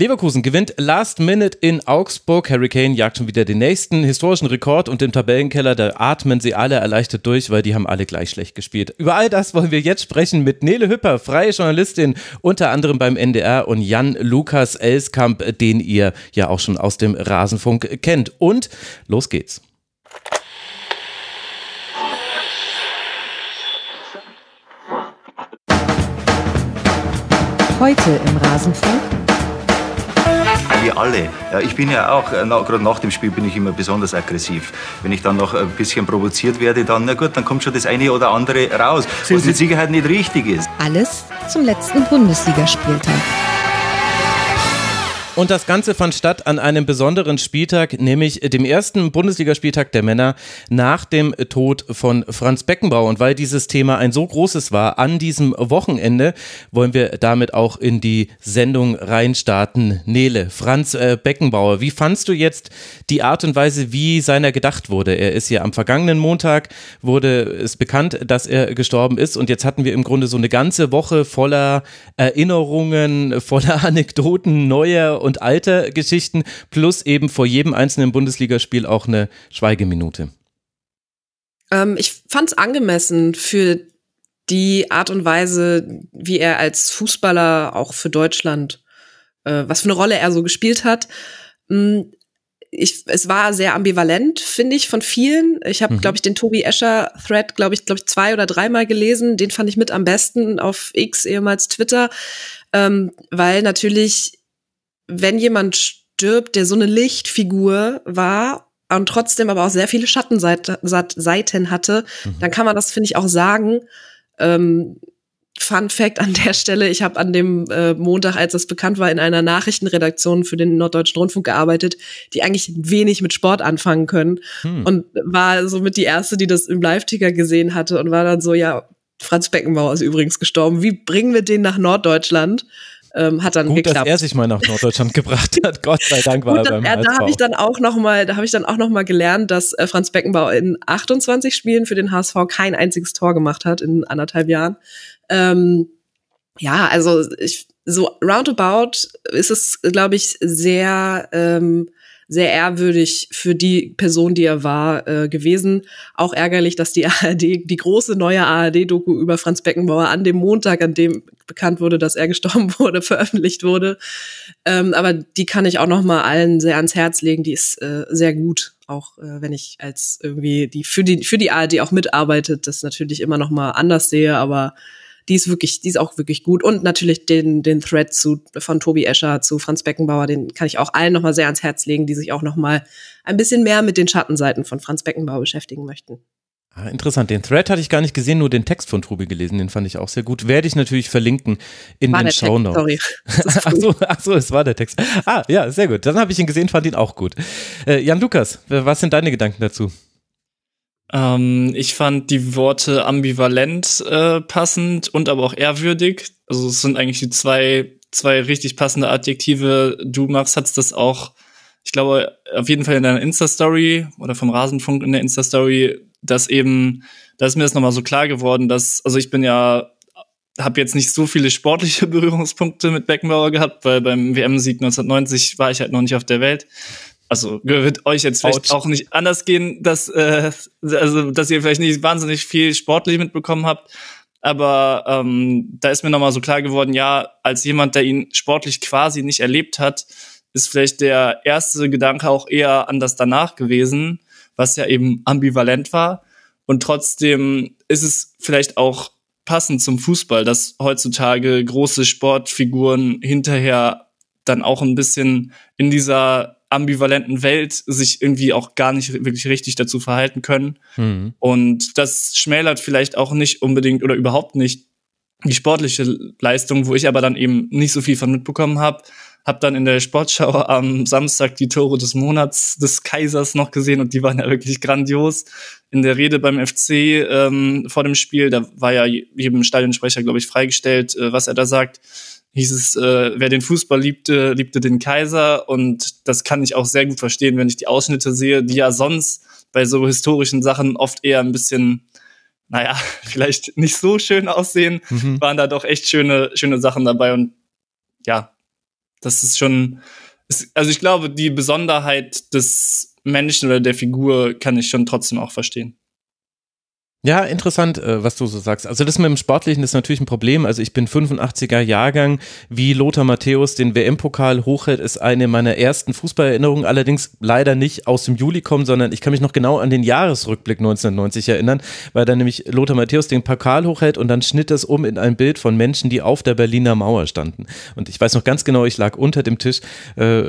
Leverkusen gewinnt Last Minute in Augsburg. Harry Kane jagt schon wieder den nächsten historischen Rekord und im Tabellenkeller, da atmen sie alle erleichtert durch, weil die haben alle gleich schlecht gespielt. Über all das wollen wir jetzt sprechen mit Nele Hüpper, freie Journalistin, unter anderem beim NDR und Jan Lukas Elskamp, den ihr ja auch schon aus dem Rasenfunk kennt. Und los geht's. Heute im Rasenfunk wir alle. Ja, ich bin ja auch, äh, na, gerade nach dem Spiel bin ich immer besonders aggressiv. Wenn ich dann noch ein bisschen provoziert werde, dann, na gut, dann kommt schon das eine oder andere raus, was mit Sicherheit nicht richtig ist. Alles zum letzten Bundesligaspieltag. Und das Ganze fand statt an einem besonderen Spieltag, nämlich dem ersten Bundesligaspieltag der Männer nach dem Tod von Franz Beckenbauer. Und weil dieses Thema ein so großes war an diesem Wochenende, wollen wir damit auch in die Sendung reinstarten. Nele, Franz äh, Beckenbauer, wie fandst du jetzt die Art und Weise, wie seiner gedacht wurde? Er ist ja am vergangenen Montag, wurde es bekannt, dass er gestorben ist. Und jetzt hatten wir im Grunde so eine ganze Woche voller Erinnerungen, voller Anekdoten, neuer und alte Geschichten, plus eben vor jedem einzelnen Bundesligaspiel auch eine Schweigeminute. Ähm, ich fand es angemessen für die Art und Weise, wie er als Fußballer auch für Deutschland, äh, was für eine Rolle er so gespielt hat. Hm, ich, es war sehr ambivalent, finde ich, von vielen. Ich habe, mhm. glaube ich, den Tobi Escher Thread, glaube ich, glaube ich, zwei oder dreimal gelesen. Den fand ich mit am besten auf X, ehemals Twitter, ähm, weil natürlich wenn jemand stirbt, der so eine Lichtfigur war und trotzdem aber auch sehr viele Schattenseiten hatte, mhm. dann kann man das, finde ich, auch sagen. Ähm, Fun Fact an der Stelle, ich habe an dem äh, Montag, als das bekannt war, in einer Nachrichtenredaktion für den Norddeutschen Rundfunk gearbeitet, die eigentlich wenig mit Sport anfangen können hm. und war somit die erste, die das im Live-Ticker gesehen hatte und war dann so, ja, Franz Beckenbauer ist übrigens gestorben, wie bringen wir den nach Norddeutschland? Ähm, hat dann Gut, geklappt. dass er sich mal nach Norddeutschland gebracht hat. Gott sei Dank war Gut, er beim äh, Da habe ich dann auch noch mal, da habe ich dann auch noch mal gelernt, dass äh, Franz Beckenbauer in 28 Spielen für den HSV kein einziges Tor gemacht hat in anderthalb Jahren. Ähm, ja, also ich, so roundabout ist es, glaube ich, sehr ähm, sehr ehrwürdig für die Person, die er war, äh, gewesen. Auch ärgerlich, dass die ARD, die große neue ARD-Doku über Franz Beckenbauer an dem Montag, an dem bekannt wurde, dass er gestorben wurde, veröffentlicht wurde. Ähm, aber die kann ich auch noch mal allen sehr ans Herz legen. Die ist äh, sehr gut, auch äh, wenn ich als irgendwie die für die für die ARD auch mitarbeitet, das natürlich immer noch mal anders sehe, aber die ist wirklich, die ist auch wirklich gut. Und natürlich den, den Thread zu, von Tobi Escher zu Franz Beckenbauer, den kann ich auch allen nochmal sehr ans Herz legen, die sich auch nochmal ein bisschen mehr mit den Schattenseiten von Franz Beckenbauer beschäftigen möchten. Ah, interessant. Den Thread hatte ich gar nicht gesehen, nur den Text von Tobi gelesen. Den fand ich auch sehr gut. Werde ich natürlich verlinken in war den Show Notes. Sorry. ach, so, ach so, es war der Text. Ah, ja, sehr gut. Dann habe ich ihn gesehen, fand ihn auch gut. Äh, Jan Lukas, was sind deine Gedanken dazu? Ähm, ich fand die Worte ambivalent äh, passend und aber auch ehrwürdig. Also es sind eigentlich die zwei, zwei richtig passende Adjektive. Du, Max, hattest das auch, ich glaube, auf jeden Fall in deiner Insta-Story oder vom Rasenfunk in der Insta-Story, dass eben, da ist mir das nochmal so klar geworden, dass, also ich bin ja habe jetzt nicht so viele sportliche Berührungspunkte mit Beckenbauer gehabt, weil beim WM-Sieg 1990 war ich halt noch nicht auf der Welt also wird euch jetzt vielleicht Ouch. auch nicht anders gehen, dass äh, also dass ihr vielleicht nicht wahnsinnig viel sportlich mitbekommen habt, aber ähm, da ist mir nochmal so klar geworden, ja, als jemand, der ihn sportlich quasi nicht erlebt hat, ist vielleicht der erste Gedanke auch eher an das danach gewesen, was ja eben ambivalent war. Und trotzdem ist es vielleicht auch passend zum Fußball, dass heutzutage große Sportfiguren hinterher dann auch ein bisschen in dieser ambivalenten Welt sich irgendwie auch gar nicht wirklich richtig dazu verhalten können. Mhm. Und das schmälert vielleicht auch nicht unbedingt oder überhaupt nicht die sportliche Leistung, wo ich aber dann eben nicht so viel von mitbekommen habe. Hab dann in der Sportschau am Samstag die Tore des Monats des Kaisers noch gesehen und die waren ja wirklich grandios. In der Rede beim FC ähm, vor dem Spiel, da war ja jedem Stadionsprecher, glaube ich, freigestellt, äh, was er da sagt hieß es, äh, wer den Fußball liebte, liebte den Kaiser. Und das kann ich auch sehr gut verstehen, wenn ich die Ausschnitte sehe, die ja sonst bei so historischen Sachen oft eher ein bisschen, naja, vielleicht nicht so schön aussehen, mhm. waren da doch echt schöne, schöne Sachen dabei. Und ja, Das ist schon, also ich glaube, die Besonderheit des Menschen oder der Figur kann ich schon trotzdem auch verstehen. Ja, interessant, äh, was du so sagst. Also das mit dem Sportlichen ist natürlich ein Problem. Also ich bin 85er Jahrgang, wie Lothar Matthäus den WM-Pokal hochhält, ist eine meiner ersten Fußballerinnerungen, allerdings leider nicht aus dem Juli kommen, sondern ich kann mich noch genau an den Jahresrückblick 1990 erinnern, weil da nämlich Lothar Matthäus den Pokal hochhält und dann schnitt es um in ein Bild von Menschen, die auf der Berliner Mauer standen. Und ich weiß noch ganz genau, ich lag unter dem Tisch, äh,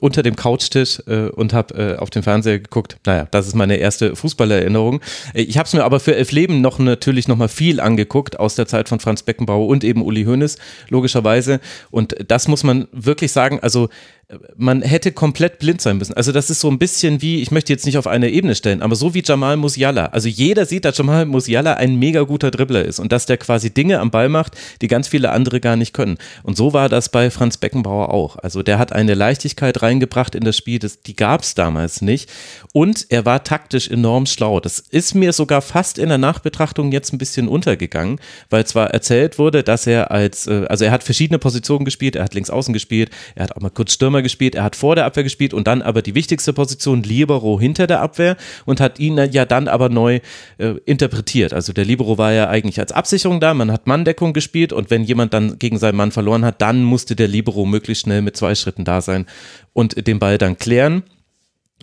unter dem Couchtisch äh, und habe äh, auf den Fernseher geguckt. Naja, das ist meine erste Fußballererinnerung. Äh, ich habe es mir aber für Elf Leben noch natürlich noch mal viel angeguckt aus der Zeit von Franz Beckenbauer und eben Uli Hoeneß, logischerweise. Und das muss man wirklich sagen, also man hätte komplett blind sein müssen. Also das ist so ein bisschen wie, ich möchte jetzt nicht auf eine Ebene stellen, aber so wie Jamal Musiala. Also jeder sieht, dass Jamal Musiala ein mega guter Dribbler ist und dass der quasi Dinge am Ball macht, die ganz viele andere gar nicht können. Und so war das bei Franz Beckenbauer auch. Also der hat eine Leichtigkeit reingebracht in das Spiel, das, die gab es damals nicht. Und er war taktisch enorm schlau. Das ist mir sogar fast in der Nachbetrachtung jetzt ein bisschen untergegangen, weil zwar erzählt wurde, dass er als, äh, also er hat verschiedene Positionen gespielt, er hat links außen gespielt, er hat auch mal kurz Stürmer gespielt, er hat vor der Abwehr gespielt und dann aber die wichtigste Position Libero hinter der Abwehr und hat ihn ja dann aber neu äh, interpretiert. Also der Libero war ja eigentlich als Absicherung da, man hat Manndeckung gespielt und wenn jemand dann gegen seinen Mann verloren hat, dann musste der Libero möglichst schnell mit zwei Schritten da sein und den Ball dann klären.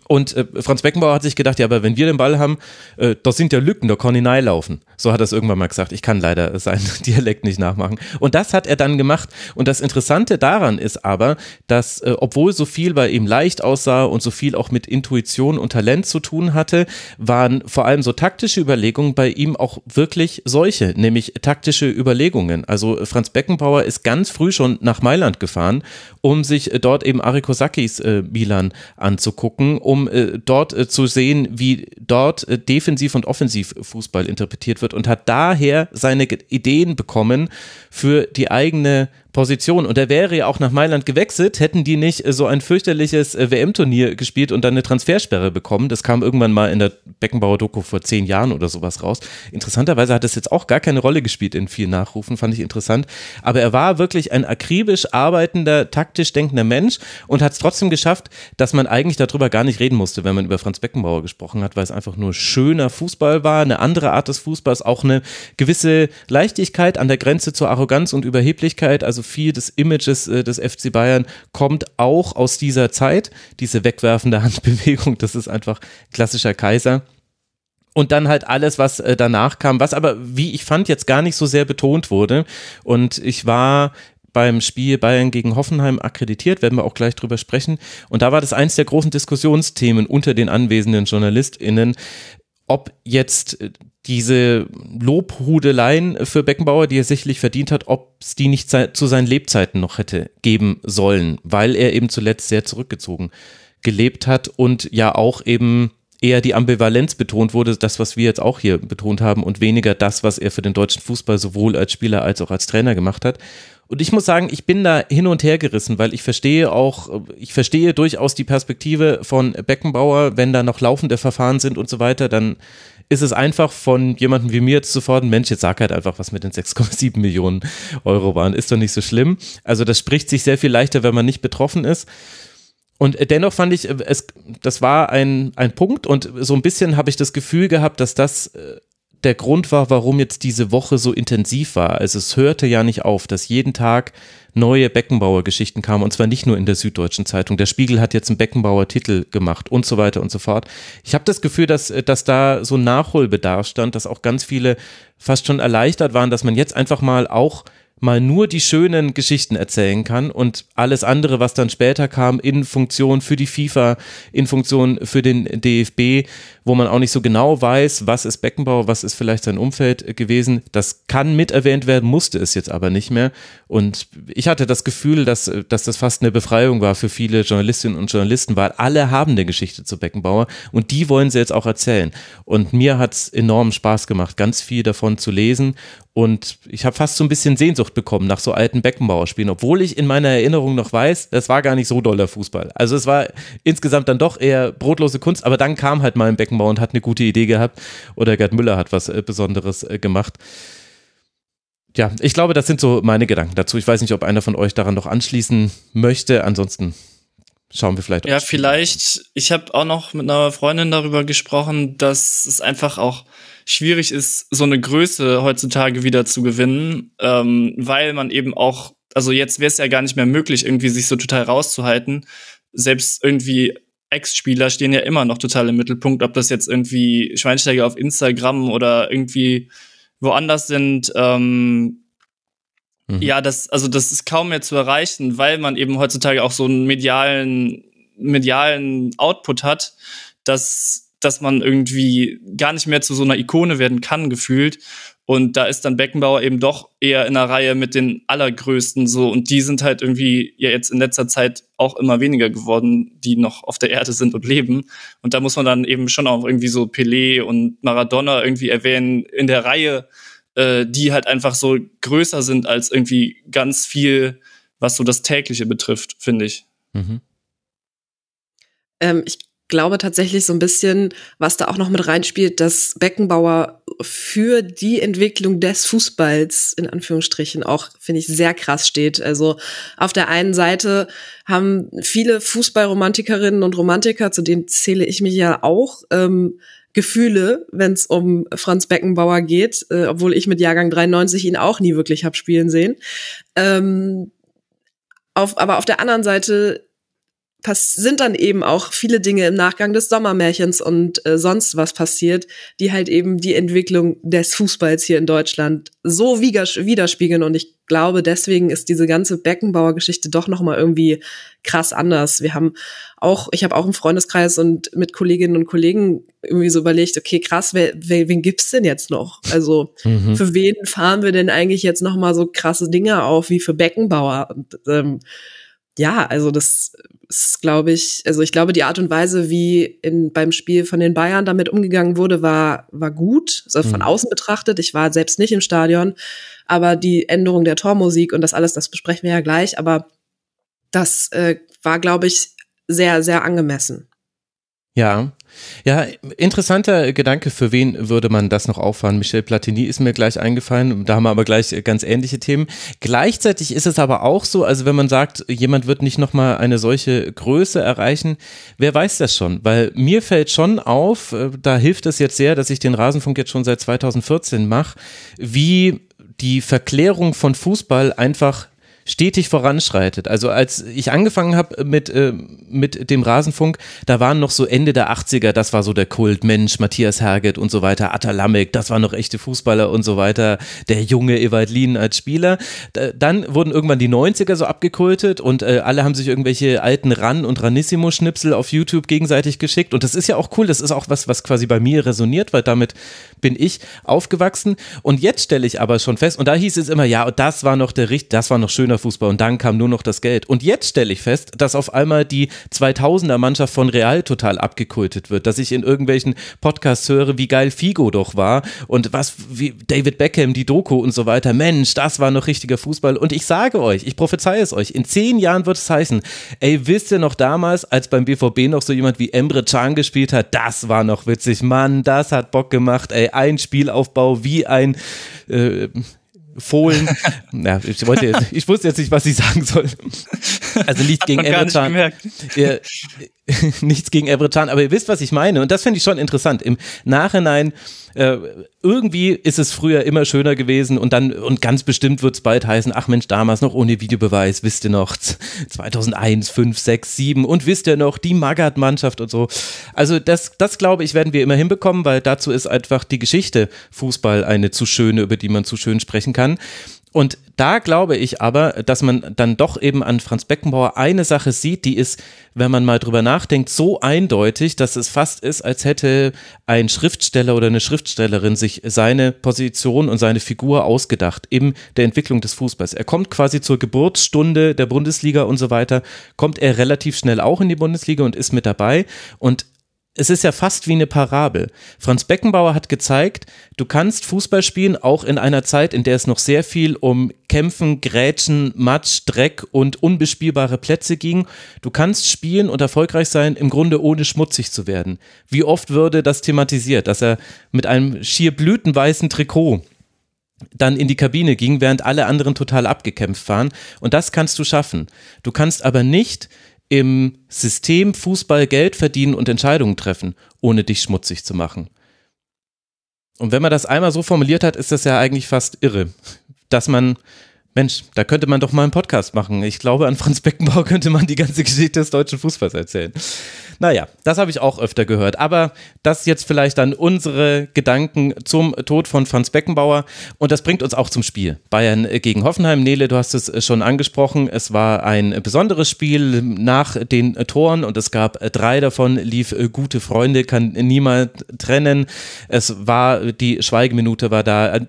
Und äh, Franz Beckenbauer hat sich gedacht, ja, aber wenn wir den Ball haben, äh, da sind ja Lücken, da kann ich laufen. So hat er es irgendwann mal gesagt. Ich kann leider seinen Dialekt nicht nachmachen. Und das hat er dann gemacht. Und das Interessante daran ist aber, dass äh, obwohl so viel bei ihm leicht aussah und so viel auch mit Intuition und Talent zu tun hatte, waren vor allem so taktische Überlegungen bei ihm auch wirklich solche, nämlich taktische Überlegungen. Also Franz Beckenbauer ist ganz früh schon nach Mailand gefahren, um sich äh, dort eben Arikosakis äh, Milan anzugucken, um äh, dort äh, zu sehen, wie dort äh, defensiv und offensiv Fußball interpretiert wird und hat daher seine Ideen bekommen für die eigene Position. Und er wäre ja auch nach Mailand gewechselt, hätten die nicht äh, so ein fürchterliches äh, WM-Turnier gespielt und dann eine Transfersperre bekommen. Das kam irgendwann mal in der Beckenbauer-Doku vor zehn Jahren oder sowas raus. Interessanterweise hat es jetzt auch gar keine Rolle gespielt in vielen Nachrufen, fand ich interessant. Aber er war wirklich ein akribisch arbeitender, taktisch denkender Mensch und hat es trotzdem geschafft, dass man eigentlich darüber gar nicht reden musste, wenn man über Franz Beckenbauer gesprochen hat, weil es einfach nur schöner Fußball war, eine andere Art des Fußballs, auch eine gewisse Leichtigkeit an der Grenze zur Arroganz und Überheblichkeit. Also viel des Images äh, des FC Bayern kommt auch aus dieser Zeit. Diese wegwerfende Handbewegung, das ist einfach klassischer Kaiser. Und dann halt alles, was äh, danach kam, was aber, wie ich fand, jetzt gar nicht so sehr betont wurde. Und ich war beim Spiel Bayern gegen Hoffenheim akkreditiert, werden wir auch gleich drüber sprechen. Und da war das eins der großen Diskussionsthemen unter den anwesenden JournalistInnen, ob jetzt äh, diese Lobhudeleien für Beckenbauer, die er sicherlich verdient hat, ob es die nicht zu seinen Lebzeiten noch hätte geben sollen, weil er eben zuletzt sehr zurückgezogen gelebt hat und ja auch eben eher die Ambivalenz betont wurde, das, was wir jetzt auch hier betont haben und weniger das, was er für den deutschen Fußball sowohl als Spieler als auch als Trainer gemacht hat. Und ich muss sagen, ich bin da hin und her gerissen, weil ich verstehe auch, ich verstehe durchaus die Perspektive von Beckenbauer, wenn da noch laufende Verfahren sind und so weiter, dann ist es einfach von jemandem wie mir jetzt zu fordern, Mensch, jetzt sag halt einfach, was mit den 6,7 Millionen Euro waren, ist doch nicht so schlimm. Also das spricht sich sehr viel leichter, wenn man nicht betroffen ist. Und dennoch fand ich, es, das war ein, ein Punkt und so ein bisschen habe ich das Gefühl gehabt, dass das äh, der Grund war, warum jetzt diese Woche so intensiv war. Also es hörte ja nicht auf, dass jeden Tag neue Beckenbauer-Geschichten kamen und zwar nicht nur in der Süddeutschen Zeitung. Der Spiegel hat jetzt einen Beckenbauer-Titel gemacht und so weiter und so fort. Ich habe das Gefühl, dass, dass da so Nachholbedarf stand, dass auch ganz viele fast schon erleichtert waren, dass man jetzt einfach mal auch mal nur die schönen Geschichten erzählen kann und alles andere, was dann später kam, in Funktion für die FIFA, in Funktion für den DFB, wo man auch nicht so genau weiß, was ist Beckenbauer, was ist vielleicht sein Umfeld gewesen. Das kann mit erwähnt werden, musste es jetzt aber nicht mehr. Und ich hatte das Gefühl, dass, dass das fast eine Befreiung war für viele Journalistinnen und Journalisten, weil alle haben eine Geschichte zu Beckenbauer und die wollen sie jetzt auch erzählen. Und mir hat es enormen Spaß gemacht, ganz viel davon zu lesen und ich habe fast so ein bisschen Sehnsucht bekommen nach so alten Beckenbauer-Spielen, obwohl ich in meiner Erinnerung noch weiß, das war gar nicht so doller Fußball. Also es war insgesamt dann doch eher brotlose Kunst, aber dann kam halt mal ein Beckenbauer und hat eine gute Idee gehabt oder Gerd Müller hat was äh, Besonderes äh, gemacht. ja, ich glaube, das sind so meine Gedanken dazu. Ich weiß nicht, ob einer von euch daran noch anschließen möchte. Ansonsten schauen wir vielleicht. Ja, vielleicht. Ich habe auch noch mit einer Freundin darüber gesprochen, dass es einfach auch schwierig ist, so eine Größe heutzutage wieder zu gewinnen, ähm, weil man eben auch, also jetzt wäre es ja gar nicht mehr möglich, irgendwie sich so total rauszuhalten. Selbst irgendwie Ex-Spieler stehen ja immer noch total im Mittelpunkt, ob das jetzt irgendwie Schweinsteiger auf Instagram oder irgendwie woanders sind. Ähm, mhm. Ja, das, also das ist kaum mehr zu erreichen, weil man eben heutzutage auch so einen medialen, medialen Output hat, dass dass man irgendwie gar nicht mehr zu so einer Ikone werden kann, gefühlt. Und da ist dann Beckenbauer eben doch eher in der Reihe mit den Allergrößten so. Und die sind halt irgendwie ja jetzt in letzter Zeit auch immer weniger geworden, die noch auf der Erde sind und leben. Und da muss man dann eben schon auch irgendwie so Pelé und Maradona irgendwie erwähnen in der Reihe, äh, die halt einfach so größer sind als irgendwie ganz viel, was so das tägliche betrifft, finde ich. Mhm. Ähm, ich glaube tatsächlich so ein bisschen, was da auch noch mit reinspielt, dass Beckenbauer für die Entwicklung des Fußballs in Anführungsstrichen auch, finde ich, sehr krass steht. Also auf der einen Seite haben viele Fußballromantikerinnen und Romantiker, zu denen zähle ich mich ja auch, ähm, Gefühle, wenn es um Franz Beckenbauer geht, äh, obwohl ich mit Jahrgang 93 ihn auch nie wirklich hab spielen sehen. Ähm, auf, aber auf der anderen Seite sind dann eben auch viele Dinge im Nachgang des Sommermärchens und äh, sonst was passiert, die halt eben die Entwicklung des Fußballs hier in Deutschland so widerspiegeln und ich glaube, deswegen ist diese ganze Beckenbauer Geschichte doch noch mal irgendwie krass anders. Wir haben auch, ich habe auch im Freundeskreis und mit Kolleginnen und Kollegen irgendwie so überlegt, okay, krass, wer, wer, wen gibt's denn jetzt noch? Also mhm. für wen fahren wir denn eigentlich jetzt noch mal so krasse Dinge auf wie für Beckenbauer? Und ähm, ja, also das ist, glaube ich, also ich glaube, die Art und Weise, wie in, beim Spiel von den Bayern damit umgegangen wurde, war, war gut, also von mhm. außen betrachtet. Ich war selbst nicht im Stadion, aber die Änderung der Tormusik und das alles, das besprechen wir ja gleich, aber das äh, war, glaube ich, sehr, sehr angemessen. Ja, ja, interessanter Gedanke, für wen würde man das noch auffahren? Michel Platini ist mir gleich eingefallen, da haben wir aber gleich ganz ähnliche Themen. Gleichzeitig ist es aber auch so, also wenn man sagt, jemand wird nicht nochmal eine solche Größe erreichen, wer weiß das schon? Weil mir fällt schon auf, äh, da hilft es jetzt sehr, dass ich den Rasenfunk jetzt schon seit 2014 mache, wie die Verklärung von Fußball einfach stetig voranschreitet. Also als ich angefangen habe mit, äh, mit dem Rasenfunk, da waren noch so Ende der 80er, das war so der Kult, Mensch, Matthias Herget und so weiter, Atalamek, das waren noch echte Fußballer und so weiter, der junge Ewald Lien als Spieler. Dann wurden irgendwann die 90er so abgekultet und äh, alle haben sich irgendwelche alten Ran- und Ranissimo-Schnipsel auf YouTube gegenseitig geschickt und das ist ja auch cool, das ist auch was, was quasi bei mir resoniert, weil damit bin ich aufgewachsen und jetzt stelle ich aber schon fest, und da hieß es immer, ja, das war noch der Richt, das war noch schöner Fußball und dann kam nur noch das Geld. Und jetzt stelle ich fest, dass auf einmal die 2000er Mannschaft von Real total abgekultet wird, dass ich in irgendwelchen Podcasts höre, wie geil Figo doch war und was, wie David Beckham, die Doku und so weiter. Mensch, das war noch richtiger Fußball. Und ich sage euch, ich prophezeie es euch, in zehn Jahren wird es heißen, ey, wisst ihr noch damals, als beim BVB noch so jemand wie Emre Can gespielt hat, das war noch witzig, Mann, das hat Bock gemacht, ey, ein Spielaufbau wie ein äh, Fohlen. ja, ich, wollte jetzt, ich wusste jetzt nicht, was ich sagen soll. Also nichts gegen Everton. Nichts gegen Everton, aber ihr wisst, was ich meine. Und das finde ich schon interessant. Im Nachhinein, äh, irgendwie ist es früher immer schöner gewesen und dann, und ganz bestimmt wird es bald heißen, ach Mensch, damals noch ohne Videobeweis, wisst ihr noch, 2001, 5, 6, 7 und wisst ihr noch, die Magath-Mannschaft und so. Also das, das glaube ich, werden wir immer hinbekommen, weil dazu ist einfach die Geschichte Fußball eine zu schöne, über die man zu schön sprechen kann. Und da glaube ich aber, dass man dann doch eben an Franz Beckenbauer eine Sache sieht, die ist, wenn man mal drüber nachdenkt, so eindeutig, dass es fast ist, als hätte ein Schriftsteller oder eine Schriftstellerin sich seine Position und seine Figur ausgedacht in der Entwicklung des Fußballs. Er kommt quasi zur Geburtsstunde der Bundesliga und so weiter, kommt er relativ schnell auch in die Bundesliga und ist mit dabei und es ist ja fast wie eine Parabel. Franz Beckenbauer hat gezeigt, du kannst Fußball spielen, auch in einer Zeit, in der es noch sehr viel um Kämpfen, Grätschen, Matsch, Dreck und unbespielbare Plätze ging. Du kannst spielen und erfolgreich sein, im Grunde ohne schmutzig zu werden. Wie oft würde das thematisiert, dass er mit einem schier blütenweißen Trikot dann in die Kabine ging, während alle anderen total abgekämpft waren. Und das kannst du schaffen. Du kannst aber nicht im System Fußball Geld verdienen und Entscheidungen treffen, ohne dich schmutzig zu machen. Und wenn man das einmal so formuliert hat, ist das ja eigentlich fast irre, dass man Mensch, da könnte man doch mal einen Podcast machen. Ich glaube, an Franz Beckenbauer könnte man die ganze Geschichte des deutschen Fußballs erzählen. Naja, das habe ich auch öfter gehört. Aber das jetzt vielleicht dann unsere Gedanken zum Tod von Franz Beckenbauer. Und das bringt uns auch zum Spiel. Bayern gegen Hoffenheim. Nele, du hast es schon angesprochen. Es war ein besonderes Spiel nach den Toren und es gab drei davon, lief gute Freunde, kann niemand trennen. Es war, die Schweigeminute war da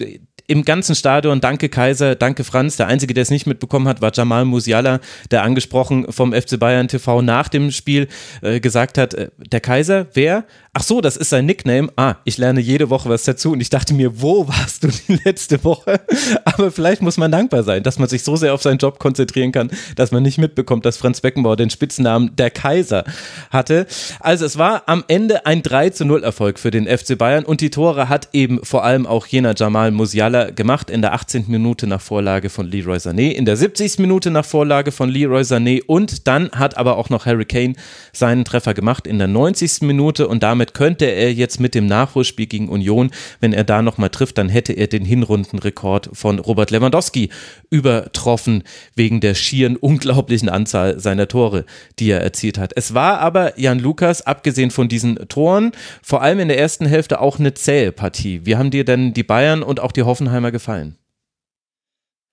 im ganzen Stadion, danke Kaiser, danke Franz. Der Einzige, der es nicht mitbekommen hat, war Jamal Musiala, der angesprochen vom FC Bayern TV nach dem Spiel äh, gesagt hat, äh, der Kaiser, wer? Ach so, das ist sein Nickname. Ah, ich lerne jede Woche was dazu und ich dachte mir, wo warst du die letzte Woche? Aber vielleicht muss man dankbar sein, dass man sich so sehr auf seinen Job konzentrieren kann, dass man nicht mitbekommt, dass Franz Beckenbauer den Spitznamen der Kaiser hatte. Also es war am Ende ein 3 zu 0 Erfolg für den FC Bayern und die Tore hat eben vor allem auch jener Jamal Musiala gemacht in der 18. Minute nach Vorlage von Leroy Sané, in der 70. Minute nach Vorlage von Leroy Sané und dann hat aber auch noch Harry Kane seinen Treffer gemacht in der 90. Minute und damit damit könnte er jetzt mit dem Nachholspiel gegen Union, wenn er da nochmal trifft, dann hätte er den Hinrundenrekord von Robert Lewandowski übertroffen, wegen der schieren unglaublichen Anzahl seiner Tore, die er erzielt hat. Es war aber Jan Lukas, abgesehen von diesen Toren, vor allem in der ersten Hälfte auch eine zähe Partie. Wie haben dir denn die Bayern und auch die Hoffenheimer gefallen?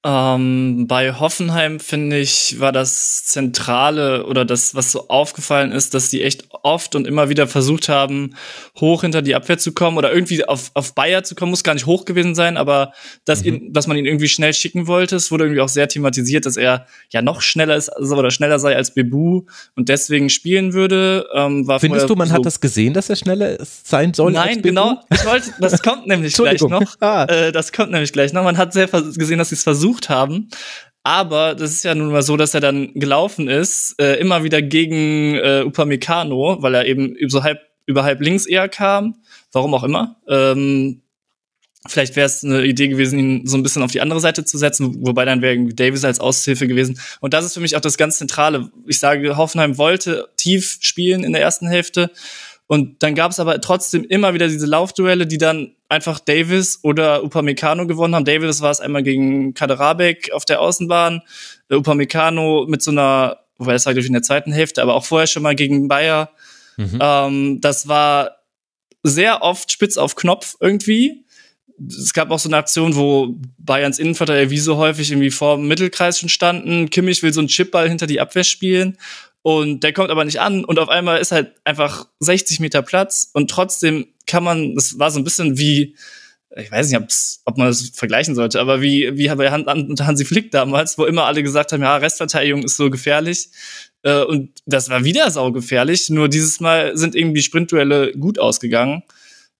Ähm, bei Hoffenheim finde ich, war das Zentrale oder das, was so aufgefallen ist, dass die echt oft und immer wieder versucht haben, hoch hinter die Abwehr zu kommen oder irgendwie auf, auf Bayer zu kommen, muss gar nicht hoch gewesen sein, aber dass, mhm. ihn, dass man ihn irgendwie schnell schicken wollte. Es wurde irgendwie auch sehr thematisiert, dass er ja noch schneller ist oder schneller sei als Bebu und deswegen spielen würde. Ähm, war Findest du, man so hat das gesehen, dass er schneller sein soll? Nein, genau. Ich wollte, das kommt nämlich gleich noch. Ah. Äh, das kommt nämlich gleich noch. Man hat sehr gesehen, dass sie es versucht versucht haben. Aber das ist ja nun mal so, dass er dann gelaufen ist, äh, immer wieder gegen äh, Upamecano, weil er eben so halb, über halb links eher kam. Warum auch immer. Ähm, vielleicht wäre es eine Idee gewesen, ihn so ein bisschen auf die andere Seite zu setzen, wobei dann wäre Davis als Aushilfe gewesen. Und das ist für mich auch das ganz Zentrale. Ich sage, Hoffenheim wollte tief spielen in der ersten Hälfte und dann gab es aber trotzdem immer wieder diese Laufduelle, die dann einfach Davis oder Upamecano gewonnen haben. Davis war es einmal gegen Kaderabek auf der Außenbahn, äh, Upamecano mit so einer, wobei das war durch in der zweiten Hälfte, aber auch vorher schon mal gegen Bayer. Mhm. Ähm, das war sehr oft spitz auf Knopf irgendwie. Es gab auch so eine Aktion, wo Bayerns Innenverteidiger wie so häufig irgendwie vor dem Mittelkreis schon standen. Kimmich will so einen Chipball hinter die Abwehr spielen und der kommt aber nicht an und auf einmal ist halt einfach 60 Meter Platz und trotzdem kann man, das war so ein bisschen wie, ich weiß nicht, ob man das vergleichen sollte, aber wie, wie bei Hansi Flick damals, wo immer alle gesagt haben, ja, Restverteidigung ist so gefährlich. Äh, und das war wieder saugefährlich, nur dieses Mal sind irgendwie Sprintduelle gut ausgegangen.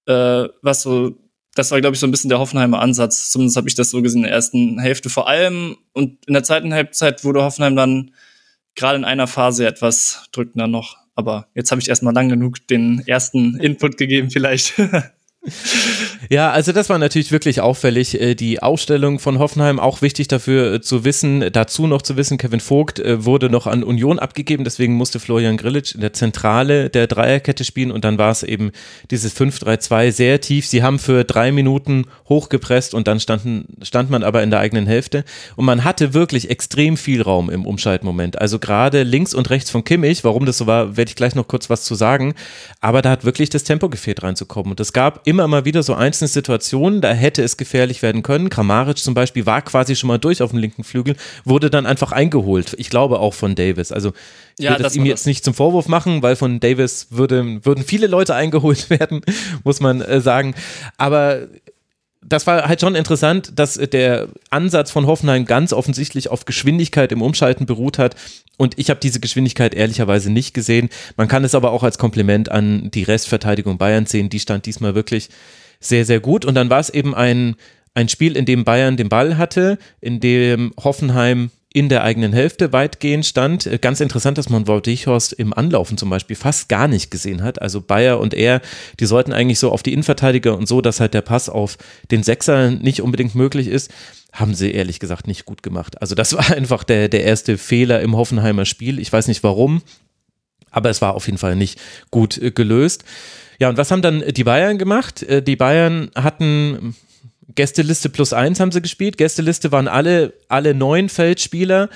Äh, was so, das war, glaube ich, so ein bisschen der Hoffenheimer Ansatz. Zumindest habe ich das so gesehen in der ersten Hälfte vor allem. Und in der zweiten Halbzeit wurde Hoffenheim dann gerade in einer Phase etwas drückender noch. Aber jetzt habe ich erstmal lang genug den ersten Input gegeben, vielleicht. Ja, also das war natürlich wirklich auffällig. Äh, die Ausstellung von Hoffenheim auch wichtig dafür äh, zu wissen. Dazu noch zu wissen, Kevin Vogt äh, wurde noch an Union abgegeben, deswegen musste Florian Grillitsch in der Zentrale der Dreierkette spielen und dann war es eben dieses 5-3-2 sehr tief. Sie haben für drei Minuten hochgepresst und dann standen, stand man aber in der eigenen Hälfte und man hatte wirklich extrem viel Raum im Umschaltmoment. Also gerade links und rechts von Kimmich, warum das so war, werde ich gleich noch kurz was zu sagen, aber da hat wirklich das Tempo gefehlt reinzukommen und es gab immer mal wieder so einzelne Situationen, da hätte es gefährlich werden können. Kramaric zum Beispiel war quasi schon mal durch auf dem linken Flügel, wurde dann einfach eingeholt. Ich glaube auch von Davis. Also ich ja, würde es ihm jetzt nicht zum Vorwurf machen, weil von Davis würde, würden viele Leute eingeholt werden, muss man äh, sagen. Aber das war halt schon interessant, dass der Ansatz von Hoffenheim ganz offensichtlich auf Geschwindigkeit im Umschalten beruht hat. Und ich habe diese Geschwindigkeit ehrlicherweise nicht gesehen. Man kann es aber auch als Kompliment an die Restverteidigung Bayern sehen. Die stand diesmal wirklich sehr, sehr gut. Und dann war es eben ein, ein Spiel, in dem Bayern den Ball hatte, in dem Hoffenheim in der eigenen Hälfte weitgehend stand. Äh, ganz interessant, dass man Wout Weghorst im Anlaufen zum Beispiel fast gar nicht gesehen hat. Also Bayer und er, die sollten eigentlich so auf die Innenverteidiger und so, dass halt der Pass auf den Sechser nicht unbedingt möglich ist haben sie ehrlich gesagt nicht gut gemacht. Also das war einfach der, der erste Fehler im Hoffenheimer Spiel. Ich weiß nicht warum, aber es war auf jeden Fall nicht gut äh, gelöst. Ja, und was haben dann die Bayern gemacht? Äh, die Bayern hatten Gästeliste plus eins haben sie gespielt. Gästeliste waren alle, alle neun Feldspieler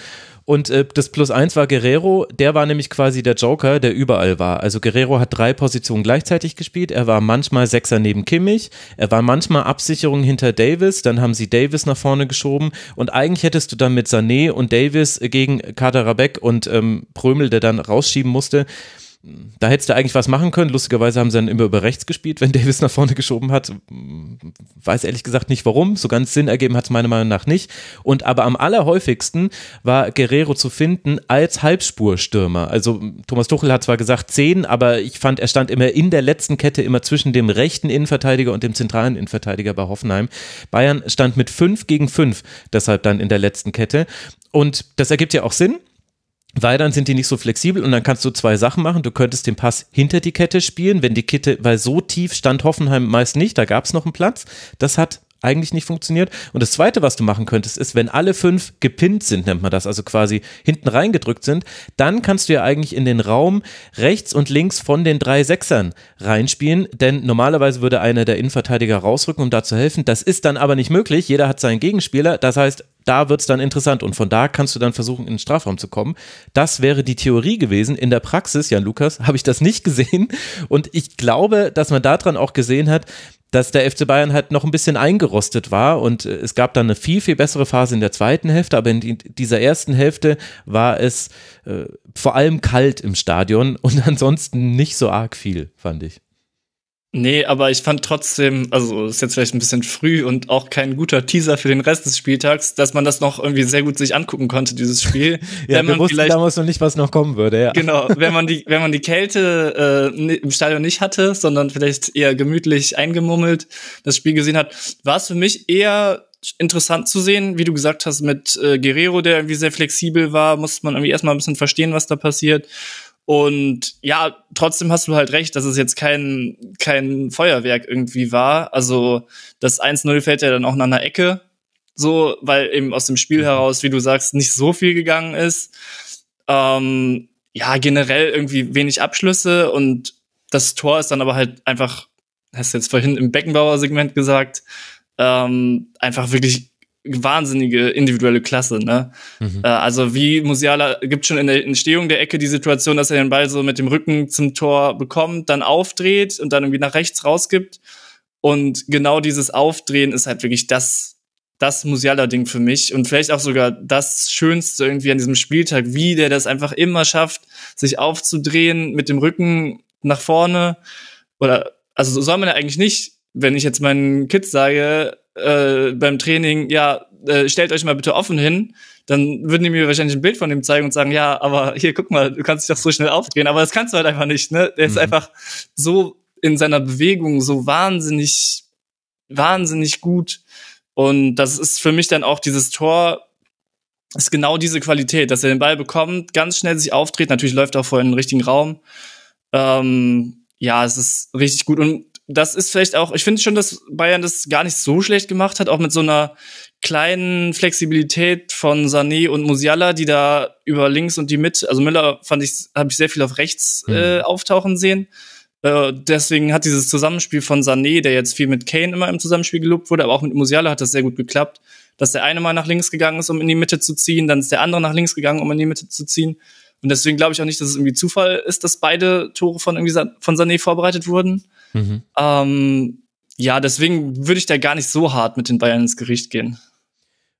und äh, das Plus eins war Guerrero, der war nämlich quasi der Joker, der überall war. Also Guerrero hat drei Positionen gleichzeitig gespielt. Er war manchmal Sechser neben Kimmich, er war manchmal Absicherung hinter Davis, dann haben sie Davis nach vorne geschoben und eigentlich hättest du dann mit Sané und Davis gegen Kader Rabeck und ähm, Prömel, der dann rausschieben musste, da hättest du eigentlich was machen können. Lustigerweise haben sie dann immer über rechts gespielt, wenn Davis nach vorne geschoben hat. Weiß ehrlich gesagt nicht warum. So ganz Sinn ergeben hat es meiner Meinung nach nicht. Und aber am allerhäufigsten war Guerrero zu finden als Halbspurstürmer. Also Thomas Tuchel hat zwar gesagt zehn, aber ich fand, er stand immer in der letzten Kette, immer zwischen dem rechten Innenverteidiger und dem zentralen Innenverteidiger bei Hoffenheim. Bayern stand mit fünf gegen fünf, deshalb dann in der letzten Kette. Und das ergibt ja auch Sinn weil dann sind die nicht so flexibel und dann kannst du zwei Sachen machen. Du könntest den Pass hinter die Kette spielen, wenn die Kette, weil so tief stand Hoffenheim meist nicht, da gab es noch einen Platz. Das hat eigentlich nicht funktioniert. Und das Zweite, was du machen könntest, ist, wenn alle fünf gepinnt sind, nennt man das, also quasi hinten reingedrückt sind, dann kannst du ja eigentlich in den Raum rechts und links von den drei Sechsern reinspielen, denn normalerweise würde einer der Innenverteidiger rausrücken, um da zu helfen. Das ist dann aber nicht möglich. Jeder hat seinen Gegenspieler. Das heißt, da wird es dann interessant und von da kannst du dann versuchen, in den Strafraum zu kommen. Das wäre die Theorie gewesen. In der Praxis, Jan Lukas, habe ich das nicht gesehen und ich glaube, dass man daran auch gesehen hat, dass der FC Bayern halt noch ein bisschen eingerostet war und äh, es gab dann eine viel, viel bessere Phase in der zweiten Hälfte, aber in dieser ersten Hälfte war es äh, vor allem kalt im Stadion und ansonsten nicht so arg viel, fand ich. Nee, aber ich fand trotzdem, also ist jetzt vielleicht ein bisschen früh und auch kein guter Teaser für den Rest des Spieltags, dass man das noch irgendwie sehr gut sich angucken konnte, dieses Spiel. ja, wenn wir wussten damals noch nicht, was noch kommen würde, ja. Genau, wenn man die, wenn man die Kälte äh, im Stadion nicht hatte, sondern vielleicht eher gemütlich eingemummelt das Spiel gesehen hat, war es für mich eher interessant zu sehen, wie du gesagt hast, mit äh, Guerrero, der irgendwie sehr flexibel war, musste man irgendwie erstmal ein bisschen verstehen, was da passiert. Und ja, trotzdem hast du halt recht, dass es jetzt kein, kein Feuerwerk irgendwie war. Also das 1-0 fällt ja dann auch nach einer Ecke, so, weil eben aus dem Spiel mhm. heraus, wie du sagst, nicht so viel gegangen ist. Ähm, ja, generell irgendwie wenig Abschlüsse und das Tor ist dann aber halt einfach, hast du jetzt vorhin im Beckenbauer-Segment gesagt, ähm, einfach wirklich wahnsinnige individuelle Klasse, ne? Mhm. Äh, also wie Musiala gibt schon in der Entstehung der Ecke die Situation, dass er den Ball so mit dem Rücken zum Tor bekommt, dann aufdreht und dann irgendwie nach rechts rausgibt. Und genau dieses Aufdrehen ist halt wirklich das, das Musiala-Ding für mich und vielleicht auch sogar das Schönste irgendwie an diesem Spieltag, wie der das einfach immer schafft, sich aufzudrehen mit dem Rücken nach vorne. Oder, also so soll man ja eigentlich nicht, wenn ich jetzt meinen Kids sage, äh, beim Training, ja, äh, stellt euch mal bitte offen hin, dann würden die mir wahrscheinlich ein Bild von dem zeigen und sagen, ja, aber hier, guck mal, du kannst dich doch so schnell aufdrehen. Aber das kannst du halt einfach nicht, ne? Der ist mhm. einfach so in seiner Bewegung so wahnsinnig, wahnsinnig gut. Und das ist für mich dann auch dieses Tor, ist genau diese Qualität, dass er den Ball bekommt, ganz schnell sich aufdreht. Natürlich läuft er auch vorher in den richtigen Raum. Ähm, ja, es ist richtig gut. Und das ist vielleicht auch, ich finde schon, dass Bayern das gar nicht so schlecht gemacht hat, auch mit so einer kleinen Flexibilität von Sané und Musiala, die da über links und die Mitte, also Müller fand ich, habe ich sehr viel auf rechts mhm. äh, auftauchen sehen. Äh, deswegen hat dieses Zusammenspiel von Sané, der jetzt viel mit Kane immer im Zusammenspiel gelobt wurde, aber auch mit Musiala hat das sehr gut geklappt, dass der eine mal nach links gegangen ist, um in die Mitte zu ziehen, dann ist der andere nach links gegangen, um in die Mitte zu ziehen. Und deswegen glaube ich auch nicht, dass es irgendwie Zufall ist, dass beide Tore von irgendwie von Sané vorbereitet wurden. Mhm. Ähm, ja, deswegen würde ich da gar nicht so hart mit den Bayern ins Gericht gehen.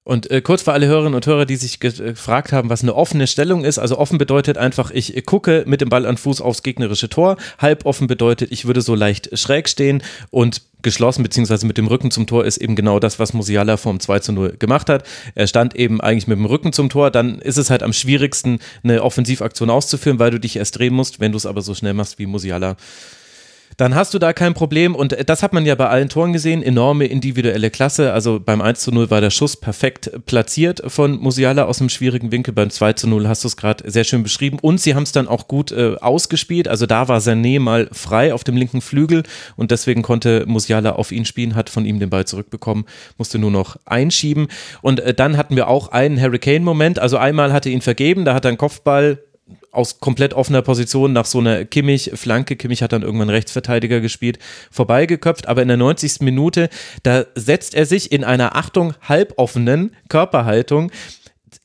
Und äh, kurz für alle Hörerinnen und Hörer, die sich äh, gefragt haben, was eine offene Stellung ist. Also offen bedeutet einfach, ich äh, gucke mit dem Ball an Fuß aufs gegnerische Tor. Halb offen bedeutet, ich würde so leicht schräg stehen und geschlossen beziehungsweise mit dem Rücken zum Tor ist eben genau das, was Musiala vom 2 zu 0 gemacht hat. Er stand eben eigentlich mit dem Rücken zum Tor. Dann ist es halt am schwierigsten, eine Offensivaktion auszuführen, weil du dich erst drehen musst. Wenn du es aber so schnell machst wie Musiala, dann hast du da kein Problem. Und das hat man ja bei allen Toren gesehen. Enorme individuelle Klasse. Also beim 1 zu 0 war der Schuss perfekt platziert von Musiala aus einem schwierigen Winkel. Beim 2 zu 0 hast du es gerade sehr schön beschrieben. Und sie haben es dann auch gut äh, ausgespielt. Also da war Sané mal frei auf dem linken Flügel und deswegen konnte Musiala auf ihn spielen, hat von ihm den Ball zurückbekommen, musste nur noch einschieben. Und äh, dann hatten wir auch einen Hurricane-Moment. Also einmal hatte ihn vergeben, da hat er einen Kopfball aus komplett offener Position nach so einer Kimmich-Flanke, Kimmich hat dann irgendwann Rechtsverteidiger gespielt, vorbeigeköpft, aber in der 90. Minute, da setzt er sich in einer Achtung halboffenen Körperhaltung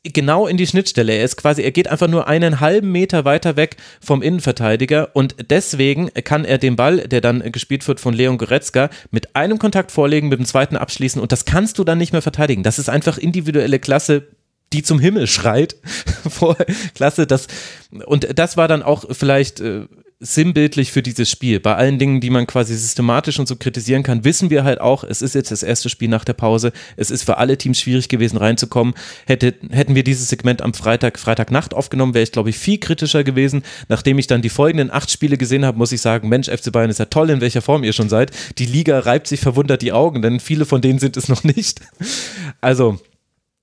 genau in die Schnittstelle. Er ist quasi, er geht einfach nur einen halben Meter weiter weg vom Innenverteidiger und deswegen kann er den Ball, der dann gespielt wird von Leon Goretzka, mit einem Kontakt vorlegen, mit dem zweiten abschließen und das kannst du dann nicht mehr verteidigen. Das ist einfach individuelle Klasse die zum Himmel schreit. Klasse, das, und das war dann auch vielleicht äh, sinnbildlich für dieses Spiel. Bei allen Dingen, die man quasi systematisch und so kritisieren kann, wissen wir halt auch, es ist jetzt das erste Spiel nach der Pause. Es ist für alle Teams schwierig gewesen, reinzukommen. Hätte, hätten wir dieses Segment am Freitag, Freitagnacht aufgenommen, wäre ich, glaube ich, viel kritischer gewesen. Nachdem ich dann die folgenden acht Spiele gesehen habe, muss ich sagen, Mensch, FC Bayern ist ja toll, in welcher Form ihr schon seid. Die Liga reibt sich verwundert die Augen, denn viele von denen sind es noch nicht. Also,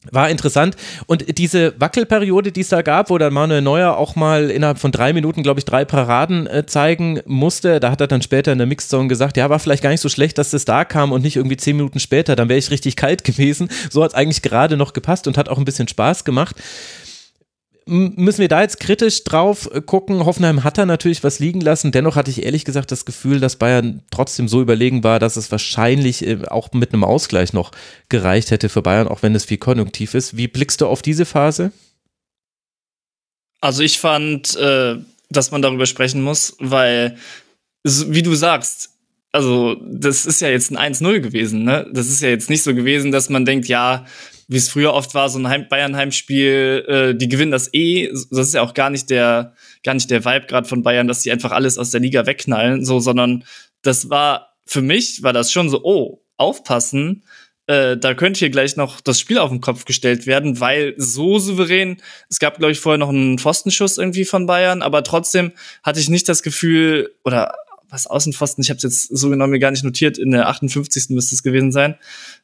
war interessant. Und diese Wackelperiode, die es da gab, wo dann Manuel Neuer auch mal innerhalb von drei Minuten, glaube ich, drei Paraden äh, zeigen musste, da hat er dann später in der Mixzone gesagt, ja, war vielleicht gar nicht so schlecht, dass das da kam und nicht irgendwie zehn Minuten später, dann wäre ich richtig kalt gewesen. So hat es eigentlich gerade noch gepasst und hat auch ein bisschen Spaß gemacht müssen wir da jetzt kritisch drauf äh, gucken. Hoffenheim hat da natürlich was liegen lassen. Dennoch hatte ich ehrlich gesagt das Gefühl, dass Bayern trotzdem so überlegen war, dass es wahrscheinlich äh, auch mit einem Ausgleich noch gereicht hätte für Bayern, auch wenn es viel konjunktiv ist. Wie blickst du auf diese Phase? Also ich fand, äh, dass man darüber sprechen muss, weil, wie du sagst, also das ist ja jetzt ein 1-0 gewesen, ne? Das ist ja jetzt nicht so gewesen, dass man denkt, ja, wie es früher oft war, so ein Heim Bayern-Heimspiel, äh, die gewinnen das eh. Das ist ja auch gar nicht der, gar nicht der Vibe gerade von Bayern, dass die einfach alles aus der Liga wegknallen, so, sondern das war, für mich war das schon so, oh, aufpassen, äh, da könnte hier gleich noch das Spiel auf den Kopf gestellt werden, weil so souverän, es gab, glaube ich, vorher noch einen Pfostenschuss irgendwie von Bayern, aber trotzdem hatte ich nicht das Gefühl, oder was Außenpfosten, ich habe es jetzt so genau mir gar nicht notiert, in der 58. müsste es gewesen sein,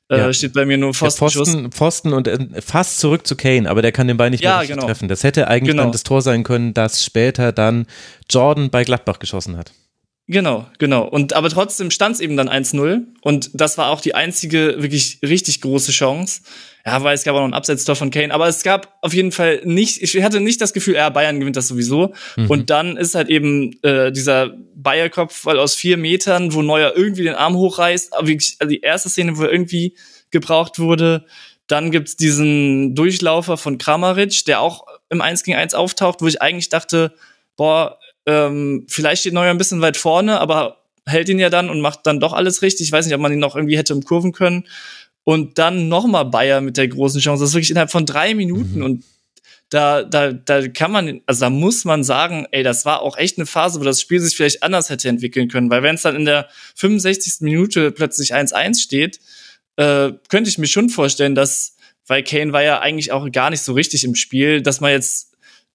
äh, ja. steht bei mir nur Pfostenschuss. Pfosten, Pfosten und äh, fast zurück zu Kane, aber der kann den Ball nicht ja, mehr genau. treffen. Das hätte eigentlich genau. dann das Tor sein können, das später dann Jordan bei Gladbach geschossen hat. Genau, genau. Und aber trotzdem stand es eben dann 1-0 und das war auch die einzige wirklich richtig große Chance. Ja, weil es gab auch noch ein Absetztor von Kane, aber es gab auf jeden Fall nicht, ich hatte nicht das Gefühl, ja, Bayern gewinnt das sowieso. Mhm. Und dann ist halt eben äh, dieser Bayerkopf, weil aus vier Metern, wo Neuer irgendwie den Arm hochreißt, aber wirklich, also die erste Szene, wo er irgendwie gebraucht wurde. Dann gibt's diesen Durchlaufer von Kramaric, der auch im 1 gegen 1 auftaucht, wo ich eigentlich dachte, boah, ähm, vielleicht steht Neuer ein bisschen weit vorne, aber hält ihn ja dann und macht dann doch alles richtig. Ich weiß nicht, ob man ihn noch irgendwie hätte umkurven können. Und dann nochmal Bayer mit der großen Chance. Das ist wirklich innerhalb von drei Minuten. Mhm. Und da, da, da kann man, also da muss man sagen, ey, das war auch echt eine Phase, wo das Spiel sich vielleicht anders hätte entwickeln können. Weil wenn es dann in der 65. Minute plötzlich 1-1 steht, äh, könnte ich mir schon vorstellen, dass, weil Kane war ja eigentlich auch gar nicht so richtig im Spiel, dass man jetzt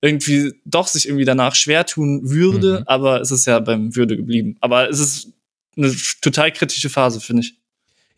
irgendwie doch sich irgendwie danach schwer tun würde, mhm. aber es ist ja beim Würde geblieben. Aber es ist eine total kritische Phase, finde ich.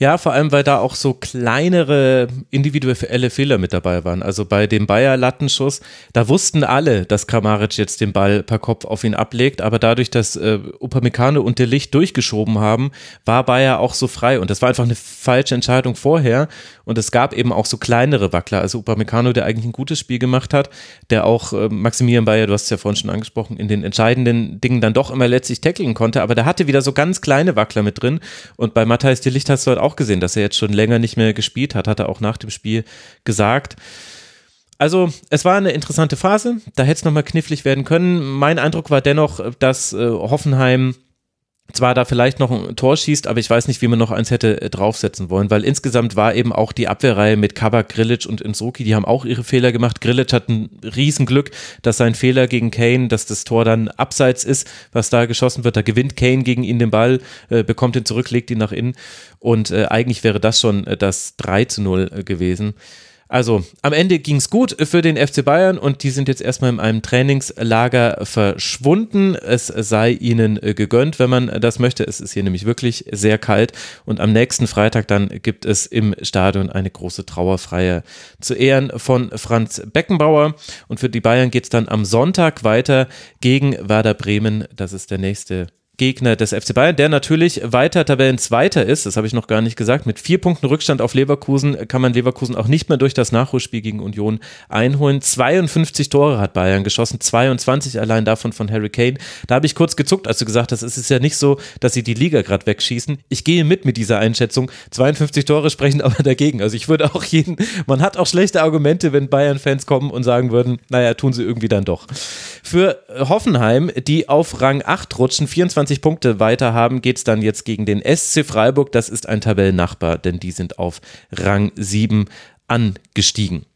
Ja, vor allem, weil da auch so kleinere individuelle Fehler mit dabei waren. Also bei dem Bayer-Lattenschuss, da wussten alle, dass Kramaric jetzt den Ball per Kopf auf ihn ablegt, aber dadurch, dass äh, Upamecano und der Licht durchgeschoben haben, war Bayer auch so frei. Und das war einfach eine falsche Entscheidung vorher. Und es gab eben auch so kleinere Wackler. Also Upamecano, der eigentlich ein gutes Spiel gemacht hat, der auch äh, Maximilian Bayer, du hast es ja vorhin schon angesprochen, in den entscheidenden Dingen dann doch immer letztlich tackeln konnte, aber der hatte wieder so ganz kleine Wackler mit drin. Und bei Matthijs de Licht hast du halt auch gesehen, dass er jetzt schon länger nicht mehr gespielt hat, hat er auch nach dem Spiel gesagt. Also, es war eine interessante Phase, da hätte es nochmal knifflig werden können. Mein Eindruck war dennoch, dass äh, Hoffenheim zwar da vielleicht noch ein Tor schießt, aber ich weiß nicht, wie man noch eins hätte äh, draufsetzen wollen, weil insgesamt war eben auch die Abwehrreihe mit Kabak, Grilic und Insoki, die haben auch ihre Fehler gemacht. Grilic hat ein Riesenglück, dass sein Fehler gegen Kane, dass das Tor dann abseits ist, was da geschossen wird. Da gewinnt Kane gegen ihn den Ball, äh, bekommt ihn zurück, legt ihn nach innen und äh, eigentlich wäre das schon das 3 zu 0 äh, gewesen. Also am Ende ging es gut für den FC Bayern und die sind jetzt erstmal in einem Trainingslager verschwunden. Es sei ihnen äh, gegönnt, wenn man das möchte. Es ist hier nämlich wirklich sehr kalt und am nächsten Freitag dann gibt es im Stadion eine große Trauerfeier zu Ehren von Franz Beckenbauer und für die Bayern geht es dann am Sonntag weiter gegen Werder Bremen. Das ist der nächste Gegner des FC Bayern, der natürlich weiter Tabellenzweiter ist, das habe ich noch gar nicht gesagt, mit vier Punkten Rückstand auf Leverkusen kann man Leverkusen auch nicht mehr durch das Nachholspiel gegen Union einholen. 52 Tore hat Bayern geschossen, 22 allein davon von Harry Kane. Da habe ich kurz gezuckt, als du gesagt hast, es ist ja nicht so, dass sie die Liga gerade wegschießen. Ich gehe mit mit dieser Einschätzung. 52 Tore sprechen aber dagegen. Also ich würde auch jeden, man hat auch schlechte Argumente, wenn Bayern-Fans kommen und sagen würden, naja, tun sie irgendwie dann doch. Für Hoffenheim, die auf Rang 8 rutschen, 24 25 Punkte weiter haben, geht es dann jetzt gegen den SC Freiburg. Das ist ein Tabellennachbar, denn die sind auf Rang 7 angestiegen.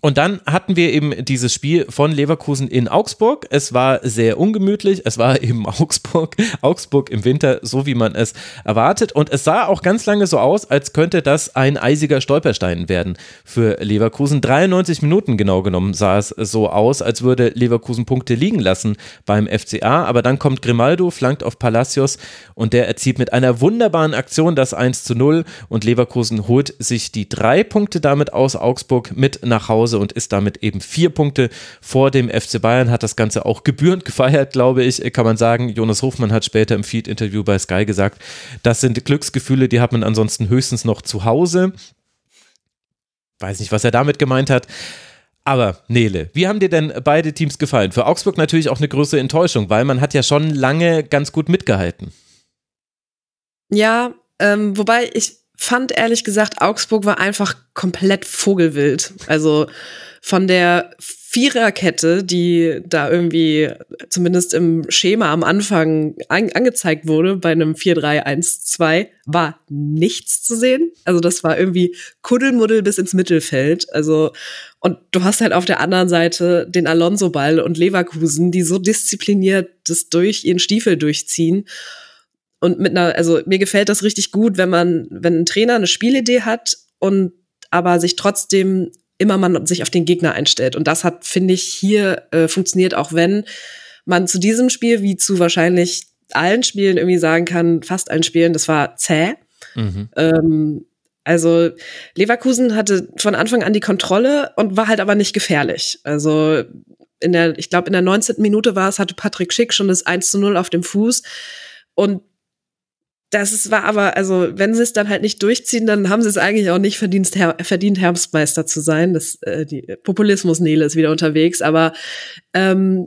Und dann hatten wir eben dieses Spiel von Leverkusen in Augsburg. Es war sehr ungemütlich. Es war eben Augsburg, Augsburg im Winter, so wie man es erwartet. Und es sah auch ganz lange so aus, als könnte das ein eisiger Stolperstein werden für Leverkusen. 93 Minuten genau genommen sah es so aus, als würde Leverkusen Punkte liegen lassen beim FCA. Aber dann kommt Grimaldo, flankt auf Palacios und der erzielt mit einer wunderbaren Aktion das 1 zu 0 und Leverkusen holt sich die drei Punkte damit aus Augsburg mit nach Hause Hause und ist damit eben vier Punkte vor dem FC Bayern, hat das Ganze auch gebührend gefeiert, glaube ich, kann man sagen. Jonas Hofmann hat später im Feed-Interview bei Sky gesagt, das sind Glücksgefühle, die hat man ansonsten höchstens noch zu Hause. Weiß nicht, was er damit gemeint hat. Aber Nele, wie haben dir denn beide Teams gefallen? Für Augsburg natürlich auch eine größere Enttäuschung, weil man hat ja schon lange ganz gut mitgehalten. Ja, ähm, wobei ich fand ehrlich gesagt, Augsburg war einfach komplett vogelwild. Also von der Viererkette, die da irgendwie zumindest im Schema am Anfang an, angezeigt wurde bei einem 4-3-1-2, war nichts zu sehen. Also das war irgendwie Kuddelmuddel bis ins Mittelfeld. Also und du hast halt auf der anderen Seite den Alonso-Ball und Leverkusen, die so diszipliniert das durch ihren Stiefel durchziehen und mit einer, also mir gefällt das richtig gut, wenn man, wenn ein Trainer eine Spielidee hat und aber sich trotzdem immer man sich auf den Gegner einstellt. Und das hat, finde ich, hier äh, funktioniert, auch wenn man zu diesem Spiel, wie zu wahrscheinlich allen Spielen irgendwie sagen kann, fast allen Spielen, das war zäh. Mhm. Ähm, also Leverkusen hatte von Anfang an die Kontrolle und war halt aber nicht gefährlich. Also in der, ich glaube, in der 19. Minute war es, hatte Patrick Schick schon das 1 zu 0 auf dem Fuß. Und das war aber, also wenn sie es dann halt nicht durchziehen, dann haben sie es eigentlich auch nicht verdient, her, verdient Herbstmeister zu sein. Das, äh, die Populismus-Nele ist wieder unterwegs, aber ähm,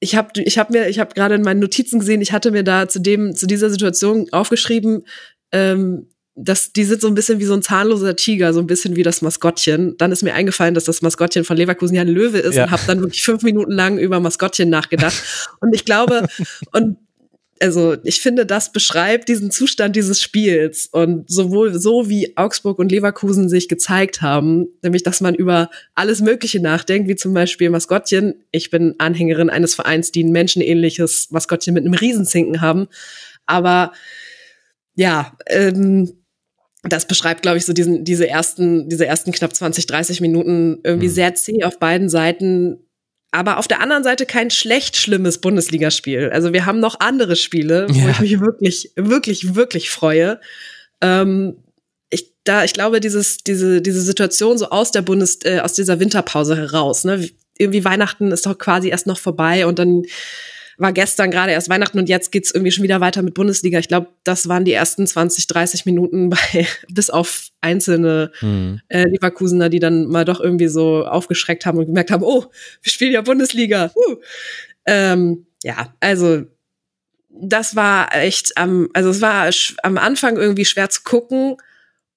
ich habe ich hab mir, ich habe gerade in meinen Notizen gesehen, ich hatte mir da zu dem, zu dieser Situation aufgeschrieben, ähm, dass die sind so ein bisschen wie so ein zahnloser Tiger, so ein bisschen wie das Maskottchen. Dann ist mir eingefallen, dass das Maskottchen von Leverkusen ja ein Löwe ist ja. und habe dann wirklich fünf Minuten lang über Maskottchen nachgedacht. Und ich glaube, und also ich finde, das beschreibt diesen Zustand dieses Spiels und sowohl so wie Augsburg und Leverkusen sich gezeigt haben, nämlich dass man über alles Mögliche nachdenkt, wie zum Beispiel Maskottchen. Ich bin Anhängerin eines Vereins, die ein menschenähnliches Maskottchen mit einem Riesenzinken haben, aber ja, ähm, das beschreibt, glaube ich, so diesen, diese ersten, diese ersten knapp 20, 30 Minuten irgendwie mhm. sehr zäh auf beiden Seiten aber auf der anderen Seite kein schlecht schlimmes Bundesligaspiel. Also wir haben noch andere Spiele, ja. wo ich mich wirklich, wirklich, wirklich freue. Ähm, ich, da, ich glaube, dieses, diese, diese Situation so aus der Bundes, äh, aus dieser Winterpause heraus, ne? Irgendwie Weihnachten ist doch quasi erst noch vorbei und dann war gestern gerade erst Weihnachten und jetzt geht's irgendwie schon wieder weiter mit Bundesliga. Ich glaube, das waren die ersten 20, 30 Minuten bei, bis auf einzelne mhm. äh, Leverkusener, die dann mal doch irgendwie so aufgeschreckt haben und gemerkt haben, oh, wir spielen ja Bundesliga. Uh. Ähm, ja, also das war echt am, also es war am Anfang irgendwie schwer zu gucken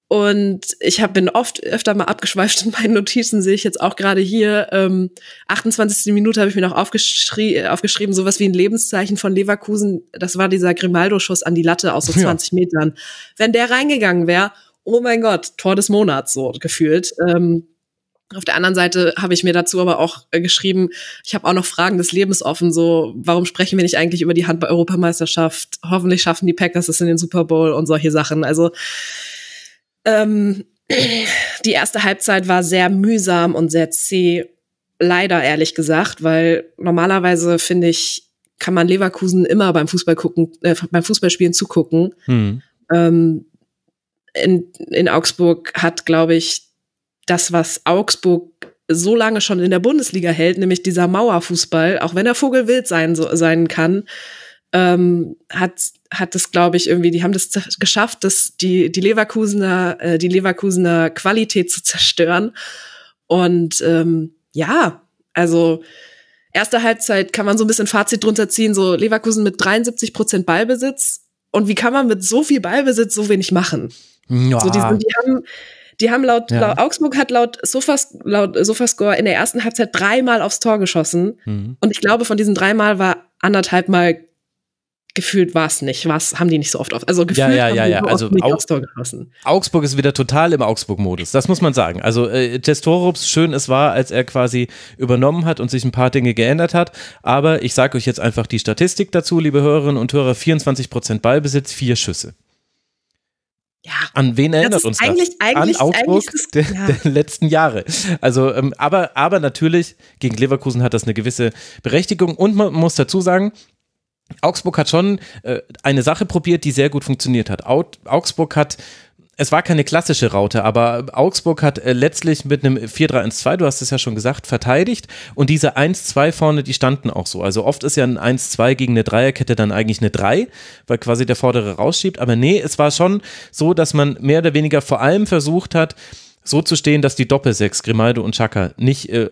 und ich hab, bin oft öfter mal abgeschweift in meinen Notizen, sehe ich jetzt auch gerade hier. Ähm, 28. Minute habe ich mir noch aufgeschrie aufgeschrieben, sowas wie ein Lebenszeichen von Leverkusen. Das war dieser Grimaldo-Schuss an die Latte aus so 20 ja. Metern. Wenn der reingegangen wäre, oh mein Gott, Tor des Monats so gefühlt. Ähm, auf der anderen Seite habe ich mir dazu aber auch äh, geschrieben, ich habe auch noch Fragen des Lebens offen, so warum sprechen wir nicht eigentlich über die Handball-Europameisterschaft? Hoffentlich schaffen die Packers es in den Super Bowl und solche Sachen. Also ähm, die erste Halbzeit war sehr mühsam und sehr zäh. Leider, ehrlich gesagt, weil normalerweise finde ich, kann man Leverkusen immer beim Fußball gucken, äh, beim Fußballspielen zugucken. Hm. Ähm, in, in Augsburg hat, glaube ich, das, was Augsburg so lange schon in der Bundesliga hält, nämlich dieser Mauerfußball, auch wenn er Vogelwild sein, so, sein kann, ähm, hat hat es, glaube ich, irgendwie, die haben das geschafft, dass die die Leverkusener äh, die Leverkusener Qualität zu zerstören. Und ähm, ja, also erste Halbzeit kann man so ein bisschen Fazit drunter ziehen, so Leverkusen mit 73 Prozent Ballbesitz. Und wie kann man mit so viel Ballbesitz so wenig machen? Ja. So, die, die haben die haben laut, ja. laut Augsburg hat laut Sofas, laut Sofascore in der ersten Halbzeit dreimal aufs Tor geschossen. Mhm. Und ich glaube, von diesen dreimal war anderthalb Mal gefühlt war es nicht. Was haben die nicht so oft auf? Also gefühlt ja, ja, ja, ja. Also geschossen. Augsburg ist wieder total im Augsburg-Modus. Das muss man sagen. Also äh, Testorups, schön es war, als er quasi übernommen hat und sich ein paar Dinge geändert hat. Aber ich sage euch jetzt einfach die Statistik dazu, liebe Hörerinnen und Hörer: 24 Prozent Ballbesitz, vier Schüsse. Ja. An wen erinnert uns eigentlich, das? Eigentlich, An Augsburg eigentlich der, ja. der, letzten Jahre. Also, ähm, aber, aber natürlich, gegen Leverkusen hat das eine gewisse Berechtigung. Und man muss dazu sagen, Augsburg hat schon äh, eine Sache probiert, die sehr gut funktioniert hat. Augsburg hat es war keine klassische Raute, aber Augsburg hat äh, letztlich mit einem 4-3-1-2, du hast es ja schon gesagt, verteidigt und diese 1-2 vorne, die standen auch so. Also oft ist ja ein 1-2 gegen eine Dreierkette dann eigentlich eine 3, weil quasi der Vordere rausschiebt, aber nee, es war schon so, dass man mehr oder weniger vor allem versucht hat, so zu stehen, dass die Doppelsechs, Grimaldo und Chaka, nicht äh,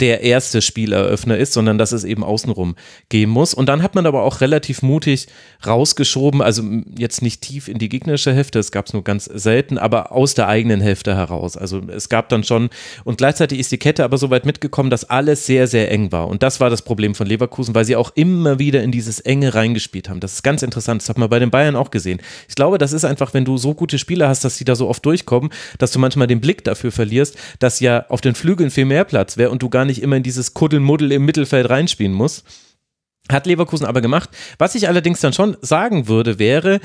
der erste Spieleröffner ist, sondern dass es eben außenrum gehen muss. Und dann hat man aber auch relativ mutig rausgeschoben, also jetzt nicht tief in die gegnerische Hälfte, es gab es nur ganz selten, aber aus der eigenen Hälfte heraus. Also es gab dann schon, und gleichzeitig ist die Kette aber so weit mitgekommen, dass alles sehr, sehr eng war. Und das war das Problem von Leverkusen, weil sie auch immer wieder in dieses Enge reingespielt haben. Das ist ganz interessant, das hat man bei den Bayern auch gesehen. Ich glaube, das ist einfach, wenn du so gute Spieler hast, dass die da so oft durchkommen, dass du manchmal den Blick dafür verlierst, dass ja auf den Flügeln viel mehr Platz wäre und du gar nicht immer in dieses Kuddelmuddel im Mittelfeld reinspielen muss. Hat Leverkusen aber gemacht. Was ich allerdings dann schon sagen würde, wäre,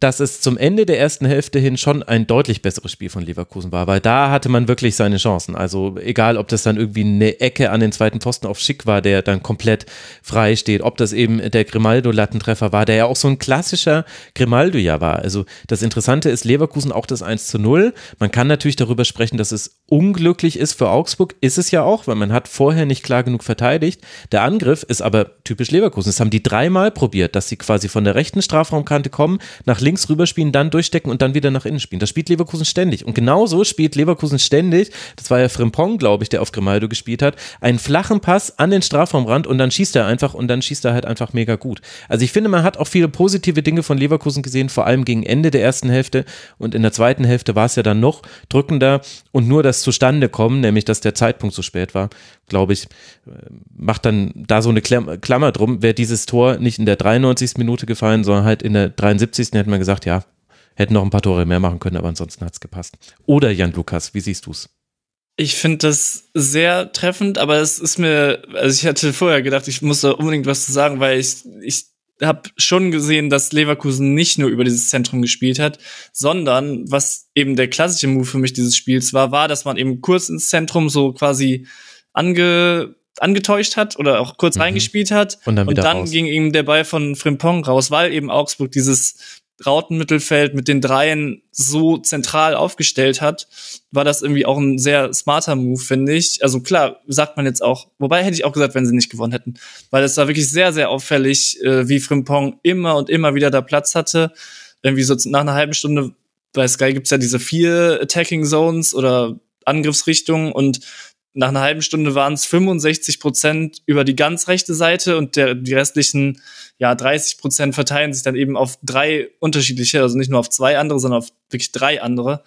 dass es zum Ende der ersten Hälfte hin schon ein deutlich besseres Spiel von Leverkusen war, weil da hatte man wirklich seine Chancen. Also egal, ob das dann irgendwie eine Ecke an den zweiten Pfosten auf Schick war, der dann komplett frei steht, ob das eben der Grimaldo-Lattentreffer war, der ja auch so ein klassischer Grimaldo ja war. Also das Interessante ist, Leverkusen auch das 1 zu 0. Man kann natürlich darüber sprechen, dass es unglücklich ist für Augsburg, ist es ja auch, weil man hat vorher nicht klar genug verteidigt. Der Angriff ist aber typisch Leverkusen. Das haben die dreimal probiert, dass sie quasi von der rechten Strafraumkante kommen, nach links rüberspielen, dann durchstecken und dann wieder nach innen spielen. Das spielt Leverkusen ständig. Und genauso spielt Leverkusen ständig, das war ja Frimpong, glaube ich, der auf Grimaldo gespielt hat, einen flachen Pass an den Strafraumrand und dann schießt er einfach und dann schießt er halt einfach mega gut. Also ich finde, man hat auch viele positive Dinge von Leverkusen gesehen, vor allem gegen Ende der ersten Hälfte und in der zweiten Hälfte war es ja dann noch drückender und nur das zustande kommen, nämlich dass der Zeitpunkt so spät war, glaube ich, äh, macht dann da so eine Klammer drum. Wäre dieses Tor nicht in der 93. Minute gefallen, sondern halt in der 73. hätten wir gesagt, ja, hätten noch ein paar Tore mehr machen können, aber ansonsten hat es gepasst. Oder Jan Lukas, wie siehst du es? Ich finde das sehr treffend, aber es ist mir, also ich hatte vorher gedacht, ich muss da unbedingt was zu sagen, weil ich, ich habe schon gesehen, dass Leverkusen nicht nur über dieses Zentrum gespielt hat, sondern was eben der klassische Move für mich dieses Spiels war, war, dass man eben kurz ins Zentrum so quasi ange, angetäuscht hat oder auch kurz mhm. reingespielt hat. Und dann, und dann ging ihm der Ball von Frimpong raus, weil eben Augsburg dieses Rautenmittelfeld mit den Dreien so zentral aufgestellt hat, war das irgendwie auch ein sehr smarter Move, finde ich. Also klar, sagt man jetzt auch, wobei hätte ich auch gesagt, wenn sie nicht gewonnen hätten, weil es war wirklich sehr, sehr auffällig, äh, wie Frimpong immer und immer wieder da Platz hatte. Irgendwie so nach einer halben Stunde bei Sky gibt's ja diese vier Attacking Zones oder Angriffsrichtungen und nach einer halben Stunde waren es 65 Prozent über die ganz rechte Seite und der, die restlichen ja 30 Prozent verteilen sich dann eben auf drei unterschiedliche, also nicht nur auf zwei andere, sondern auf wirklich drei andere.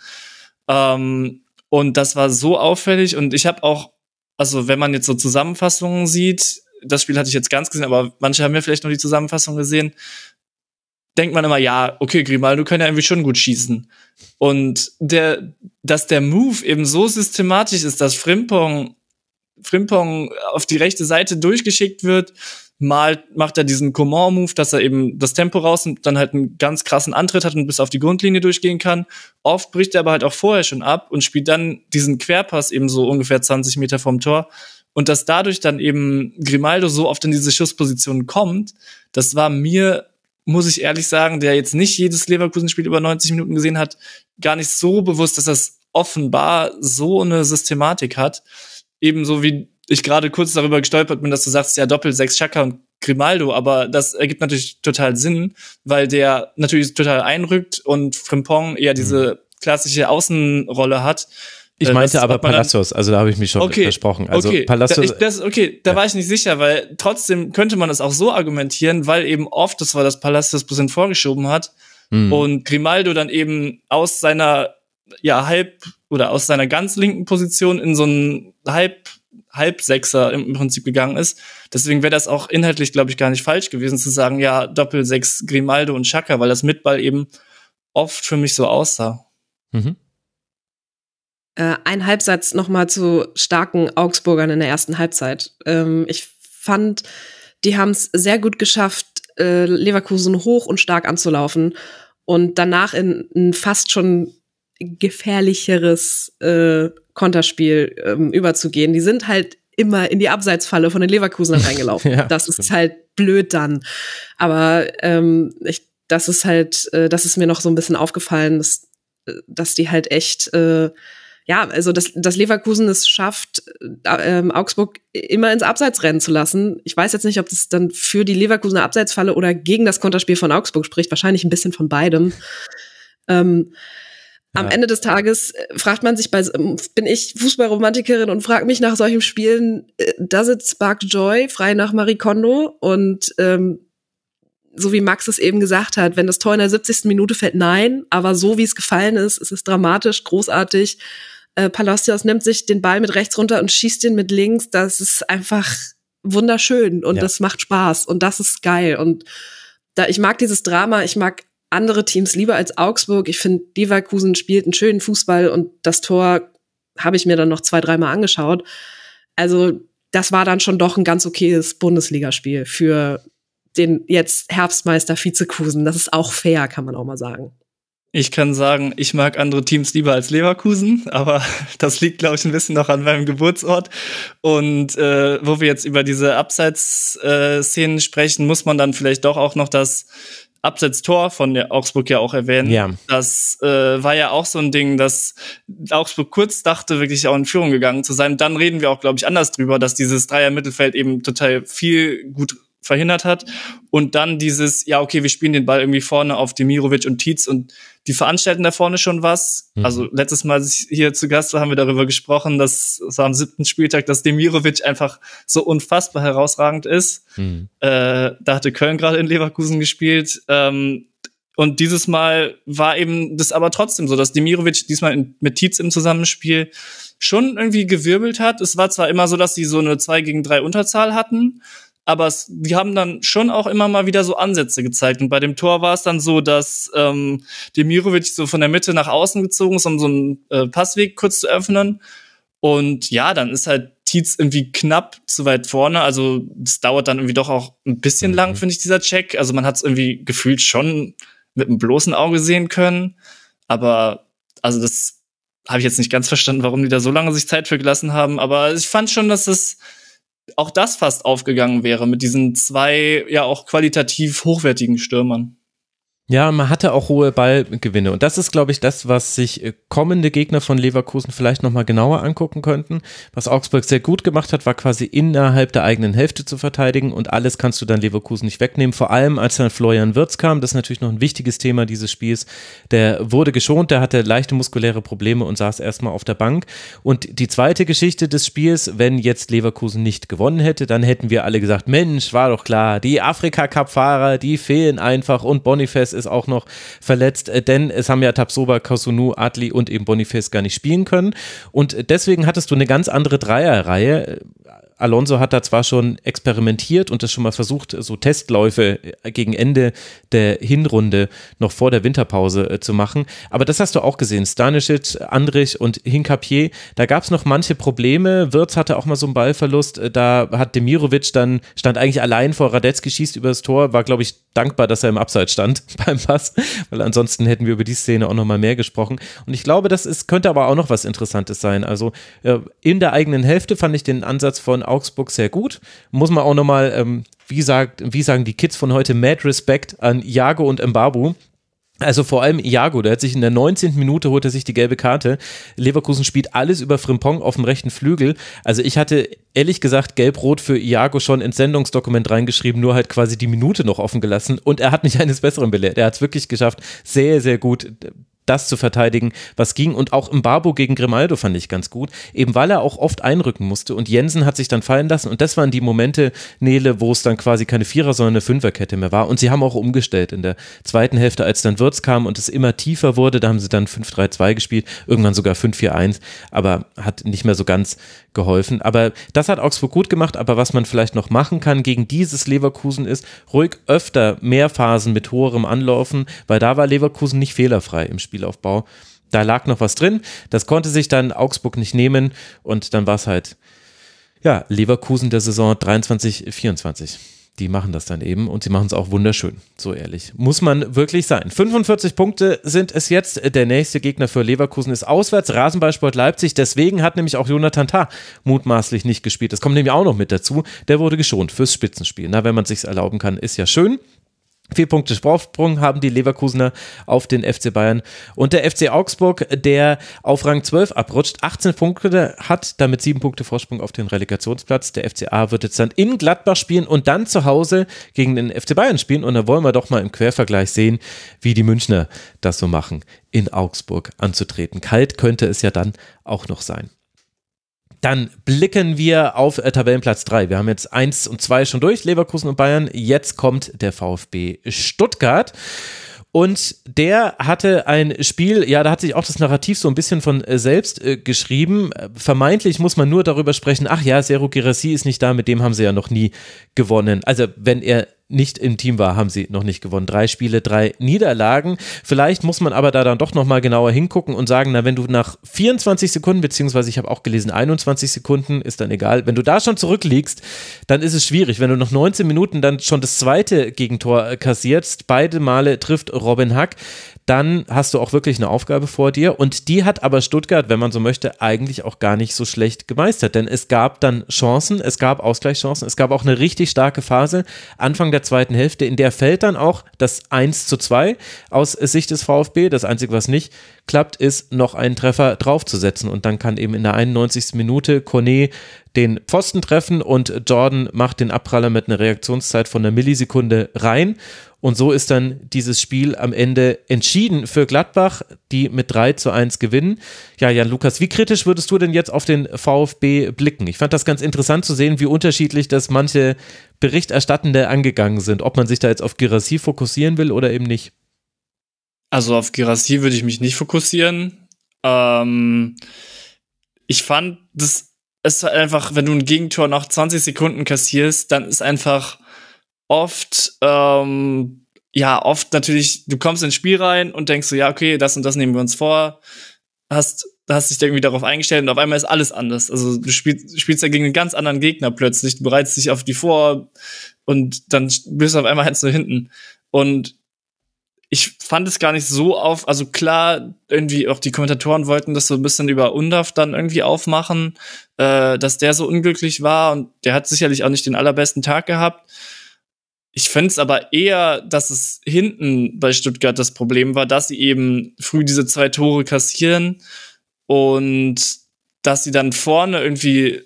Ähm, und das war so auffällig und ich habe auch, also wenn man jetzt so Zusammenfassungen sieht, das Spiel hatte ich jetzt ganz gesehen, aber manche haben ja vielleicht noch die Zusammenfassung gesehen, denkt man immer, ja, okay, Grimaldo kann ja irgendwie schon gut schießen. Und der, dass der Move eben so systematisch ist, dass Frimpong, Frimpong auf die rechte Seite durchgeschickt wird, mal macht er diesen Coman-Move, dass er eben das Tempo raus und dann halt einen ganz krassen Antritt hat und bis auf die Grundlinie durchgehen kann. Oft bricht er aber halt auch vorher schon ab und spielt dann diesen Querpass eben so ungefähr 20 Meter vom Tor. Und dass dadurch dann eben Grimaldo so oft in diese Schussposition kommt, das war mir, muss ich ehrlich sagen, der jetzt nicht jedes Leverkusen-Spiel über 90 Minuten gesehen hat, gar nicht so bewusst, dass das offenbar so eine Systematik hat. Ebenso wie ich gerade kurz darüber gestolpert bin, dass du sagst, ja, Doppel sechs Chaka und Grimaldo, aber das ergibt natürlich total Sinn, weil der natürlich total einrückt und Frimpong eher diese mhm. klassische Außenrolle hat. Ich äh, meinte aber Palacios, also da habe ich mich schon okay, versprochen. Also okay, Palacios, da, ich, das, okay, da ja. war ich nicht sicher, weil trotzdem könnte man das auch so argumentieren, weil eben oft das war, dass Palacios bisschen vorgeschoben hat mhm. und Grimaldo dann eben aus seiner ja halb oder aus seiner ganz linken Position in so einen halb Halbsechser im Prinzip gegangen ist. Deswegen wäre das auch inhaltlich, glaube ich, gar nicht falsch gewesen zu sagen, ja, Doppelsechs Grimaldo und Chaka, weil das Mitball eben oft für mich so aussah. Mhm. Äh, ein Halbsatz nochmal zu starken Augsburgern in der ersten Halbzeit. Ähm, ich fand, die haben es sehr gut geschafft, äh, Leverkusen hoch und stark anzulaufen und danach in ein fast schon gefährlicheres äh, Konterspiel ähm, überzugehen. Die sind halt immer in die Abseitsfalle von den Leverkusen reingelaufen. ja, das ist halt blöd dann. Aber ähm, ich, das ist halt, äh, das ist mir noch so ein bisschen aufgefallen, dass, äh, dass die halt echt, äh, ja, also dass, dass Leverkusen es schafft, äh, ähm, Augsburg immer ins Abseits rennen zu lassen. Ich weiß jetzt nicht, ob das dann für die Leverkusener Abseitsfalle oder gegen das Konterspiel von Augsburg spricht. Wahrscheinlich ein bisschen von beidem. Ähm, am Ende des Tages äh, fragt man sich bei, ähm, bin ich Fußballromantikerin und frage mich nach solchen Spielen, äh, does it spark joy, frei nach Marie Kondo und ähm, so wie Max es eben gesagt hat, wenn das Tor in der 70. Minute fällt, nein, aber so wie es gefallen ist, ist es dramatisch, großartig. Äh, Palacios nimmt sich den Ball mit rechts runter und schießt ihn mit links, das ist einfach wunderschön und ja. das macht Spaß und das ist geil und da ich mag dieses Drama, ich mag andere Teams lieber als Augsburg. Ich finde, Leverkusen spielt einen schönen Fußball und das Tor habe ich mir dann noch zwei, dreimal angeschaut. Also das war dann schon doch ein ganz okayes Bundesligaspiel für den jetzt Herbstmeister Vizekusen. Das ist auch fair, kann man auch mal sagen. Ich kann sagen, ich mag andere Teams lieber als Leverkusen, aber das liegt, glaube ich, ein bisschen noch an meinem Geburtsort. Und äh, wo wir jetzt über diese Abseits-Szenen äh, sprechen, muss man dann vielleicht doch auch noch das Absetztor von der Augsburg ja auch erwähnen. Ja. Das äh, war ja auch so ein Ding, dass Augsburg kurz dachte, wirklich auch in Führung gegangen zu sein. Dann reden wir auch, glaube ich, anders drüber, dass dieses Dreier-Mittelfeld eben total viel gut verhindert hat. Und dann dieses, ja, okay, wir spielen den Ball irgendwie vorne auf Demirovic und Tietz und die veranstalten da vorne schon was. Mhm. Also letztes Mal, als ich hier zu Gast war, haben wir darüber gesprochen, dass es am siebten Spieltag, dass Demirovic einfach so unfassbar herausragend ist. Mhm. Äh, da hatte Köln gerade in Leverkusen gespielt. Ähm, und dieses Mal war eben das aber trotzdem so, dass Demirovic diesmal in, mit Tietz im Zusammenspiel schon irgendwie gewirbelt hat. Es war zwar immer so, dass sie so eine 2 gegen 3 Unterzahl hatten, aber es, die haben dann schon auch immer mal wieder so Ansätze gezeigt. Und bei dem Tor war es dann so, dass ähm, Demirovic so von der Mitte nach außen gezogen ist, um so einen äh, Passweg kurz zu öffnen. Und ja, dann ist halt Tietz irgendwie knapp zu weit vorne. Also es dauert dann irgendwie doch auch ein bisschen mhm. lang, finde ich, dieser Check. Also man hat es irgendwie gefühlt schon mit einem bloßen Auge sehen können. Aber also das habe ich jetzt nicht ganz verstanden, warum die da so lange sich Zeit für gelassen haben. Aber ich fand schon, dass das auch das fast aufgegangen wäre mit diesen zwei ja auch qualitativ hochwertigen Stürmern. Ja, man hatte auch hohe Ballgewinne. Und das ist, glaube ich, das, was sich äh, kommende Gegner von Leverkusen vielleicht nochmal genauer angucken könnten. Was Augsburg sehr gut gemacht hat, war quasi innerhalb der eigenen Hälfte zu verteidigen und alles kannst du dann Leverkusen nicht wegnehmen. Vor allem, als dann Florian Wirtz kam, das ist natürlich noch ein wichtiges Thema dieses Spiels. Der wurde geschont, der hatte leichte muskuläre Probleme und saß erstmal auf der Bank. Und die zweite Geschichte des Spiels, wenn jetzt Leverkusen nicht gewonnen hätte, dann hätten wir alle gesagt, Mensch, war doch klar, die Afrika-Cup-Fahrer, die fehlen einfach und Boniface ist auch noch verletzt, äh, denn es haben ja Tabsoba, Kosunu, Adli und eben Boniface gar nicht spielen können. Und deswegen hattest du eine ganz andere Dreierreihe Alonso hat da zwar schon experimentiert und das schon mal versucht, so Testläufe gegen Ende der Hinrunde noch vor der Winterpause äh, zu machen, aber das hast du auch gesehen. Stanisic, Andrich und Hinkapier, da gab es noch manche Probleme. Wirtz hatte auch mal so einen Ballverlust, äh, da hat Demirovic dann, stand eigentlich allein vor Radetzky, schießt übers Tor, war glaube ich dankbar, dass er im Abseits stand beim Pass, weil ansonsten hätten wir über die Szene auch noch mal mehr gesprochen. Und ich glaube, das ist, könnte aber auch noch was Interessantes sein. Also äh, in der eigenen Hälfte fand ich den Ansatz von Augsburg sehr gut. Muss man auch noch mal, ähm, wie, wie sagen die Kids von heute, mad respect an Jago und Mbabu, also vor allem Iago, der hat sich in der 19. Minute holt er sich die gelbe Karte. Leverkusen spielt alles über Frimpong auf dem rechten Flügel. Also ich hatte ehrlich gesagt gelb-rot für Iago schon ins Sendungsdokument reingeschrieben, nur halt quasi die Minute noch offen gelassen und er hat mich eines Besseren belehrt. Er hat es wirklich geschafft, sehr, sehr gut das zu verteidigen, was ging. Und auch im Barbo gegen Grimaldo fand ich ganz gut, eben weil er auch oft einrücken musste. Und Jensen hat sich dann fallen lassen. Und das waren die Momente, Nele, wo es dann quasi keine Vierer, sondern eine Fünferkette mehr war. Und sie haben auch umgestellt in der zweiten Hälfte, als dann Wirtz kam und es immer tiefer wurde. Da haben sie dann 5-3-2 gespielt, irgendwann sogar 5-4-1, aber hat nicht mehr so ganz geholfen. Aber das hat Augsburg gut gemacht. Aber was man vielleicht noch machen kann gegen dieses Leverkusen ist, ruhig öfter mehr Phasen mit hoherem Anlaufen, weil da war Leverkusen nicht fehlerfrei im Spielaufbau. Da lag noch was drin. Das konnte sich dann Augsburg nicht nehmen und dann war es halt, ja, Leverkusen der Saison 23, 24 die machen das dann eben und sie machen es auch wunderschön, so ehrlich. Muss man wirklich sein. 45 Punkte sind es jetzt. Der nächste Gegner für Leverkusen ist auswärts, Rasenballsport Leipzig. Deswegen hat nämlich auch Jonathan Tah mutmaßlich nicht gespielt. Das kommt nämlich auch noch mit dazu. Der wurde geschont fürs Spitzenspiel. Na, wenn man sich erlauben kann, ist ja schön. Vier Punkte Vorsprung haben die Leverkusener auf den FC Bayern. Und der FC Augsburg, der auf Rang 12 abrutscht, 18 Punkte hat, damit sieben Punkte Vorsprung auf den Relegationsplatz. Der FCA wird jetzt dann in Gladbach spielen und dann zu Hause gegen den FC Bayern spielen. Und da wollen wir doch mal im Quervergleich sehen, wie die Münchner das so machen, in Augsburg anzutreten. Kalt könnte es ja dann auch noch sein. Dann blicken wir auf äh, Tabellenplatz 3. Wir haben jetzt 1 und 2 schon durch, Leverkusen und Bayern. Jetzt kommt der VfB Stuttgart. Und der hatte ein Spiel, ja, da hat sich auch das Narrativ so ein bisschen von äh, selbst äh, geschrieben. Vermeintlich muss man nur darüber sprechen, ach ja, Seru Girassi ist nicht da, mit dem haben sie ja noch nie gewonnen. Also wenn er nicht im Team war, haben sie noch nicht gewonnen. Drei Spiele, drei Niederlagen. Vielleicht muss man aber da dann doch nochmal genauer hingucken und sagen, na, wenn du nach 24 Sekunden, beziehungsweise ich habe auch gelesen, 21 Sekunden, ist dann egal, wenn du da schon zurückliegst, dann ist es schwierig. Wenn du nach 19 Minuten dann schon das zweite Gegentor kassierst, beide Male trifft Robin Hack, dann hast du auch wirklich eine Aufgabe vor dir. Und die hat aber Stuttgart, wenn man so möchte, eigentlich auch gar nicht so schlecht gemeistert. Denn es gab dann Chancen, es gab Ausgleichschancen, es gab auch eine richtig starke Phase Anfang der zweiten Hälfte, in der fällt dann auch das 1 zu 2 aus Sicht des VfB. Das Einzige, was nicht klappt, ist noch einen Treffer draufzusetzen. Und dann kann eben in der 91. Minute Cornet den Pfosten treffen und Jordan macht den Abpraller mit einer Reaktionszeit von einer Millisekunde rein. Und so ist dann dieses Spiel am Ende entschieden für Gladbach, die mit 3 zu 1 gewinnen. Ja, Jan Lukas, wie kritisch würdest du denn jetzt auf den VfB blicken? Ich fand das ganz interessant zu sehen, wie unterschiedlich das manche Berichterstattende angegangen sind. Ob man sich da jetzt auf Girassi fokussieren will oder eben nicht. Also auf Girassi würde ich mich nicht fokussieren. Ähm, ich fand, das ist einfach, wenn du ein Gegentor nach 20 Sekunden kassierst, dann ist einfach oft, ähm, ja, oft natürlich, du kommst ins Spiel rein und denkst so, ja, okay, das und das nehmen wir uns vor, hast, hast dich irgendwie darauf eingestellt und auf einmal ist alles anders. Also du spielst, spielst ja gegen einen ganz anderen Gegner plötzlich, du bereitest dich auf die vor und dann bist du auf einmal halt so hinten. Und ich fand es gar nicht so auf, also klar, irgendwie auch die Kommentatoren wollten das so ein bisschen über Undaf dann irgendwie aufmachen, äh, dass der so unglücklich war und der hat sicherlich auch nicht den allerbesten Tag gehabt. Ich fände es aber eher, dass es hinten bei Stuttgart das Problem war, dass sie eben früh diese zwei Tore kassieren und dass sie dann vorne irgendwie,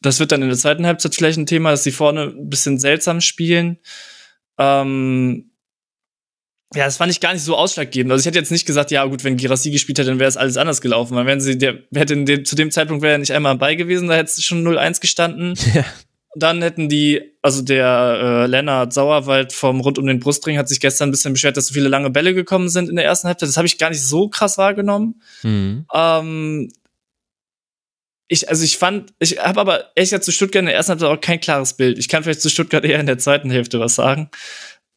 das wird dann in der zweiten Halbzeit vielleicht ein Thema, dass sie vorne ein bisschen seltsam spielen. Ähm, ja, das fand ich gar nicht so ausschlaggebend. Also ich hätte jetzt nicht gesagt, ja gut, wenn Girassi gespielt hätte, dann wäre es alles anders gelaufen. Weil wenn sie, der hätte den, zu dem Zeitpunkt wäre er nicht einmal bei gewesen, da hätte es schon 0-1 gestanden. Ja. Dann hätten die, also der äh, Lennart Sauerwald vom Rund um den Brustring hat sich gestern ein bisschen beschwert, dass so viele lange Bälle gekommen sind in der ersten Halbzeit. Das habe ich gar nicht so krass wahrgenommen. Mhm. Ähm, ich, also ich fand, ich habe aber echt ja zu Stuttgart in der ersten Halbzeit auch kein klares Bild. Ich kann vielleicht zu Stuttgart eher in der zweiten Hälfte was sagen.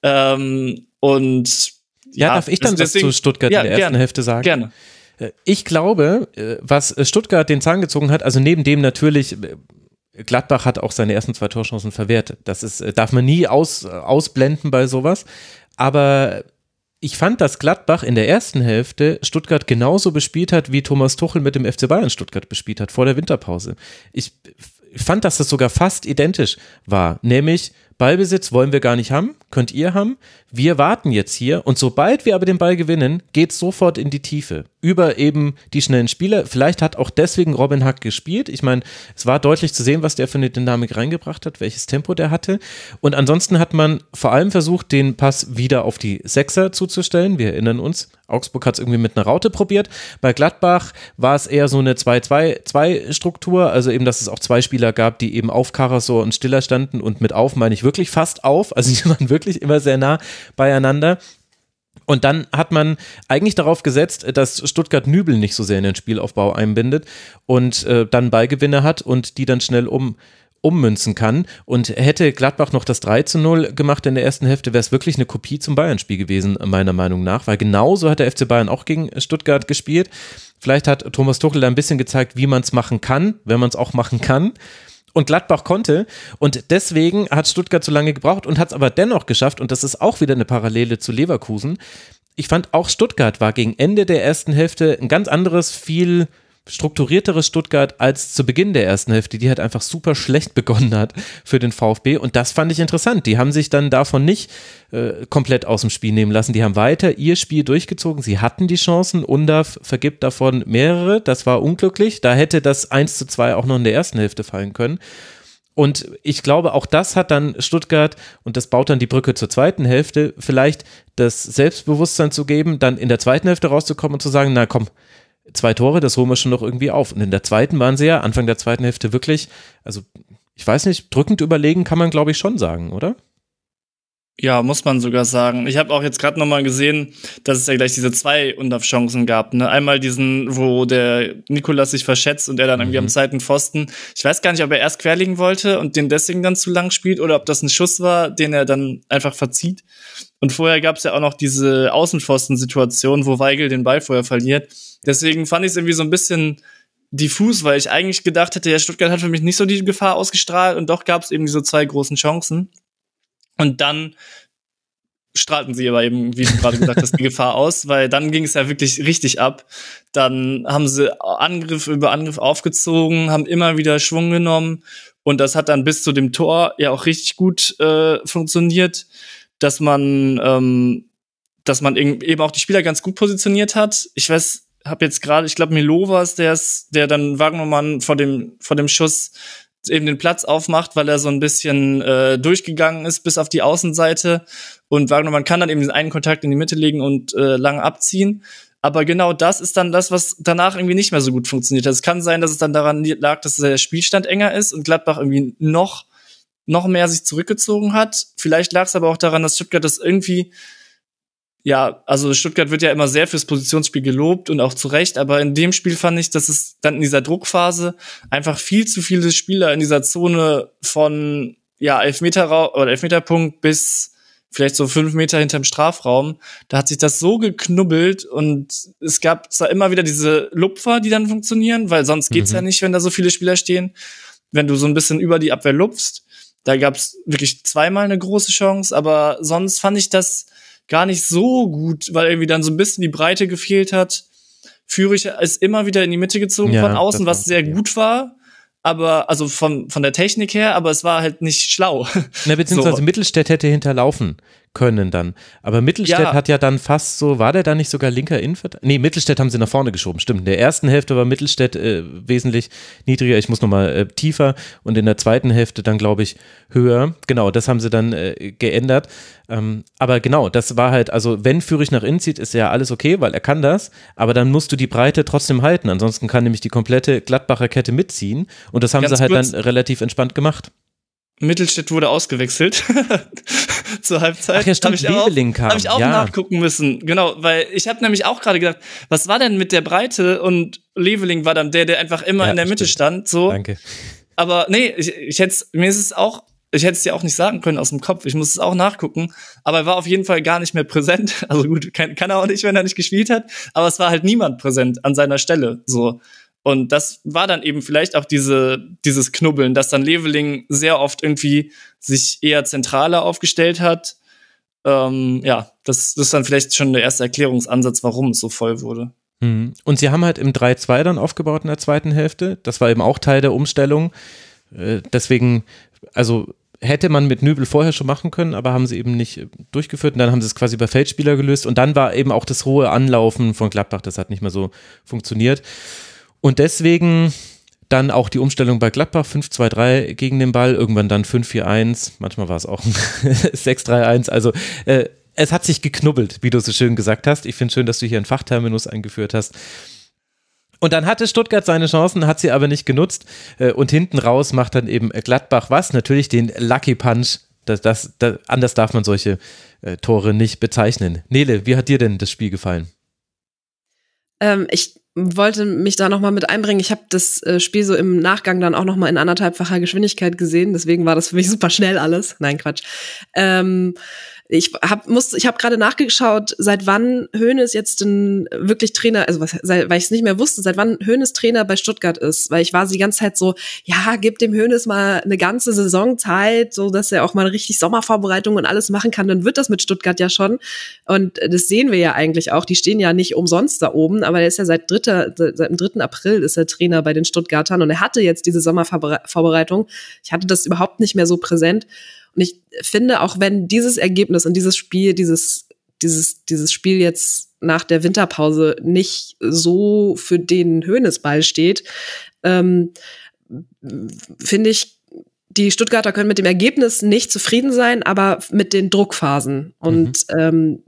Ähm, und ja, ja, darf ich dann deswegen, was zu Stuttgart ja, in der ersten gerne, Hälfte sagen? Gerne. Äh, ich glaube, äh, was Stuttgart den Zahn gezogen hat, also neben dem natürlich äh, Gladbach hat auch seine ersten zwei Torchancen verwertet. Das ist, darf man nie aus, ausblenden bei sowas. Aber ich fand, dass Gladbach in der ersten Hälfte Stuttgart genauso bespielt hat, wie Thomas Tuchel mit dem FC Bayern Stuttgart bespielt hat vor der Winterpause. Ich fand, dass das sogar fast identisch war, nämlich Ballbesitz wollen wir gar nicht haben, könnt ihr haben. Wir warten jetzt hier und sobald wir aber den Ball gewinnen, geht sofort in die Tiefe. Über eben die schnellen Spieler. Vielleicht hat auch deswegen Robin Hack gespielt. Ich meine, es war deutlich zu sehen, was der für eine Dynamik reingebracht hat, welches Tempo der hatte. Und ansonsten hat man vor allem versucht, den Pass wieder auf die Sechser zuzustellen. Wir erinnern uns, Augsburg hat es irgendwie mit einer Raute probiert. Bei Gladbach war es eher so eine 2-2-2-Struktur, also eben, dass es auch zwei Spieler gab, die eben auf Karasor und Stiller standen und mit auf meine ich wirklich fast auf, also die waren wirklich immer sehr nah beieinander. Und dann hat man eigentlich darauf gesetzt, dass Stuttgart Nübel nicht so sehr in den Spielaufbau einbindet und äh, dann Ballgewinne hat und die dann schnell um ummünzen kann. Und hätte Gladbach noch das 3 zu 0 gemacht in der ersten Hälfte, wäre es wirklich eine Kopie zum Bayern-Spiel gewesen, meiner Meinung nach, weil genauso hat der FC Bayern auch gegen Stuttgart gespielt. Vielleicht hat Thomas Tuchel da ein bisschen gezeigt, wie man es machen kann, wenn man es auch machen kann. Und Gladbach konnte. Und deswegen hat Stuttgart so lange gebraucht und hat es aber dennoch geschafft. Und das ist auch wieder eine Parallele zu Leverkusen. Ich fand auch Stuttgart war gegen Ende der ersten Hälfte ein ganz anderes, viel strukturierteres Stuttgart als zu Beginn der ersten Hälfte, die halt einfach super schlecht begonnen hat für den VfB. Und das fand ich interessant. Die haben sich dann davon nicht äh, komplett aus dem Spiel nehmen lassen. Die haben weiter ihr Spiel durchgezogen. Sie hatten die Chancen. Undav vergibt davon mehrere. Das war unglücklich. Da hätte das 1 zu 2 auch noch in der ersten Hälfte fallen können. Und ich glaube, auch das hat dann Stuttgart, und das baut dann die Brücke zur zweiten Hälfte, vielleicht das Selbstbewusstsein zu geben, dann in der zweiten Hälfte rauszukommen und zu sagen, na komm, zwei Tore, das holen wir schon noch irgendwie auf. Und in der zweiten waren sie ja, Anfang der zweiten Hälfte wirklich, also ich weiß nicht, drückend überlegen kann man, glaube ich, schon sagen, oder? Ja, muss man sogar sagen. Ich habe auch jetzt gerade noch mal gesehen, dass es ja gleich diese zwei Undaf-Chancen gab. Ne? Einmal diesen, wo der Nikolas sich verschätzt und er dann irgendwie mhm. am zweiten Pfosten. Ich weiß gar nicht, ob er erst querlegen wollte und den deswegen dann zu lang spielt oder ob das ein Schuss war, den er dann einfach verzieht. Und vorher gab es ja auch noch diese Außenpfosten-Situation, wo Weigel den Ball vorher verliert. Deswegen fand ich es irgendwie so ein bisschen diffus, weil ich eigentlich gedacht hätte, ja, Stuttgart hat für mich nicht so die Gefahr ausgestrahlt und doch gab es eben diese zwei großen Chancen. Und dann strahlten sie aber eben, wie du gerade gesagt hast, die Gefahr aus, weil dann ging es ja wirklich richtig ab. Dann haben sie Angriff über Angriff aufgezogen, haben immer wieder Schwung genommen und das hat dann bis zu dem Tor ja auch richtig gut äh, funktioniert, dass man ähm, dass man eben auch die Spieler ganz gut positioniert hat. Ich weiß, habe jetzt gerade, ich glaube Milovas, der ist, der dann Wagnermann vor dem vor dem Schuss eben den Platz aufmacht, weil er so ein bisschen äh, durchgegangen ist bis auf die Außenseite. Und Wagner, man kann dann eben diesen einen Kontakt in die Mitte legen und äh, lang abziehen. Aber genau das ist dann das, was danach irgendwie nicht mehr so gut funktioniert. Es kann sein, dass es dann daran lag, dass der Spielstand enger ist und Gladbach irgendwie noch, noch mehr sich zurückgezogen hat. Vielleicht lag es aber auch daran, dass Stuttgart das irgendwie ja, also Stuttgart wird ja immer sehr fürs Positionsspiel gelobt und auch zu Recht, aber in dem Spiel fand ich, dass es dann in dieser Druckphase einfach viel zu viele Spieler in dieser Zone von ja, Elfmeter oder Elfmeterpunkt bis vielleicht so fünf Meter hinterm Strafraum. Da hat sich das so geknubbelt und es gab zwar immer wieder diese Lupfer, die dann funktionieren, weil sonst geht's mhm. ja nicht, wenn da so viele Spieler stehen. Wenn du so ein bisschen über die Abwehr lupfst, da gab's wirklich zweimal eine große Chance, aber sonst fand ich das gar nicht so gut, weil irgendwie dann so ein bisschen die Breite gefehlt hat. Führig ist immer wieder in die Mitte gezogen ja, von außen, was sehr ja. gut war. Aber, also von, von der Technik her, aber es war halt nicht schlau. Na, beziehungsweise so. Mittelstädt hätte hinterlaufen können dann. Aber Mittelstädt ja. hat ja dann fast so, war der da nicht sogar linker Innenverteidiger? Nee, Mittelstädt haben sie nach vorne geschoben, stimmt. In der ersten Hälfte war Mittelstädt äh, wesentlich niedriger, ich muss nochmal äh, tiefer und in der zweiten Hälfte dann, glaube ich, höher. Genau, das haben sie dann äh, geändert. Ähm, aber genau, das war halt, also wenn Führig nach innen zieht, ist ja alles okay, weil er kann das, aber dann musst du die Breite trotzdem halten. Ansonsten kann nämlich die komplette Gladbacher Kette mitziehen und das haben Ganz sie halt kurz. dann relativ entspannt gemacht Mittelstädt wurde ausgewechselt zur Halbzeit. Ach ja, stimmt, Hab ich auch, Leveling kam. Hab ich auch ja. nachgucken müssen. Genau, weil ich habe nämlich auch gerade gedacht, was war denn mit der Breite? Und Leveling war dann der, der einfach immer Ja, in der Mitte stimmt. stand. So, Danke. aber nee, ich, ich hätte mir ist es auch, ich hätte es dir auch nicht sagen können aus dem Kopf. Ich muss es auch nachgucken. Aber er war auf jeden Fall gar nicht mehr präsent. Also gut, kann, kann er auch nicht, wenn er nicht gespielt hat. Aber es war halt niemand präsent an seiner Stelle. So. Und das war dann eben vielleicht auch diese, dieses Knubbeln, dass dann Leveling sehr oft irgendwie sich eher zentraler aufgestellt hat. Ähm, ja, das, das ist dann vielleicht schon der erste Erklärungsansatz, warum es so voll wurde. Mhm. Und sie haben halt im 3-2 dann aufgebaut in der zweiten Hälfte. Das war eben auch Teil der Umstellung. Äh, Deswegen, also hätte man mit Nübel vorher schon machen können, aber haben sie eben nicht äh, durchgeführt und dann haben sie es quasi bei Feldspieler gelöst und dann war eben auch das hohe Anlaufen von Gladbach, das hat nicht mehr so funktioniert. Und deswegen dann auch die Umstellung bei Gladbach 5-2-3 gegen den Ball, irgendwann dann 5-4-1, manchmal war es auch ein 6-3-1, also äh, es hat sich geknubbelt, wie du so schön gesagt hast. Ich finde schön, dass du hier einen Fachterminus eingeführt hast. Und dann hatte Stuttgart seine Chancen, hat sie aber nicht genutzt. Äh, Und hinten raus macht dann eben Gladbach was? Natürlich den Lucky Punch. Das, das, das, anders darf man solche äh, Tore nicht bezeichnen. Nele, wie hat dir denn das Spiel gefallen? Ähm, ich wollte mich da noch mal mit einbringen. Ich habe das äh, Spiel so im Nachgang dann auch noch mal in anderthalbfacher Geschwindigkeit gesehen. Deswegen war das für mich super schnell alles. Nein, Quatsch. Ähm, ich habe muss, ich habe gerade nachgeschaut, seit wann Hoeneß jetzt denn wirklich Trainer, also was, weil ich es nicht mehr wusste, seit wann Hoeneß Trainer bei Stuttgart ist, weil ich war die ganze Zeit so, ja, gib dem Hoeneß mal eine ganze Saison Zeit, so dass er auch mal richtig Sommervorbereitung und alles machen kann, dann wird das mit Stuttgart ja schon. Und das sehen wir ja eigentlich auch. Die stehen ja nicht umsonst da oben, aber er ist ja seit dritter, seit dem 3. April ist er Trainer bei den Stuttgartern und er hatte jetzt diese Sommervorbereitung. Ich hatte das überhaupt nicht mehr so präsent. Und ich finde, auch wenn dieses Ergebnis und dieses Spiel, dieses, dieses, dieses Spiel jetzt nach der Winterpause nicht so für den Höhnesball steht, ähm, finde ich, die Stuttgarter können mit dem Ergebnis nicht zufrieden sein, aber mit den Druckphasen. Und ähm,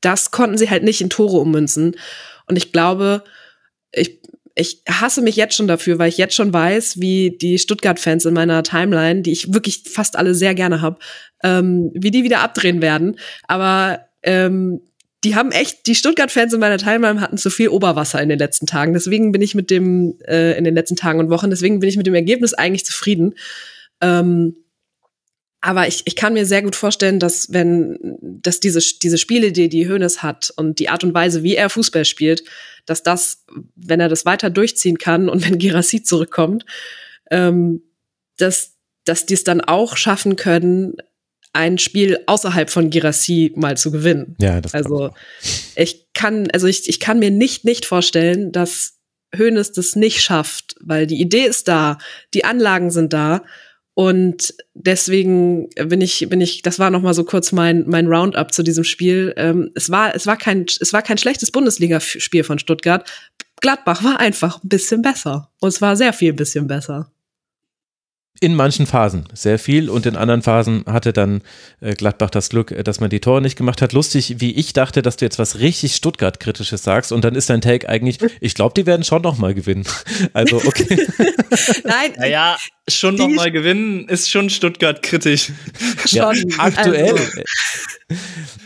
das konnten sie halt nicht in Tore ummünzen. Und ich glaube, ich, hasse mich jetzt schon dafür, weil ich jetzt schon weiß, wie die Stuttgart-Fans in meiner Timeline, die ich wirklich fast alle sehr gerne habe, ähm, wie die wieder abdrehen werden. Aber ähm, die haben echt, die Stuttgart-Fans in meiner Timeline hatten zu viel Oberwasser in den letzten Tagen. Deswegen bin ich mit dem, äh, in den letzten Tagen und Wochen, deswegen bin ich mit dem Ergebnis eigentlich zufrieden. Ähm, aber ich, ich kann mir sehr gut vorstellen, dass wenn, dass diese, diese Spielidee, die Hoeneß hat und die Art und Weise, wie er Fußball spielt, dass das, wenn er das weiter durchziehen kann und wenn Girassi zurückkommt, ähm, dass, dass die es dann auch schaffen können, ein Spiel außerhalb von Girassi mal zu gewinnen. Ja, das Also ich kann, also ich, ich kann mir nicht nicht vorstellen, dass Hoeneß das nicht schafft, weil die Idee ist da, die Anlagen sind da und deswegen bin ich, bin ich, das war noch mal so kurz mein mein Roundup zu diesem Spiel. Ähm, es war es war kein es war kein schlechtes Bundesligaspiel von Stuttgart. Gladbach war einfach ein bisschen besser und es war sehr viel ein bisschen besser. In manchen Phasen sehr viel und in anderen Phasen hatte dann äh, Gladbach das Glück, äh, dass man die Tore nicht gemacht hat. Lustig, wie ich dachte, dass du jetzt was richtig Stuttgart-Kritisches sagst und dann ist dein Take eigentlich, ich glaube, die werden schon noch mal gewinnen. Also, okay. Nein, Naja, schon Die- noch mal gewinnen ist schon Stuttgart kritisch. Ja, schon. aktuell. Also,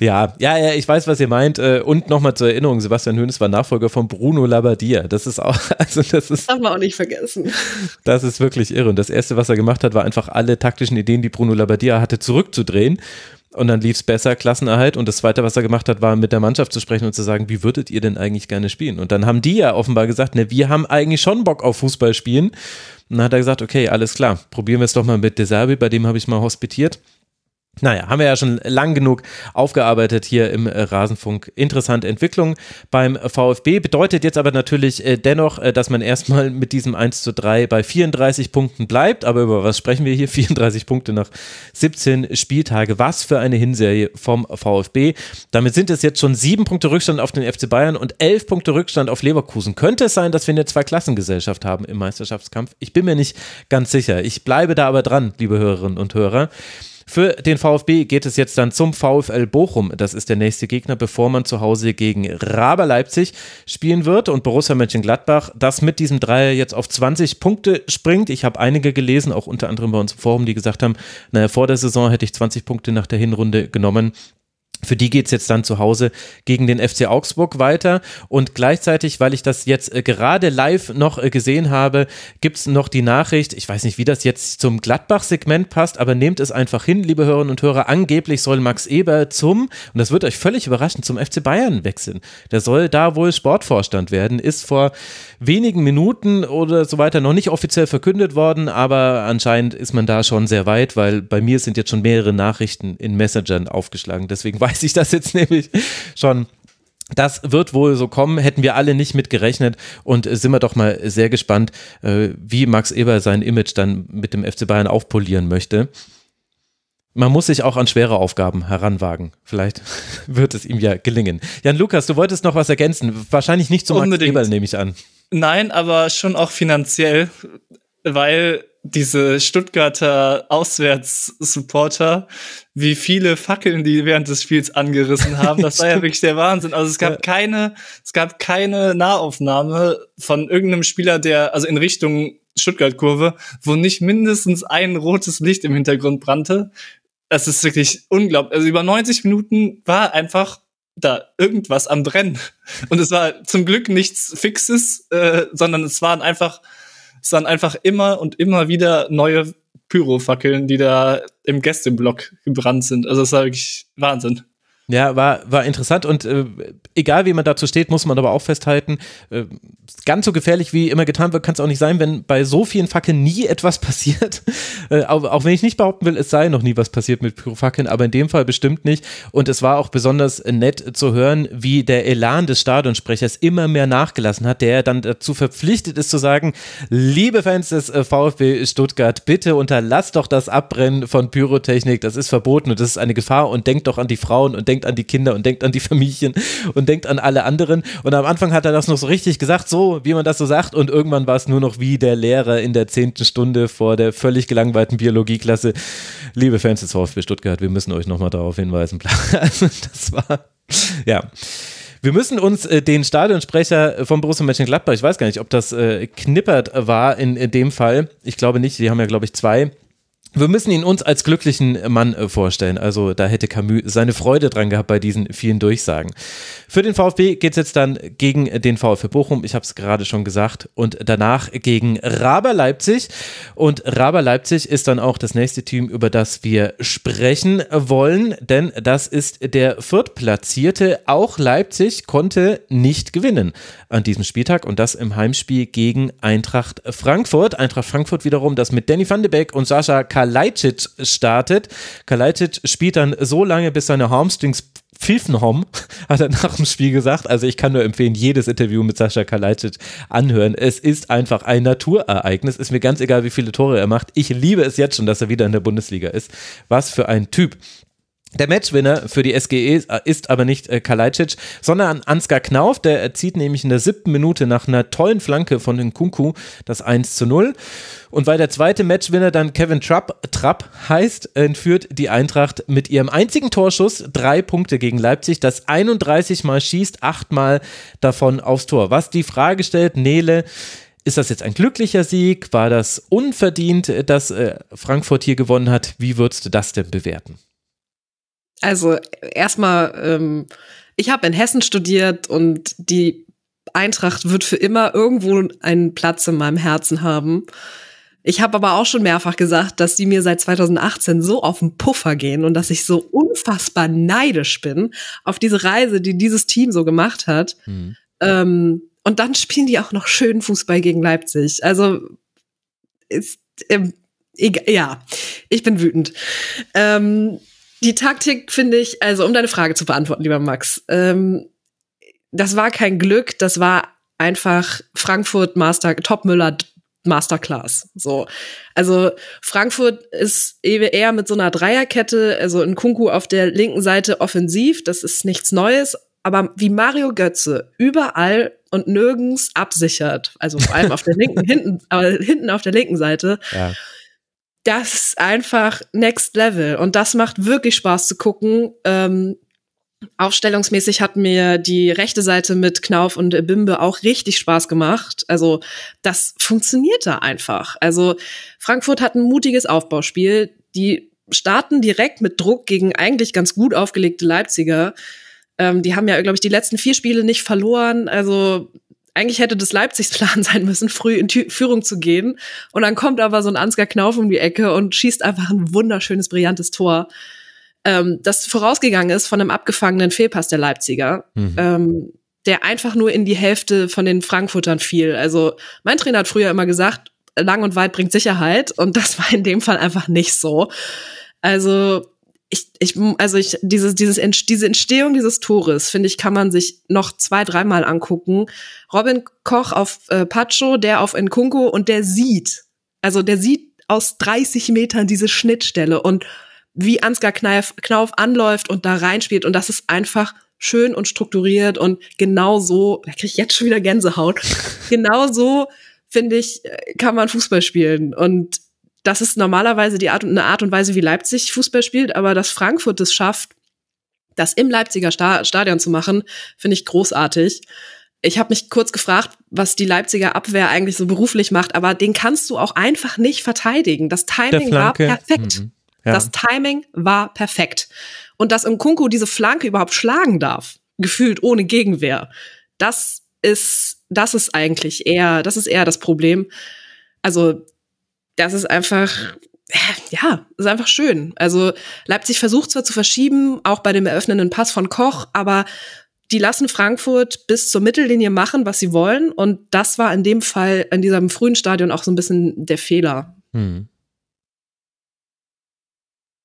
Ja, ja, ja, ich weiß, was ihr meint. Äh, Und nochmal zur Erinnerung, Sebastian Hoeneß war Nachfolger von Bruno Labbadia. Das ist auch, also das ist, darf man auch nicht vergessen. das ist wirklich irre. Und das Erste, was er gemacht hat, war einfach alle taktischen Ideen, die Bruno Labbadia hatte, zurückzudrehen. Und dann lief es besser, Klassenerhalt. Und das Zweite, was er gemacht hat, war mit der Mannschaft zu sprechen und zu sagen, wie würdet ihr denn eigentlich gerne spielen? Und dann haben die ja offenbar gesagt, ne, wir haben eigentlich schon Bock auf Fußball spielen. Und dann hat er gesagt, okay, alles klar, probieren wir es doch mal mit Deserbi, bei dem habe ich mal hospitiert. Naja, haben wir ja schon lang genug aufgearbeitet hier im äh, Rasenfunk. Interessante Entwicklung beim VfB. Bedeutet jetzt aber natürlich äh, dennoch, äh, dass man erstmal mit diesem 1 zu 3 bei 34 Punkten bleibt. Aber über was sprechen wir hier? 34 Punkte nach 17 Spieltage. Was für eine Hinserie vom VfB. Damit sind es jetzt schon sieben Punkte Rückstand auf den FC Bayern und elf Punkte Rückstand auf Leverkusen. Könnte es sein, dass wir eine Zweiklassengesellschaft haben im Meisterschaftskampf? Ich bin mir nicht ganz sicher. Ich bleibe da aber dran, liebe Hörerinnen und Hörer. Für den VfB geht es jetzt dann zum VfL Bochum. Das ist der nächste Gegner, bevor man zu Hause gegen Raber Leipzig spielen wird und Borussia Mönchengladbach, das mit diesem Dreier jetzt auf 20 Punkte springt. Ich habe einige gelesen, auch unter anderem bei uns im Forum, die gesagt haben, naja, vor der Saison hätte ich 20 Punkte nach der Hinrunde genommen. Für die geht's jetzt dann zu Hause gegen den FC Augsburg weiter. Und gleichzeitig, weil ich das jetzt äh, gerade live noch äh, gesehen habe, gibt's noch die Nachricht, ich weiß nicht, wie das jetzt zum Gladbach-Segment passt, aber nehmt es einfach hin, liebe Hörerinnen und Hörer. Angeblich soll Max Eber zum, und das wird euch völlig überraschen, zum FC Bayern wechseln. Der soll da wohl Sportvorstand werden, ist vor wenigen Minuten oder so weiter noch nicht offiziell verkündet worden, aber anscheinend ist man da schon sehr weit, weil bei mir sind jetzt schon mehrere Nachrichten in Messengern aufgeschlagen. Deswegen weiß ich das jetzt nämlich schon. Das wird wohl so kommen, hätten wir alle nicht mit gerechnet und sind wir doch mal sehr gespannt, äh, wie Max Eber sein Image dann mit dem FC Bayern aufpolieren möchte. Man muss sich auch an schwere Aufgaben heranwagen. Vielleicht wird es ihm ja gelingen. Jan Lukas, du wolltest noch was ergänzen. Wahrscheinlich nicht zu Max Eber, nehme ich an. Nein, aber schon auch finanziell, weil diese Stuttgarter Auswärtssupporter, wie viele Fackeln die während des Spiels angerissen haben, das war ja wirklich der Wahnsinn. Also es gab keine, es gab keine Nahaufnahme von irgendeinem Spieler, der, also in Richtung Stuttgart-Kurve, wo nicht mindestens ein rotes Licht im Hintergrund brannte. Das ist wirklich unglaublich. Also über 90 Minuten war einfach da irgendwas am Brennen. Und es war zum Glück nichts Fixes, äh, sondern es waren einfach es waren einfach immer und immer wieder neue Pyrofackeln, die da im Gästeblock gebrannt sind. Also es war wirklich Wahnsinn. Ja, war, war interessant und äh, egal wie man dazu steht, muss man aber auch festhalten, äh, ganz so gefährlich wie immer getan wird, kann es auch nicht sein, wenn bei so vielen Fackeln nie etwas passiert. Äh, auch, auch, wenn ich nicht behaupten will, es sei noch nie was passiert mit Pyrofackeln, aber in dem Fall bestimmt nicht. Und es war auch besonders nett zu hören, wie der Elan des Stadionsprechers immer mehr nachgelassen hat, der dann dazu verpflichtet ist zu sagen, liebe Fans des äh, VfB Stuttgart, bitte unterlasst doch das Abbrennen von Pyrotechnik, das ist verboten und das ist eine Gefahr und denkt doch an die Frauen und denkt an die Kinder und denkt an die Familien und denkt an alle anderen. Und am Anfang hat er das noch so richtig gesagt, so wie man das so sagt. Und irgendwann war es nur noch wie der Lehrer in der zehnten Stunde vor der völlig gelangweilten Biologieklasse. Liebe Fans des VfB Stuttgart, wir müssen euch nochmal darauf hinweisen. Also das war, ja. Wir müssen uns äh, den Stadionsprecher von Borussia Mönchengladbach, ich weiß gar nicht, ob das äh, knippert war in, in dem Fall. Ich glaube nicht, die haben ja, glaube ich, zwei wir müssen ihn uns als glücklichen Mann äh, vorstellen. Also da hätte Camus seine Freude dran gehabt bei diesen vielen Durchsagen. Für den VfB geht es jetzt dann gegen den VfB Bochum, ich habe es gerade schon gesagt, und danach gegen Raber Leipzig. Und Raber Leipzig ist dann auch das nächste Team, über das wir sprechen wollen, denn das ist der Viertplatzierte. Auch Leipzig konnte nicht gewinnen an diesem Spieltag und das im Heimspiel gegen Eintracht Frankfurt. Eintracht Frankfurt wiederum, das mit Danny van de Beek und Sascha Kalajdzic startet. Kalajdzic spielt dann so lange, bis seine Hamstrings Pfiffenhom, hat er nach dem Spiel gesagt. Also ich kann nur empfehlen, jedes Interview mit Sascha Kalajdzic anhören. Es ist einfach ein Naturereignis. Ist mir ganz egal, wie viele Tore er macht. Ich liebe es jetzt schon, dass er wieder in der Bundesliga ist. Was für ein Typ. Der Matchwinner für die SGE ist aber nicht äh, Kalajdzic, sondern Ansgar Knauf. Der erzielt nämlich in der siebten Minute nach einer tollen Flanke von den Kunku das 1 zu 0. Und weil der zweite Matchwinner dann Kevin Trapp, Trapp heißt, entführt die Eintracht mit ihrem einzigen Torschuss drei Punkte gegen Leipzig, das 31 Mal schießt, achtmal davon aufs Tor. Was die Frage stellt, Nele, ist das jetzt ein glücklicher Sieg? War das unverdient, dass äh, Frankfurt hier gewonnen hat? Wie würdest du das denn bewerten? Also erstmal, ähm, ich habe in Hessen studiert und die Eintracht wird für immer irgendwo einen Platz in meinem Herzen haben. Ich habe aber auch schon mehrfach gesagt, dass die mir seit 2018 so auf den Puffer gehen und dass ich so unfassbar neidisch bin auf diese Reise, die dieses Team so gemacht hat. Mhm. Ähm, und dann spielen die auch noch schön Fußball gegen Leipzig. Also ist, ähm, ja, ich bin wütend. Ähm, die Taktik finde ich, also um deine Frage zu beantworten, lieber Max, ähm, das war kein Glück, das war einfach Frankfurt Master, Topmüller Masterclass. So. Also Frankfurt ist eher mit so einer Dreierkette, also ein Kunku auf der linken Seite offensiv, das ist nichts Neues, aber wie Mario Götze überall und nirgends absichert, also vor allem auf der linken, hinten, aber hinten auf der linken Seite. Ja das ist einfach next level und das macht wirklich Spaß zu gucken. Ähm, Aufstellungsmäßig hat mir die rechte Seite mit Knauf und Bimbe auch richtig Spaß gemacht. Also das funktioniert da einfach. Also Frankfurt hat ein mutiges Aufbauspiel. Die starten direkt mit Druck gegen eigentlich ganz gut aufgelegte Leipziger. Ähm, die haben ja, glaube ich, die letzten vier Spiele nicht verloren. Also eigentlich hätte das Leipzigs Plan sein müssen, früh in Führung zu gehen. Und dann kommt aber so ein Ansgar Knauf um die Ecke und schießt einfach ein wunderschönes, brillantes Tor ähm, das vorausgegangen ist von einem abgefangenen Fehlpass der Leipziger, mhm. ähm, der einfach nur in die Hälfte von den Frankfurtern fiel. Also mein Trainer hat früher immer gesagt, lang und weit bringt Sicherheit und das war in dem Fall einfach nicht so. Also ich, ich, also ich, dieses, dieses, diese Entstehung dieses Tores, finde ich, kann man sich noch zwei, dreimal angucken. Robin Koch auf äh, Pacho, der auf Nkunku und der sieht, also der sieht aus 30 Metern diese Schnittstelle und wie Ansgar Knauf, Knauf anläuft und da reinspielt. Und das ist einfach schön und strukturiert und genau so, da kriege ich jetzt schon wieder Gänsehaut, genau so, finde ich, kann man Fußball spielen. Und das ist normalerweise die Art, eine Art und Weise, wie Leipzig Fußball spielt, aber dass Frankfurt es schafft, das im Leipziger Stadion zu machen, finde ich großartig. Ich habe mich kurz gefragt, was die Leipziger Abwehr eigentlich so beruflich macht, aber den kannst du auch einfach nicht verteidigen. Das Timing war perfekt. Mhm. Ja. Das Timing war perfekt. Und dass Nkunku diese Flanke überhaupt schlagen darf, gefühlt ohne Gegenwehr, das ist, das ist eigentlich eher, das ist eher das Problem. Also, das ist einfach, ja, ist einfach schön. Also, Leipzig versucht zwar zu verschieben, auch bei dem eröffnenden Pass von Koch, aber die lassen Frankfurt bis zur Mittellinie machen, was sie wollen. Und das war in dem Fall, in diesem frühen Stadion auch so ein bisschen der Fehler. Hm.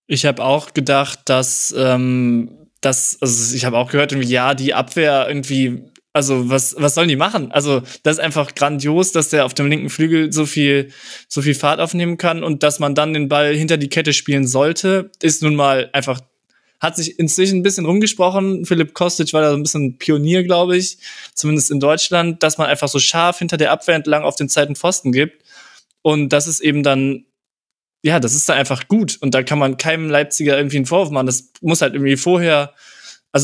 Ich habe auch gedacht, dass ähm, das, also ich habe auch gehört, irgendwie, ja, die Abwehr irgendwie, also was, was sollen die machen? Also, das ist einfach grandios, dass der auf dem linken Flügel so viel, so viel Fahrt aufnehmen kann und dass man dann den Ball hinter die Kette spielen sollte, ist nun mal einfach, hat sich inzwischen ein bisschen rumgesprochen. Philipp Kostic war da so ein bisschen Pionier, glaube ich, zumindest in Deutschland, dass man einfach so scharf hinter der Abwehr entlang auf den zweiten Pfosten gibt. Und das ist eben dann ja, das ist da einfach gut. Und da kann man keinem Leipziger irgendwie einen Vorwurf machen. Das muss halt irgendwie vorher,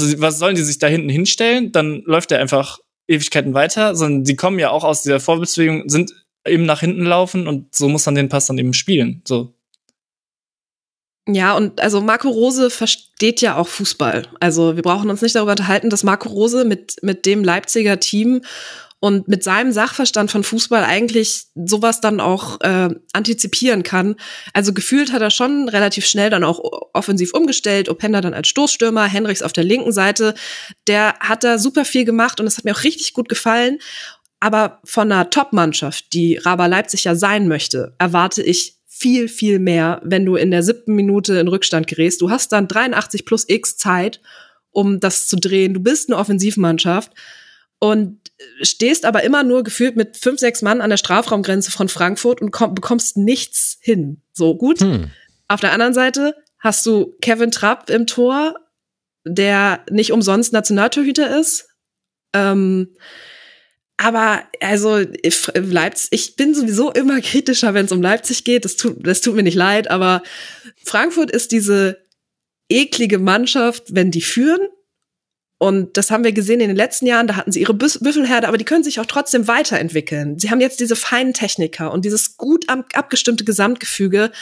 also was sollen die sich da hinten hinstellen? Dann läuft der einfach Ewigkeiten weiter, sondern die kommen ja auch aus dieser Vorwärtsbewegung, sind eben nach hinten laufen und so muss man den Pass dann eben spielen. So. Ja, und also Marco Rose versteht ja auch Fußball. Also wir brauchen uns nicht darüber unterhalten, dass Marco Rose mit, mit dem Leipziger Team und mit seinem Sachverstand von Fußball eigentlich sowas dann auch äh, antizipieren kann. Also gefühlt hat er schon relativ schnell dann auch offensiv umgestellt, Openda dann als Stoßstürmer, Henrichs auf der linken Seite. Der hat da super viel gemacht und es hat mir auch richtig gut gefallen. Aber von einer Top-Mannschaft, die Raba Leipzig ja sein möchte, erwarte ich viel, viel mehr, wenn du in der siebten Minute in Rückstand gerätst. Du hast dann 83 plus X Zeit, um das zu drehen. Du bist eine Offensivmannschaft und stehst aber immer nur gefühlt mit fünf, sechs Mann an der Strafraumgrenze von Frankfurt und komm, bekommst nichts hin. So gut. Hm. Auf der anderen Seite hast du Kevin Trapp im Tor, der nicht umsonst Nationaltorhüter ist. Ähm, aber also Leipzig, ich bin sowieso immer kritischer, wenn es um Leipzig geht. Das tut, das tut mir nicht leid, aber Frankfurt ist diese eklige Mannschaft, wenn die führen und das haben wir gesehen in den letzten Jahren, da hatten sie ihre Büffelherde, aber die können sich auch trotzdem weiterentwickeln. Sie haben jetzt diese feinen Techniker und dieses gut abgestimmte Gesamtgefüge.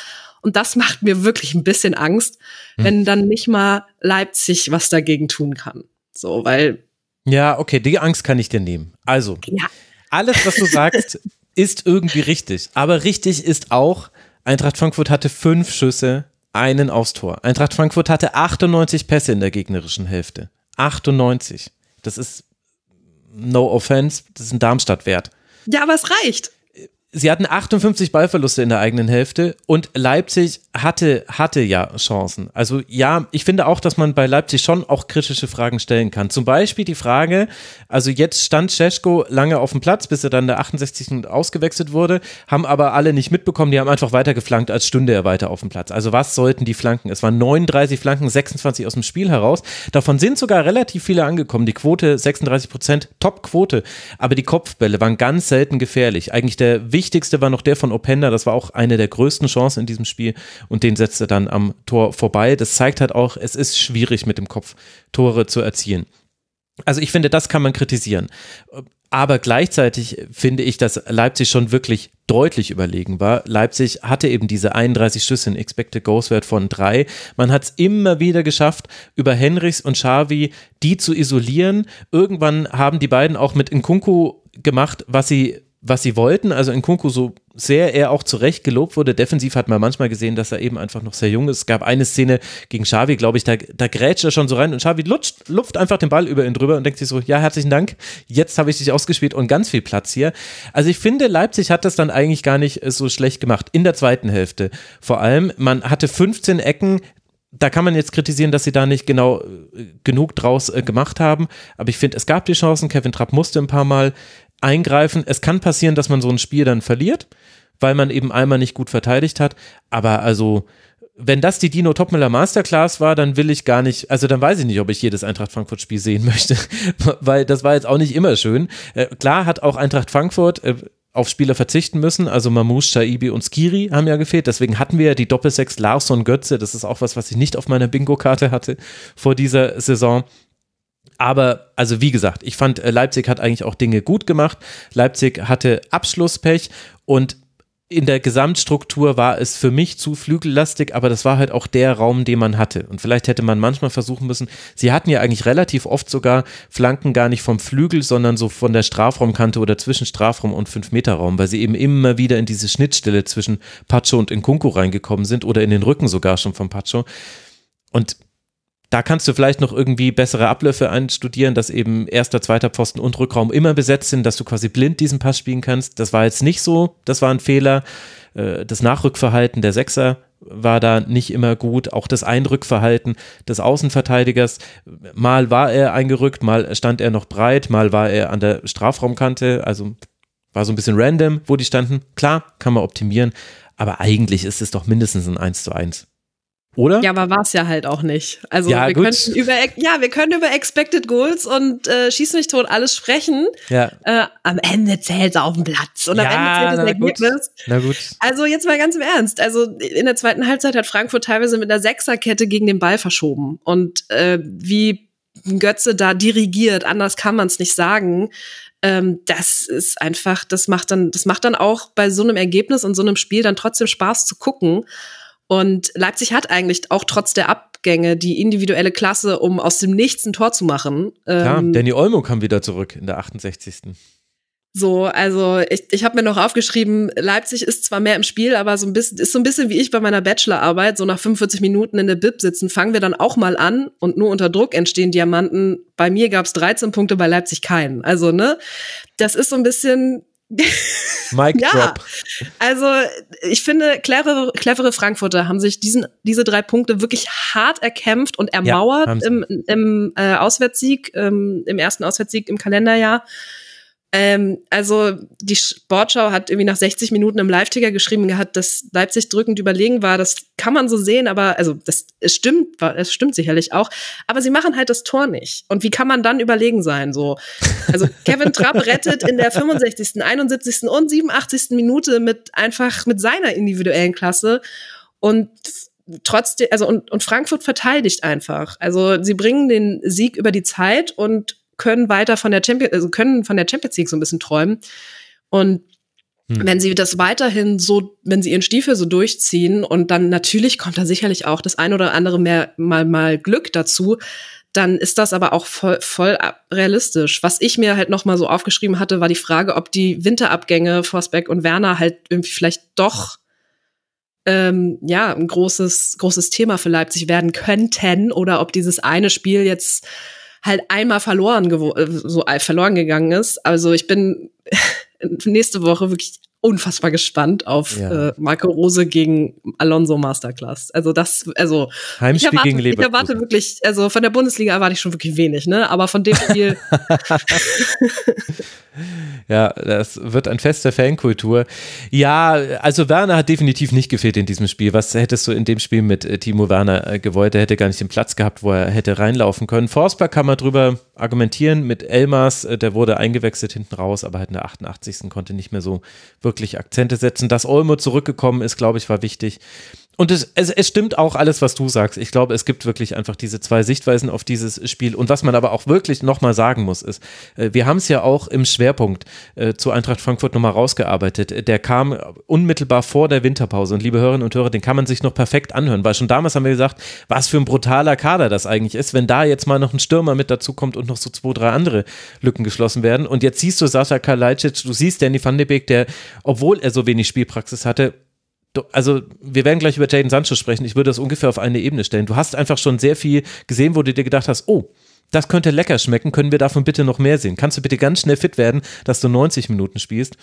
Und das macht mir wirklich ein bisschen Angst, hm. wenn dann nicht mal Leipzig was dagegen tun kann. So, weil. Ja, okay, die Angst kann ich dir nehmen. Also, ja. alles, was du sagst, ist irgendwie richtig. Aber richtig ist auch, Eintracht Frankfurt hatte fünf Schüsse, einen aufs Tor. Eintracht Frankfurt hatte 98 Pässe in der gegnerischen Hälfte. 98. Das ist no offense, das ist ein Darmstadt-Wert. Ja, aber es reicht sie hatten 58 Ballverluste in der eigenen Hälfte und Leipzig hatte, hatte ja Chancen. Also ja, ich finde auch, dass man bei Leipzig schon auch kritische Fragen stellen kann. Zum Beispiel die Frage, also jetzt stand Cesko lange auf dem Platz, bis er dann der 68. ausgewechselt wurde, haben aber alle nicht mitbekommen, die haben einfach weiter geflankt, als stünde er weiter auf dem Platz. Also was sollten die Flanken? Es waren 39 Flanken, 26 aus dem Spiel heraus. Davon sind sogar relativ viele angekommen. Die Quote 36 Prozent, Top-Quote. Aber die Kopfbälle waren ganz selten gefährlich. Eigentlich der wichtigste wichtigste war noch der von Openda. Das war auch eine der größten Chancen in diesem Spiel und den setzte dann am Tor vorbei. Das zeigt halt auch, es ist schwierig mit dem Kopf Tore zu erzielen. Also ich finde, das kann man kritisieren. Aber gleichzeitig finde ich, dass Leipzig schon wirklich deutlich überlegen war. Leipzig hatte eben diese 31 Schüsse in Expected Goals Wert von drei. Man hat es immer wieder geschafft, über Henrichs und Xavi die zu isolieren. Irgendwann haben die beiden auch mit Nkunku gemacht, was sie was sie wollten. Also in Kunku so sehr er auch zu Recht gelobt wurde. Defensiv hat man manchmal gesehen, dass er eben einfach noch sehr jung ist. Es gab eine Szene gegen Xavi, glaube ich, da, da grätscht er schon so rein und Xavi lutscht, lupft einfach den Ball über ihn drüber und denkt sich so, ja, herzlichen Dank, jetzt habe ich dich ausgespielt und ganz viel Platz hier. Also ich finde, Leipzig hat das dann eigentlich gar nicht so schlecht gemacht in der zweiten Hälfte. Vor allem, man hatte 15 Ecken, da kann man jetzt kritisieren, dass sie da nicht genau äh, genug draus äh, gemacht haben. Aber ich finde, es gab die Chancen. Kevin Trapp musste ein paar Mal eingreifen. Es kann passieren, dass man so ein Spiel dann verliert, weil man eben einmal nicht gut verteidigt hat. Aber also, wenn das die Dino Topmiller Masterclass war, dann will ich gar nicht, also dann weiß ich nicht, ob ich jedes Eintracht Frankfurt Spiel sehen möchte, weil das war jetzt auch nicht immer schön. Äh, klar hat auch Eintracht Frankfurt äh, auf Spieler verzichten müssen. Also Mamouche, Shaibi und Skiri haben ja gefehlt. Deswegen hatten wir ja die Doppelsechs Larsson Götze. Das ist auch was, was ich nicht auf meiner Bingo-Karte hatte vor dieser Saison. Aber, also wie gesagt, ich fand, äh, Leipzig hat eigentlich auch Dinge gut gemacht. Leipzig hatte Abschlusspech und in der Gesamtstruktur war es für mich zu flügellastig, aber das war halt auch der Raum, den man hatte. Und vielleicht hätte man manchmal versuchen müssen, sie hatten ja eigentlich relativ oft sogar Flanken gar nicht vom Flügel, sondern so von der Strafraumkante oder zwischen Strafraum und 5-Meter-Raum, weil sie eben immer wieder in diese Schnittstelle zwischen Pacho und Nkunku reingekommen sind oder in den Rücken sogar schon von Pacho. Und da kannst du vielleicht noch irgendwie bessere Abläufe einstudieren, dass eben erster, zweiter Pfosten und Rückraum immer besetzt sind, dass du quasi blind diesen Pass spielen kannst. Das war jetzt nicht so, das war ein Fehler. Äh, das Nachrückverhalten der Sechser war da nicht immer gut. Auch das Einrückverhalten des Außenverteidigers. Mal war er eingerückt, mal stand er noch breit, mal war er an der Strafraumkante. Also war so ein bisschen random, wo die standen. Klar, kann man optimieren. Aber eigentlich ist es doch mindestens ein 1 zu 1. Oder? Ja, aber war es ja halt auch nicht. Also ja, wir gut. könnten über ja, wir können über Expected Goals und äh, Schieß mich tot alles sprechen. Ja. Äh, am Ende zählt es auf dem Platz und am Ja, Ende zählt das gut. Ergebnis. Na gut. Also jetzt mal ganz im Ernst. Also in der zweiten Halbzeit hat Frankfurt teilweise mit einer Sechserkette gegen den Ball verschoben. Und äh, wie Götze da dirigiert, anders kann man es nicht sagen. Ähm, das ist einfach, das macht dann, das macht dann auch bei so einem Ergebnis und so einem Spiel dann trotzdem Spaß zu gucken. Und Leipzig hat eigentlich auch trotz der Abgänge die individuelle Klasse, um aus dem Nichts ein Tor zu machen. Ja, Ähm, Danny Olmo kam wieder zurück in der 68. so, also ich, ich habe mir noch aufgeschrieben, Leipzig ist zwar mehr im Spiel, aber so ein bisschen ist so ein bisschen wie ich bei meiner Bachelorarbeit, so nach 45 Minuten in der Bib sitzen, fangen wir dann auch mal an und nur unter Druck entstehen Diamanten. Bei mir gab es 13 Punkte, bei Leipzig keinen. Also, ne, das ist so ein bisschen Mic Ja. Drop. also ich finde, clevere, clevere Frankfurter haben sich diesen, diese drei Punkte wirklich hart erkämpft und ermauert sie. im, im äh, Auswärtssieg, ähm, im ersten Auswärtssieg im Kalenderjahr. Ähm, also die Sportschau hat irgendwie nach 60 Minuten im Live-Ticker geschrieben gehabt, dass Leipzig drückend überlegen war. Das kann man so sehen, aber also das es stimmt, es stimmt sicherlich auch. Aber sie machen halt das Tor nicht. Und wie kann man dann überlegen sein? So, also Kevin Trapp rettet in der 65., 71. und 87. Minute mit einfach mit seiner individuellen Klasse und trotzdem, also und, und Frankfurt verteidigt einfach. Also sie bringen den Sieg über die Zeit und können weiter von der Champions, also können von der Champions League so ein bisschen träumen. Und Hm. wenn sie das weiterhin so, wenn sie ihren Stiefel so durchziehen und dann natürlich kommt da sicherlich auch das ein oder andere mehr mal mal Glück dazu, dann ist das aber auch voll, voll realistisch. Was ich mir halt noch mal so aufgeschrieben hatte, war die Frage, ob die Winterabgänge Forsbeck und Werner halt irgendwie vielleicht doch ähm, ja ein großes großes Thema für Leipzig werden könnten oder ob dieses eine Spiel jetzt halt einmal verloren äh, so äh, verloren gegangen ist. Also ich bin nächste Woche wirklich unfassbar gespannt auf Ja. äh, Marco Rose gegen Alonso Masterclass. Also das, also ich Heimspiel erwarte, gegen ich Leverkusen. erwarte wirklich, also von der Bundesliga erwarte ich schon wirklich wenig, ne? Aber von dem Spiel, Ja, das wird ein Fest der Fankultur. Ja, also Werner hat definitiv nicht gefehlt in diesem Spiel. Was hättest du in dem Spiel mit äh, Timo Werner äh, gewollt? Er hätte gar nicht den Platz gehabt, wo er hätte reinlaufen können. Forsberg kann man drüber argumentieren mit Elmas, äh, der wurde eingewechselt hinten raus, aber halt in der 88. konnte nicht mehr so wirklich wirklich Akzente setzen. Dass Olmo zurückgekommen ist, glaube ich, war wichtig. Und es, es, es stimmt auch alles, was du sagst. Ich glaube, es gibt wirklich einfach diese zwei Sichtweisen auf dieses Spiel. Und was man aber auch wirklich nochmal sagen muss, ist, äh, wir haben es ja auch im Schwerpunkt äh, zu Eintracht Frankfurt nochmal rausgearbeitet. Der kam unmittelbar vor der Winterpause. Und liebe Hörerinnen und Hörer, den kann man sich noch perfekt anhören, weil schon damals haben wir gesagt, was für ein brutaler Kader das eigentlich ist, wenn da jetzt mal noch ein Stürmer mit dazu kommt und noch so zwei, drei andere Lücken geschlossen werden. Und jetzt siehst du Sascha Kalajdzic, du siehst Danny van de Beek, der, obwohl er so wenig Spielpraxis hatte, also wir werden gleich über Jaden Sancho sprechen. Ich würde das ungefähr auf eine Ebene stellen. Du hast einfach schon sehr viel gesehen, wo du dir gedacht hast, oh, das könnte lecker schmecken, können wir davon bitte noch mehr sehen? Kannst du bitte ganz schnell fit werden, dass du 90 Minuten spielst?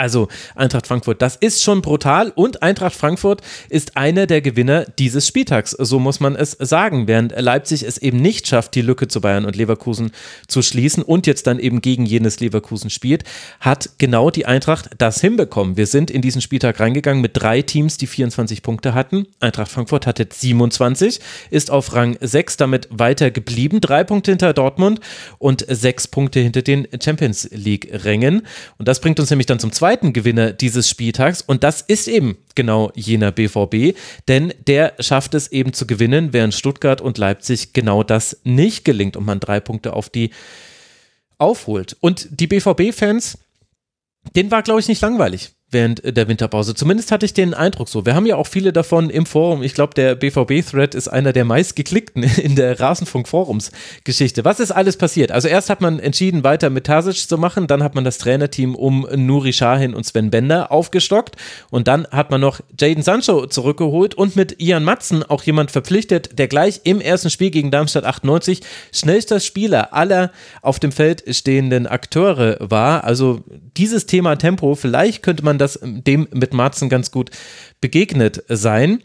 Also Eintracht Frankfurt, das ist schon brutal und Eintracht Frankfurt ist einer der Gewinner dieses Spieltags, so muss man es sagen, während Leipzig es eben nicht schafft, die Lücke zu Bayern und Leverkusen zu schließen und jetzt dann eben gegen jenes Leverkusen spielt, hat genau die Eintracht das hinbekommen. Wir sind in diesen Spieltag reingegangen mit drei Teams, die 24 Punkte hatten. Eintracht Frankfurt hatte 27, ist auf Rang 6 damit weiter geblieben, drei Punkte hinter Dortmund und sechs Punkte hinter den Champions League Rängen und das bringt uns nämlich dann zum zweiten zweiten Gewinner dieses Spieltags und das ist eben genau jener BVB, denn der schafft es eben zu gewinnen, während Stuttgart und Leipzig genau das nicht gelingt und man drei Punkte auf die aufholt. Und die BVB-Fans, denen war, glaube ich, nicht langweilig während der Winterpause. Zumindest hatte ich den Eindruck so. Wir haben ja auch viele davon im Forum. Ich glaube, der BVB-Thread ist einer der meistgeklickten in der Rasenfunk-Forums-Geschichte. Was ist alles passiert? Also erst hat man entschieden, weiter mit Tasic zu machen, dann hat man das Trainerteam um Nuri Sahin und Sven Bender aufgestockt und dann hat man noch Jaden Sancho zurückgeholt und mit Ian Matzen auch jemand verpflichtet, der gleich im ersten Spiel gegen Darmstadt 98 schnellster Spieler aller auf dem Feld stehenden Akteure war. Also dieses Thema Tempo, vielleicht könnte man das dem mit Marzen ganz gut begegnet sein.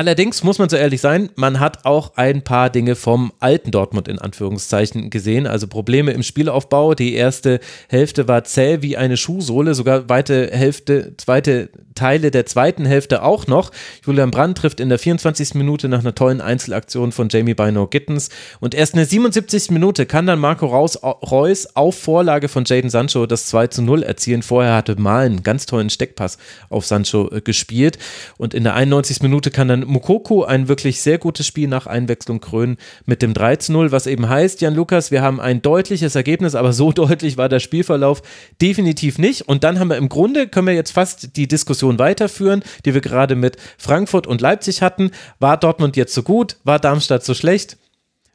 Allerdings muss man so ehrlich sein, man hat auch ein paar Dinge vom alten Dortmund in Anführungszeichen gesehen. Also Probleme im Spielaufbau. Die erste Hälfte war zäh wie eine Schuhsohle, sogar weite Hälfte, zweite Teile der zweiten Hälfte auch noch. Julian Brandt trifft in der 24. Minute nach einer tollen Einzelaktion von Jamie Bino Gittens. Und erst in der 77. Minute kann dann Marco Reus auf Vorlage von Jaden Sancho das 2 zu 0 erzielen. Vorher hatte Mal einen ganz tollen Steckpass auf Sancho äh, gespielt. Und in der 91. Minute kann dann Mukoko ein wirklich sehr gutes Spiel nach Einwechslung krönen mit dem 3 zu 0, was eben heißt, Jan Lukas, wir haben ein deutliches Ergebnis, aber so deutlich war der Spielverlauf definitiv nicht. Und dann haben wir im Grunde, können wir jetzt fast die Diskussion weiterführen, die wir gerade mit Frankfurt und Leipzig hatten. War Dortmund jetzt so gut? War Darmstadt so schlecht?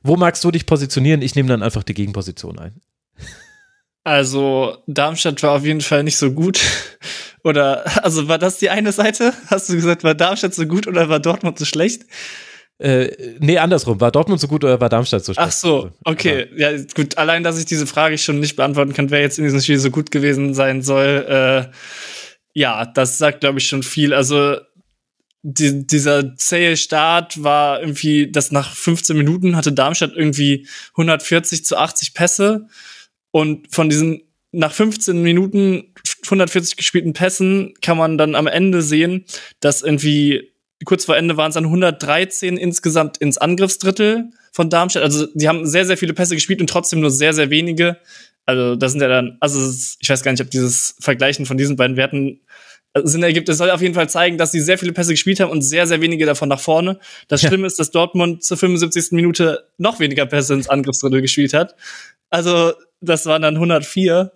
Wo magst du dich positionieren? Ich nehme dann einfach die Gegenposition ein. Also Darmstadt war auf jeden Fall nicht so gut. Oder also war das die eine Seite? Hast du gesagt, war Darmstadt so gut oder war Dortmund so schlecht? Äh, nee, andersrum. War Dortmund so gut oder war Darmstadt so schlecht? Ach so, okay. Ja. ja, gut. Allein, dass ich diese Frage schon nicht beantworten kann, wer jetzt in diesem Spiel so gut gewesen sein soll, äh, ja, das sagt, glaube ich, schon viel. Also die, dieser zähe Start war irgendwie, dass nach 15 Minuten hatte Darmstadt irgendwie 140 zu 80 Pässe und von diesen nach 15 Minuten 140 gespielten Pässen kann man dann am Ende sehen, dass irgendwie kurz vor Ende waren es dann 113 insgesamt ins Angriffsdrittel von Darmstadt. Also die haben sehr, sehr viele Pässe gespielt und trotzdem nur sehr, sehr wenige. Also das sind ja dann, also ich weiß gar nicht, ob dieses Vergleichen von diesen beiden Werten Sinn ergibt. Es soll auf jeden Fall zeigen, dass sie sehr viele Pässe gespielt haben und sehr, sehr wenige davon nach vorne. Das Schlimme ist, dass Dortmund zur 75. Minute noch weniger Pässe ins Angriffsdrittel gespielt hat. Also das waren dann 104.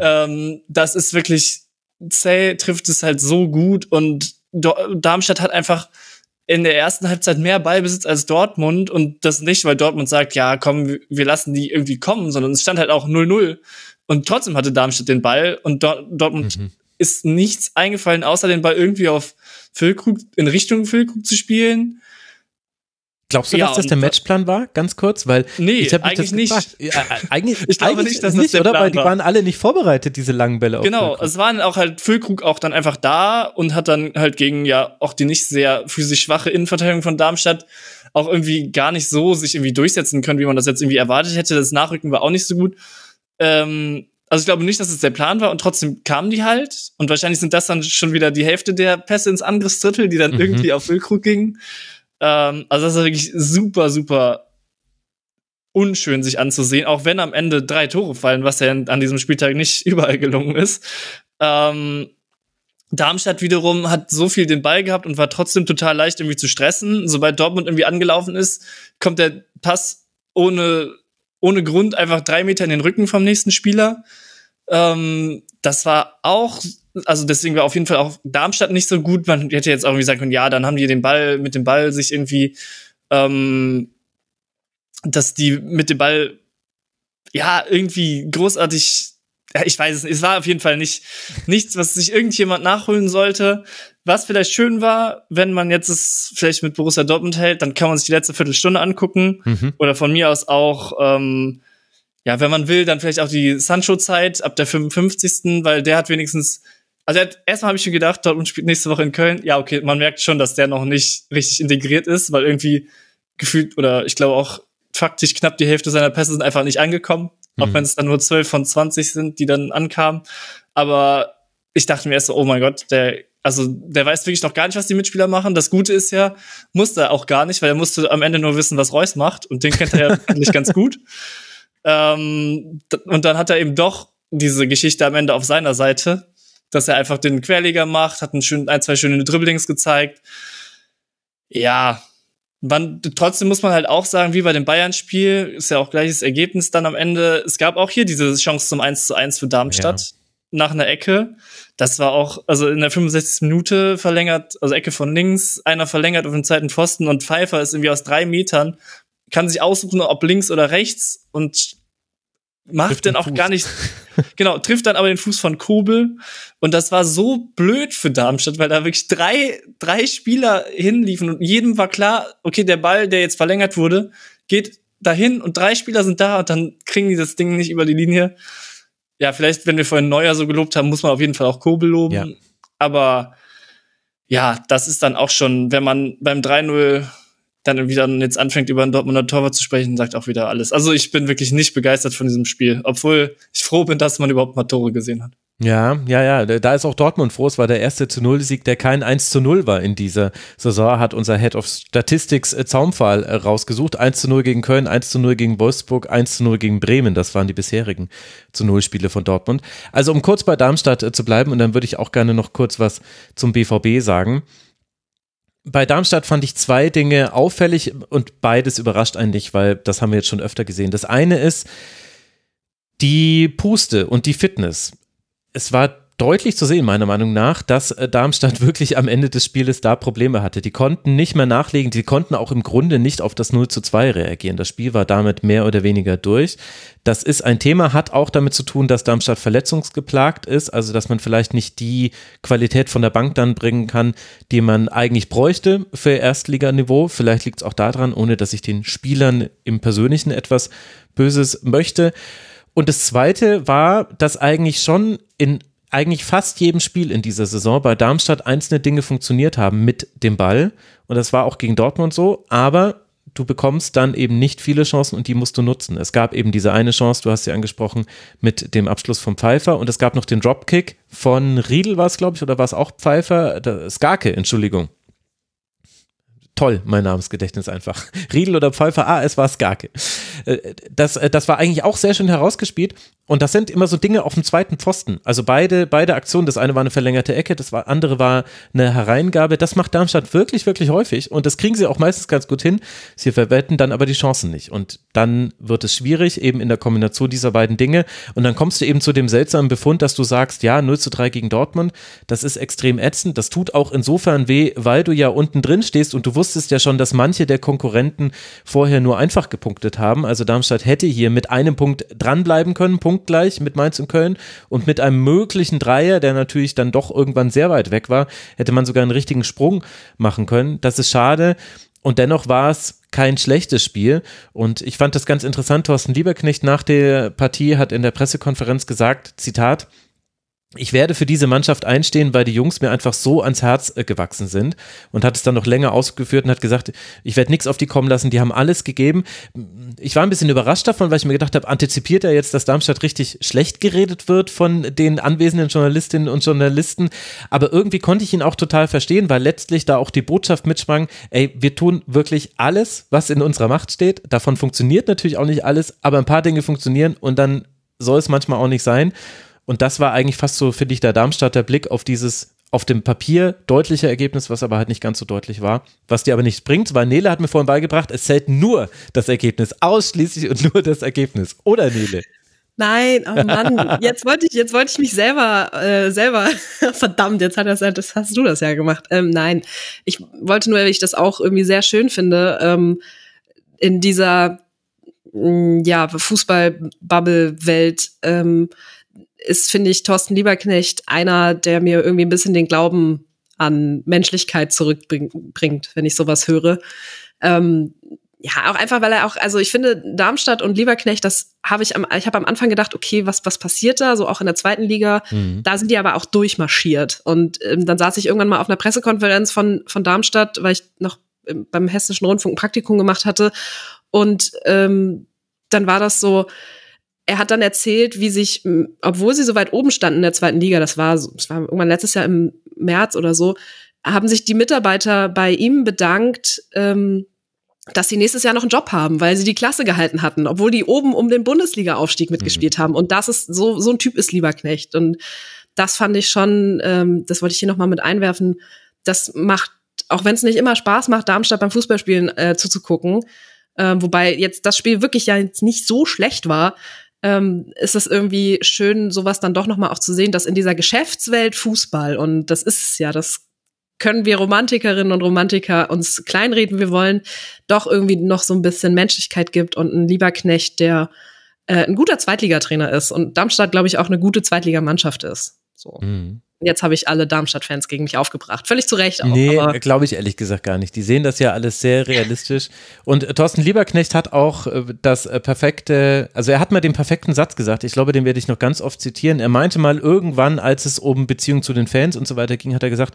Ähm, das ist wirklich, Zay trifft es halt so gut und Darmstadt hat einfach in der ersten Halbzeit mehr Ballbesitz als Dortmund und das nicht, weil Dortmund sagt, ja, komm, wir lassen die irgendwie kommen, sondern es stand halt auch 0-0 und trotzdem hatte Darmstadt den Ball und Dortmund mhm. ist nichts eingefallen, außer den Ball irgendwie auf Füllkrug, in Richtung Füllkrug zu spielen. Glaubst du, ja, dass das der Matchplan war? Ganz kurz, weil nee, ich eigentlich nicht. Ja, eigentlich, ich glaube eigentlich nicht, dass nicht, das oder? Plan weil die waren alle nicht vorbereitet, diese langen Bälle. Genau, es waren auch halt Füllkrug auch dann einfach da und hat dann halt gegen ja auch die nicht sehr physisch schwache Innenverteidigung von Darmstadt auch irgendwie gar nicht so sich irgendwie durchsetzen können, wie man das jetzt irgendwie erwartet hätte. Das Nachrücken war auch nicht so gut. Ähm, also ich glaube nicht, dass es der Plan war und trotzdem kamen die halt und wahrscheinlich sind das dann schon wieder die Hälfte der Pässe ins Angriffsdrittel, die dann mhm. irgendwie auf Füllkrug gingen. Ähm, also das ist wirklich super, super unschön sich anzusehen, auch wenn am Ende drei Tore fallen, was ja an diesem Spieltag nicht überall gelungen ist. Ähm, Darmstadt wiederum hat so viel den Ball gehabt und war trotzdem total leicht irgendwie zu stressen. Sobald Dortmund irgendwie angelaufen ist, kommt der Pass ohne, ohne Grund einfach drei Meter in den Rücken vom nächsten Spieler. Ähm, das war auch, also deswegen war auf jeden Fall auch Darmstadt nicht so gut. Man hätte jetzt auch irgendwie sagen können, ja, dann haben die den Ball, mit dem Ball sich irgendwie, ähm, dass die mit dem Ball ja irgendwie großartig ja, ich weiß es, es war auf jeden Fall nicht nichts, was sich irgendjemand nachholen sollte. Was vielleicht schön war, wenn man jetzt es vielleicht mit Borussia Dortmund hält, dann kann man sich die letzte Viertelstunde angucken. Mhm. Oder von mir aus auch, ähm, ja, wenn man will, dann vielleicht auch die Sancho-Zeit ab der 55. Weil der hat wenigstens, also erstmal habe ich mir gedacht, Dortmund spielt nächste Woche in Köln. Ja, okay, man merkt schon, dass der noch nicht richtig integriert ist, weil irgendwie gefühlt, oder ich glaube auch faktisch knapp die Hälfte seiner Pässe sind einfach nicht angekommen. Auch mhm. wenn es dann nur 12 von 20 sind, die dann ankamen. Aber ich dachte mir erst so, oh mein Gott, der, also der weiß wirklich noch gar nicht, was die Mitspieler machen. Das Gute ist ja, musste er auch gar nicht, weil er musste am Ende nur wissen, was Reus macht. Und den kennt er ja eigentlich ganz gut. Ähm, und dann hat er eben doch diese Geschichte am Ende auf seiner Seite, dass er einfach den Querleger macht, hat ein, schön, ein zwei schöne Dribblings gezeigt. Ja, man, trotzdem muss man halt auch sagen, wie bei dem Bayern-Spiel, ist ja auch gleiches Ergebnis dann am Ende. Es gab auch hier diese Chance zum 1 zu 1 für Darmstadt ja. nach einer Ecke. Das war auch, also in der 65. Minute verlängert, also Ecke von links, einer verlängert auf den zweiten Pfosten und Pfeiffer ist irgendwie aus drei Metern, kann sich aussuchen, ob links oder rechts und macht dann auch Fuß. gar nicht, genau, trifft dann aber den Fuß von Kobel. Und das war so blöd für Darmstadt, weil da wirklich drei, drei Spieler hinliefen und jedem war klar, okay, der Ball, der jetzt verlängert wurde, geht dahin und drei Spieler sind da und dann kriegen die das Ding nicht über die Linie. Ja, vielleicht, wenn wir vorhin Neuer so gelobt haben, muss man auf jeden Fall auch Kobel loben. Ja. Aber ja, das ist dann auch schon, wenn man beim 3-0 dann wieder jetzt anfängt, über einen Dortmunder Torwart zu sprechen, sagt auch wieder alles. Also ich bin wirklich nicht begeistert von diesem Spiel, obwohl ich froh bin, dass man überhaupt mal Tore gesehen hat. Ja, ja, ja, da ist auch Dortmund froh. Es war der erste zu Null Sieg, der kein 1 zu 0 war in dieser Saison, hat unser Head of Statistics äh, Zaumfall äh, rausgesucht. 1 zu 0 gegen Köln, 1 zu 0 gegen Wolfsburg, 1 zu 0 gegen Bremen. Das waren die bisherigen zu Null Spiele von Dortmund. Also um kurz bei Darmstadt äh, zu bleiben und dann würde ich auch gerne noch kurz was zum BVB sagen bei Darmstadt fand ich zwei Dinge auffällig und beides überrascht eigentlich, weil das haben wir jetzt schon öfter gesehen. Das eine ist die Puste und die Fitness. Es war deutlich zu sehen, meiner Meinung nach, dass äh, Darmstadt wirklich am Ende des Spieles da Probleme hatte. Die konnten nicht mehr nachlegen, die konnten auch im Grunde nicht auf das 0 zu 2 reagieren. Das Spiel war damit mehr oder weniger durch. Das ist ein Thema, hat auch damit zu tun, dass Darmstadt verletzungsgeplagt ist, also dass man vielleicht nicht die Qualität von der Bank dann bringen kann, die man eigentlich bräuchte für Erstliganiveau. Vielleicht liegt es auch daran, ohne dass ich den Spielern im Persönlichen etwas Böses möchte. Und das Zweite war, dass eigentlich schon in eigentlich fast jedem Spiel in dieser Saison bei Darmstadt einzelne Dinge funktioniert haben mit dem Ball. Und das war auch gegen Dortmund so. Aber du bekommst dann eben nicht viele Chancen und die musst du nutzen. Es gab eben diese eine Chance, du hast sie angesprochen, mit dem Abschluss vom Pfeiffer und es gab noch den Dropkick von Riedel war es, glaube ich, oder war es auch Pfeiffer? Skarke, Entschuldigung toll, mein Namensgedächtnis einfach. Riedel oder Pfeiffer, ah, es war Skarke. Äh, das, äh, das war eigentlich auch sehr schön herausgespielt. Und das sind immer so Dinge auf dem zweiten Pfosten. Also beide, beide Aktionen, das eine war eine verlängerte Ecke, das andere war eine Hereingabe. Das macht Darmstadt wirklich, wirklich häufig. Und das kriegen sie auch meistens ganz gut hin. Sie verwenden dann aber die Chancen nicht. Und dann wird es schwierig, eben in der Kombination dieser beiden Dinge. Und dann kommst du eben zu dem seltsamen Befund, dass du sagst, ja, 0 zu 3 gegen Dortmund, das ist extrem ätzend. Das tut auch insofern weh, weil du ja unten drin stehst und du wusstest ja schon, dass manche der Konkurrenten vorher nur einfach gepunktet haben. Also Darmstadt hätte hier mit einem Punkt dranbleiben können, punktgleich mit Mainz und Köln und mit einem möglichen Dreier, der natürlich dann doch irgendwann sehr weit weg war, hätte man sogar einen richtigen Sprung machen können. Das ist schade. Und dennoch war es kein schlechtes Spiel. Und ich fand das ganz interessant. Thorsten Lieberknecht nach der Partie hat in der Pressekonferenz gesagt, Zitat, ich werde für diese Mannschaft einstehen, weil die Jungs mir einfach so ans Herz äh, gewachsen sind und hat es dann noch länger ausgeführt und hat gesagt, ich werde nichts auf die kommen lassen, die haben alles gegeben. Ich war ein bisschen überrascht davon, weil ich mir gedacht habe, antizipiert er jetzt, dass Darmstadt richtig schlecht geredet wird von den anwesenden Journalistinnen und Journalisten, aber irgendwie konnte ich ihn auch total verstehen, weil letztlich da auch die Botschaft mitschwang, ey, wir tun wirklich alles, was in unserer Macht steht. Davon funktioniert natürlich auch nicht alles, aber ein paar Dinge funktionieren und dann soll es manchmal auch nicht sein. Und das war eigentlich fast so, finde ich, der Darmstadter Blick auf dieses auf dem Papier deutliche Ergebnis, was aber halt nicht ganz so deutlich war. Was dir aber nichts bringt, weil Nele hat mir vorhin beigebracht, es zählt nur das Ergebnis, ausschließlich und nur das Ergebnis. Oder Nele? Nein, oh Mann, jetzt wollte ich, jetzt wollte ich mich selber, äh, selber, verdammt, jetzt hat das, das hast du das ja gemacht. Ähm, nein, ich wollte nur, weil ich das auch irgendwie sehr schön finde, ähm, in dieser, mm, ja, Fußball-Bubble-Welt, ähm, ist, finde ich, Thorsten Lieberknecht einer, der mir irgendwie ein bisschen den Glauben an Menschlichkeit zurückbringt, wenn ich sowas höre. Ähm, ja, auch einfach, weil er auch, also ich finde, Darmstadt und Lieberknecht, das habe ich am, ich habe am Anfang gedacht, okay, was, was passiert da? So auch in der zweiten Liga. Mhm. Da sind die aber auch durchmarschiert. Und ähm, dann saß ich irgendwann mal auf einer Pressekonferenz von, von Darmstadt, weil ich noch beim Hessischen Rundfunk ein Praktikum gemacht hatte. Und ähm, dann war das so, er hat dann erzählt, wie sich, obwohl sie so weit oben standen in der zweiten Liga, das war, das war irgendwann letztes Jahr im März oder so, haben sich die Mitarbeiter bei ihm bedankt, ähm, dass sie nächstes Jahr noch einen Job haben, weil sie die Klasse gehalten hatten, obwohl die oben um den Bundesliga-Aufstieg mitgespielt mhm. haben. Und das ist so so ein Typ ist Lieberknecht. Und das fand ich schon, ähm, das wollte ich hier noch mal mit einwerfen. Das macht, auch wenn es nicht immer Spaß macht, Darmstadt beim Fußballspielen äh, zuzugucken, äh, wobei jetzt das Spiel wirklich ja jetzt nicht so schlecht war, ähm, ist es irgendwie schön, sowas dann doch nochmal auch zu sehen, dass in dieser Geschäftswelt Fußball, und das ist es ja, das können wir Romantikerinnen und Romantiker uns kleinreden, wir wollen, doch irgendwie noch so ein bisschen Menschlichkeit gibt und ein Lieberknecht, der äh, ein guter Zweitligatrainer ist und Darmstadt, glaube ich, auch eine gute Zweitligamannschaft ist. So. Mhm. Jetzt habe ich alle Darmstadt-Fans gegen mich aufgebracht. Völlig zu Recht auch. Nee, glaube ich ehrlich gesagt gar nicht. Die sehen das ja alles sehr realistisch. Und äh, Thorsten Lieberknecht hat auch äh, das äh, perfekte, also er hat mal den perfekten Satz gesagt. Ich glaube, den werde ich noch ganz oft zitieren. Er meinte mal irgendwann, als es um Beziehungen zu den Fans und so weiter ging, hat er gesagt,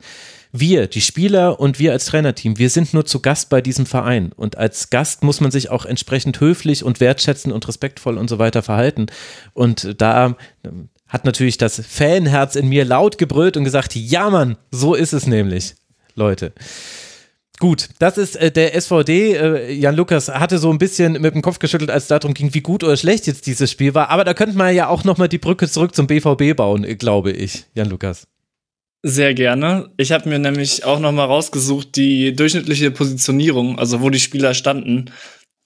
wir, die Spieler und wir als Trainerteam, wir sind nur zu Gast bei diesem Verein. Und als Gast muss man sich auch entsprechend höflich und wertschätzend und respektvoll und so weiter verhalten. Und da hat natürlich das Fanherz in mir laut gebrüllt und gesagt, ja Mann, so ist es nämlich, Leute. Gut, das ist äh, der SVD. Äh, Jan Lukas hatte so ein bisschen mit dem Kopf geschüttelt, als es darum ging, wie gut oder schlecht jetzt dieses Spiel war. Aber da könnte man ja auch nochmal die Brücke zurück zum BVB bauen, äh, glaube ich, Jan Lukas. Sehr gerne. Ich habe mir nämlich auch nochmal rausgesucht, die durchschnittliche Positionierung, also wo die Spieler standen.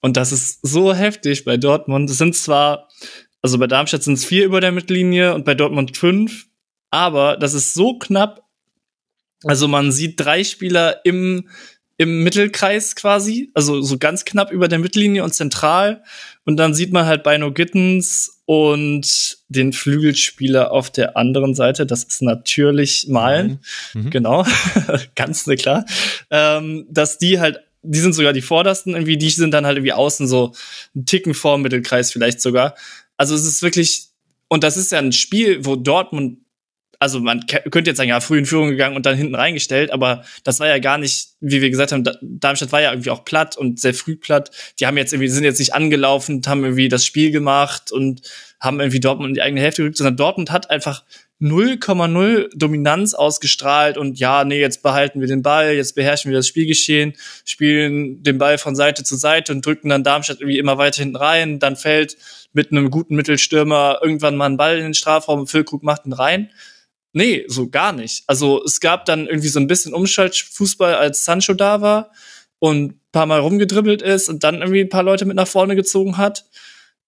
Und das ist so heftig bei Dortmund. Es sind zwar also bei Darmstadt sind es vier über der Mittellinie und bei Dortmund fünf. Aber das ist so knapp. Also man sieht drei Spieler im, im Mittelkreis quasi, also so ganz knapp über der Mittellinie und zentral. Und dann sieht man halt Bino Gittens und den Flügelspieler auf der anderen Seite. Das ist natürlich Malen. Mhm. Genau, ganz ne, klar. Ähm, dass die halt die sind sogar die vordersten, irgendwie, die sind dann halt irgendwie außen so ein Ticken vor Mittelkreis vielleicht sogar. Also es ist wirklich, und das ist ja ein Spiel, wo Dortmund, also man könnte jetzt sagen, ja, früh in Führung gegangen und dann hinten reingestellt, aber das war ja gar nicht, wie wir gesagt haben, Darmstadt war ja irgendwie auch platt und sehr früh platt. Die haben jetzt irgendwie, sind jetzt nicht angelaufen, haben irgendwie das Spiel gemacht und haben irgendwie Dortmund in die eigene Hälfte gerückt, sondern Dortmund hat einfach 0,0 Dominanz ausgestrahlt und ja, nee, jetzt behalten wir den Ball, jetzt beherrschen wir das Spielgeschehen, spielen den Ball von Seite zu Seite und drücken dann Darmstadt irgendwie immer weiter hinten rein, dann fällt mit einem guten Mittelstürmer irgendwann mal einen Ball in den Strafraum, Füllkrug macht ihn rein. Nee, so gar nicht. Also es gab dann irgendwie so ein bisschen Umschaltfußball, als Sancho da war und paar Mal rumgedribbelt ist und dann irgendwie ein paar Leute mit nach vorne gezogen hat.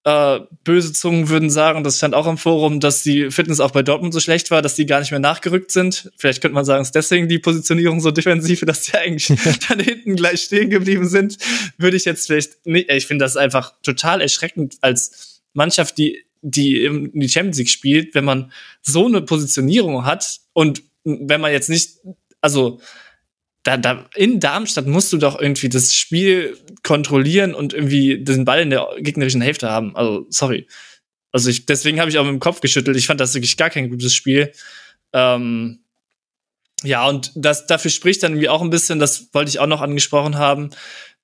Äh, böse Zungen würden sagen, das stand auch im Forum, dass die Fitness auch bei Dortmund so schlecht war, dass die gar nicht mehr nachgerückt sind. Vielleicht könnte man sagen, es ist deswegen die Positionierung so defensiv, dass die eigentlich dann hinten gleich stehen geblieben sind. Würde ich jetzt vielleicht nicht, ich finde das einfach total erschreckend als Mannschaft, die die in die Champions League spielt, wenn man so eine Positionierung hat und wenn man jetzt nicht, also da, da in Darmstadt musst du doch irgendwie das Spiel kontrollieren und irgendwie den Ball in der gegnerischen Hälfte haben. Also, sorry. Also ich, deswegen habe ich auch mit dem Kopf geschüttelt. Ich fand das wirklich gar kein gutes Spiel. Ähm, ja, und das dafür spricht dann irgendwie auch ein bisschen, das wollte ich auch noch angesprochen haben,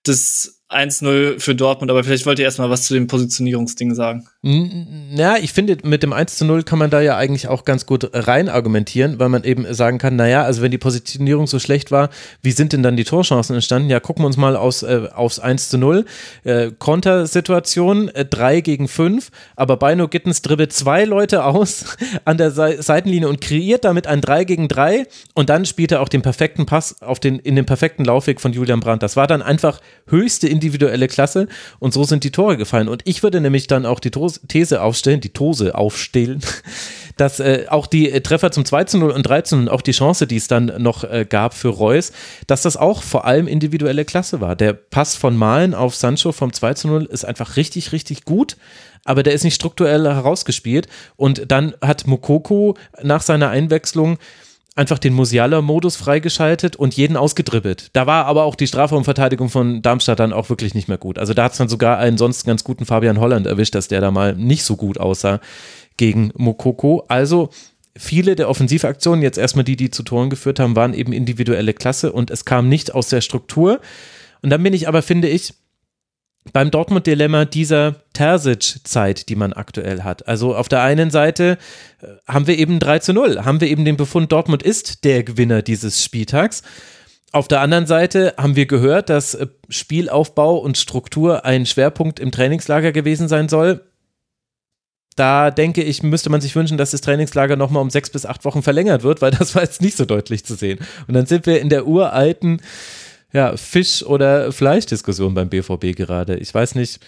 das 1-0 für Dortmund, aber vielleicht wollt ihr erstmal was zu dem Positionierungsding sagen. Ja, ich finde, mit dem 1 zu 0 kann man da ja eigentlich auch ganz gut rein argumentieren, weil man eben sagen kann, naja, also wenn die Positionierung so schlecht war, wie sind denn dann die Torchancen entstanden? Ja, gucken wir uns mal aus, äh, aufs 1 zu 0. Äh, Kontersituation, äh, 3 gegen 5, aber Beino Gittens dribbelt zwei Leute aus an der Se Seitenlinie und kreiert damit ein 3 gegen 3 und dann spielt er auch den perfekten Pass auf den, in den perfekten Laufweg von Julian Brandt. Das war dann einfach höchste individuelle Klasse und so sind die Tore gefallen. Und ich würde nämlich dann auch die These aufstellen, die Tose aufstellen, dass äh, auch die äh, Treffer zum 2 zu 0 und 3 zu 0 und auch die Chance, die es dann noch äh, gab für Reus, dass das auch vor allem individuelle Klasse war. Der Pass von Malen auf Sancho vom 2 zu 0 ist einfach richtig, richtig gut aber der ist nicht strukturell herausgespielt. Und dann hat Mokoko nach seiner Einwechslung einfach den Musiala-Modus freigeschaltet und jeden ausgedribbelt. Da war aber auch die Strafraumverteidigung von Darmstadt dann auch wirklich nicht mehr gut. Also da hat es dann sogar einen sonst ganz guten Fabian Holland erwischt, dass der da mal nicht so gut aussah gegen Mokoko. Also viele der Offensivaktionen, jetzt erstmal die, die zu Toren geführt haben, waren eben individuelle Klasse und es kam nicht aus der Struktur. Und dann bin ich aber, finde ich, beim Dortmund-Dilemma dieser Terzic-Zeit, die man aktuell hat. Also auf der einen Seite äh, haben wir eben 3 zu 0, haben wir eben den Befund, Dortmund ist der Gewinner dieses Spieltags. Auf der anderen Seite haben wir gehört, dass äh, Spielaufbau und Struktur ein Schwerpunkt im Trainingslager gewesen sein soll. Da denke ich, müsste man sich wünschen, dass das Trainingslager nochmal um sechs bis acht Wochen verlängert wird, weil das war jetzt nicht so deutlich zu sehen. Und dann sind wir in der uralten ja, Fisch- oder Fleischdiskussion beim BVB gerade. Ich weiß nicht.